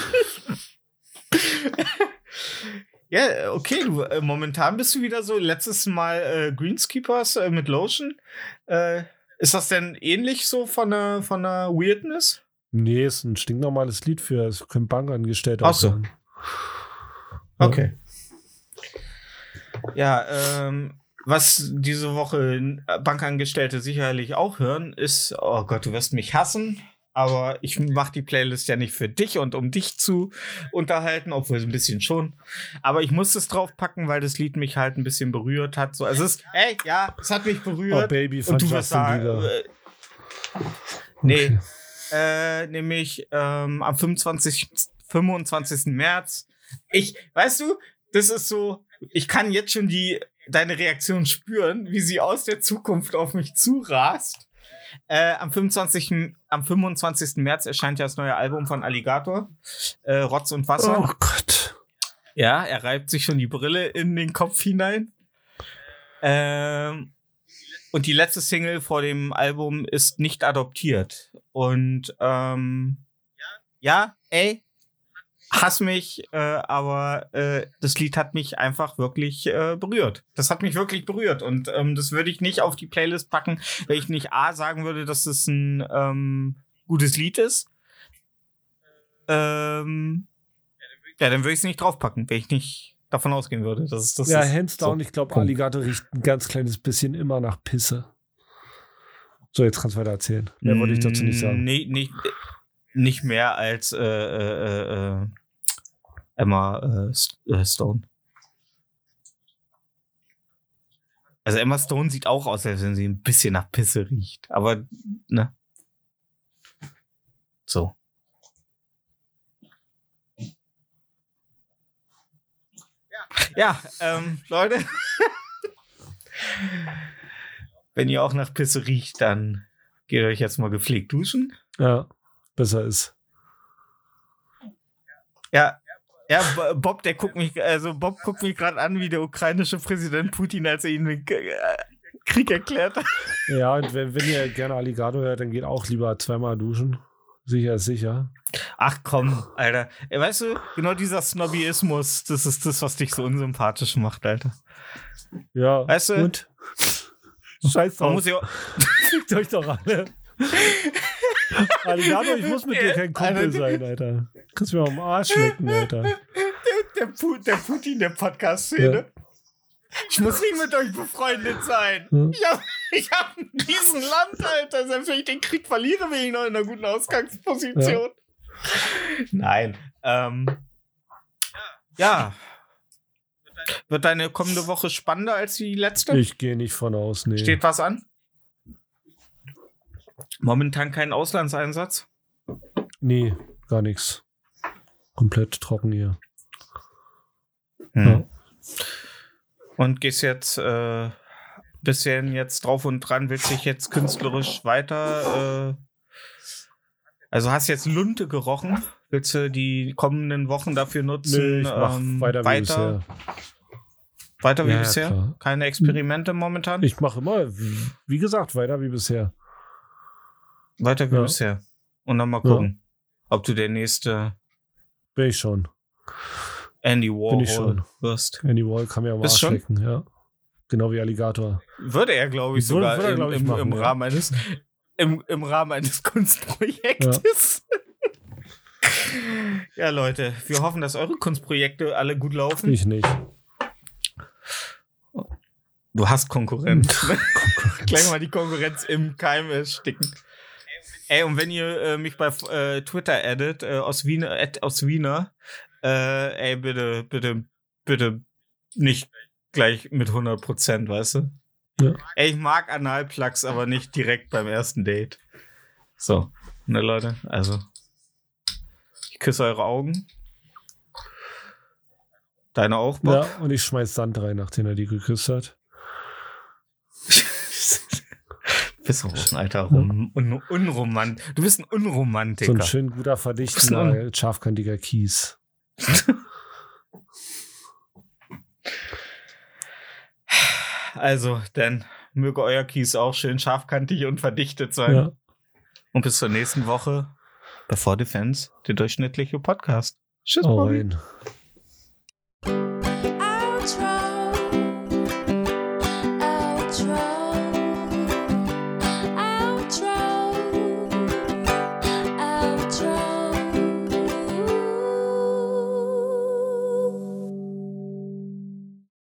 Ja, okay, du, äh, momentan bist du wieder so, letztes Mal äh, Greenskeepers äh, mit Lotion. Ist das denn ähnlich so von der, von der Weirdness? Nee, ist ein stinknormales Lied für, es können Bankangestellte Ach so. sein. Okay. Ja, ähm, was diese Woche Bankangestellte sicherlich auch hören, ist, oh Gott, du wirst mich hassen, aber ich mache die Playlist ja nicht für dich und um dich zu unterhalten, obwohl es ein bisschen schon. Aber ich musste es draufpacken, weil das Lied mich halt ein bisschen berührt hat. So, es ist, ey, ja, es hat mich Oh, berührt. Baby, und du wirst sagen, Bieber. äh, nee, äh, nämlich ähm, am 25. 25. März. Ich, weißt du, das ist so, ich kann jetzt schon die, deine Reaktion spüren, wie sie aus der Zukunft auf mich zurast. Äh, am, 25., am 25. März erscheint ja das neue Album von Alligator, äh, Rotz und Wasser. Oh Gott. Ja, er reibt sich schon die Brille in den Kopf hinein. Ähm, und die letzte Single vor dem Album ist nicht adoptiert. Und ähm, ja, ey, hass mich, äh, aber äh, das Lied hat mich einfach wirklich äh, berührt. Das hat mich wirklich berührt. Und ähm, das würde ich nicht auf die Playlist packen, wenn ich nicht A sagen würde, dass es ein ähm, gutes Lied ist. Ähm, ja, dann würde ich es nicht draufpacken, wenn ich nicht davon ausgehen würde. dass es das ja, ist. hands down, So, ich glaube. Alligator riecht ein ganz kleines bisschen immer nach Pisse. So, jetzt kannst du weiter erzählen. Mehr wollte ich dazu nicht sagen. Nee, nicht, nicht mehr als äh, äh, äh, Emma äh, äh, Stone. Also Emma Stone sieht auch aus, als wenn sie ein bisschen nach Pisse riecht. Aber, ne? So. Ja, ähm, Leute. Wenn ihr auch nach Pisse riecht, dann geht euch jetzt mal gepflegt duschen. Ja, besser ist. Ja, ja, Bo- Bob, der guckt mich, also Bob guckt mich gerade an, wie der ukrainische Präsident Putin, als er ihn den äh, Krieg erklärt hat. Ja, und wenn, wenn ihr gerne Alligator hört, dann geht auch lieber zweimal duschen. Sicher ist sicher. Ach komm, Alter. Weißt du, genau dieser Snobbyismus, das ist das, was dich so unsympathisch macht, Alter. Ja, Weißt du- und? Scheiß Man drauf. muss ja, Fickt euch doch alle. Alligator, ich muss mit dir kein Kumpel sein, Alter. Kannst mir mal am Arsch lecken, Alter. der, der, Pu der Putin der Podcast-Szene. Ich muss nicht mit euch befreundet sein. Hm. Ich habe ich hab ein Riesenland, Alter. Selbst wenn ich den Krieg verliere, bin ich noch in einer guten Ausgangsposition. Nein. Ähm, ja. Wird deine kommende Woche spannender als die letzte? Ich gehe nicht von aus, nee. Steht was an? Momentan kein Auslandseinsatz. Nee, gar nichts. Komplett trocken hier. Hm. Ja. Und gehst jetzt äh, bisschen jetzt drauf und dran, willst dich jetzt künstlerisch weiter. Äh, also hast jetzt Lunte gerochen. Willst du die kommenden Wochen dafür nutzen? Mach ähm, weiter, wie weiter, bisher. weiter wie Ja, bisher? klar. Keine Experimente momentan? Ich mache immer, wie gesagt, weiter wie bisher. Weiter wie Ja. bisher. Und dann mal Ja. gucken, ob du der nächste Bin ich schon. Andy Bin ich Warhol schon. wirst. Andy Wall kann mir am Bist Arsch lecken, ja. Genau wie Alligator. Würde er, glaube ich, Würde- sogar würde er, im, glaub ich, im, machen, im ja. Rahmen eines im, im Rahmen eines Kunstprojektes. Ja. Leute, wir hoffen, dass eure Kunstprojekte alle gut laufen. Ich nicht. Du hast Konkurrenz. Konkurrenz. Gleich mal die Konkurrenz im Keim ersticken. Ey, und wenn ihr äh, mich bei äh, Twitter addet, äh, aus Wiener, ad, aus Wiener, äh, ey, bitte, bitte, bitte nicht gleich mit 100 Prozent, weißt du? Ja. Ey, ich mag Analplugs, aber nicht direkt beim ersten Date. So, ne, Leute, also. Ich küsse eure Augen. Deine auch, Bob? Ja, und ich schmeiß Sand rein, nachdem er die geküsst hat. Bist auch ein alter Rum un Unromant. Du bist ein So Unromantiker. ein schön guter, verdichtender, scharfkantiger Kies. Also, dann möge euer Kies auch schön scharfkantig und verdichtet sein. Ja. Und bis zur nächsten Woche. Bevor Defense, der durchschnittliche Podcast. Tschüss, Bobby. rein.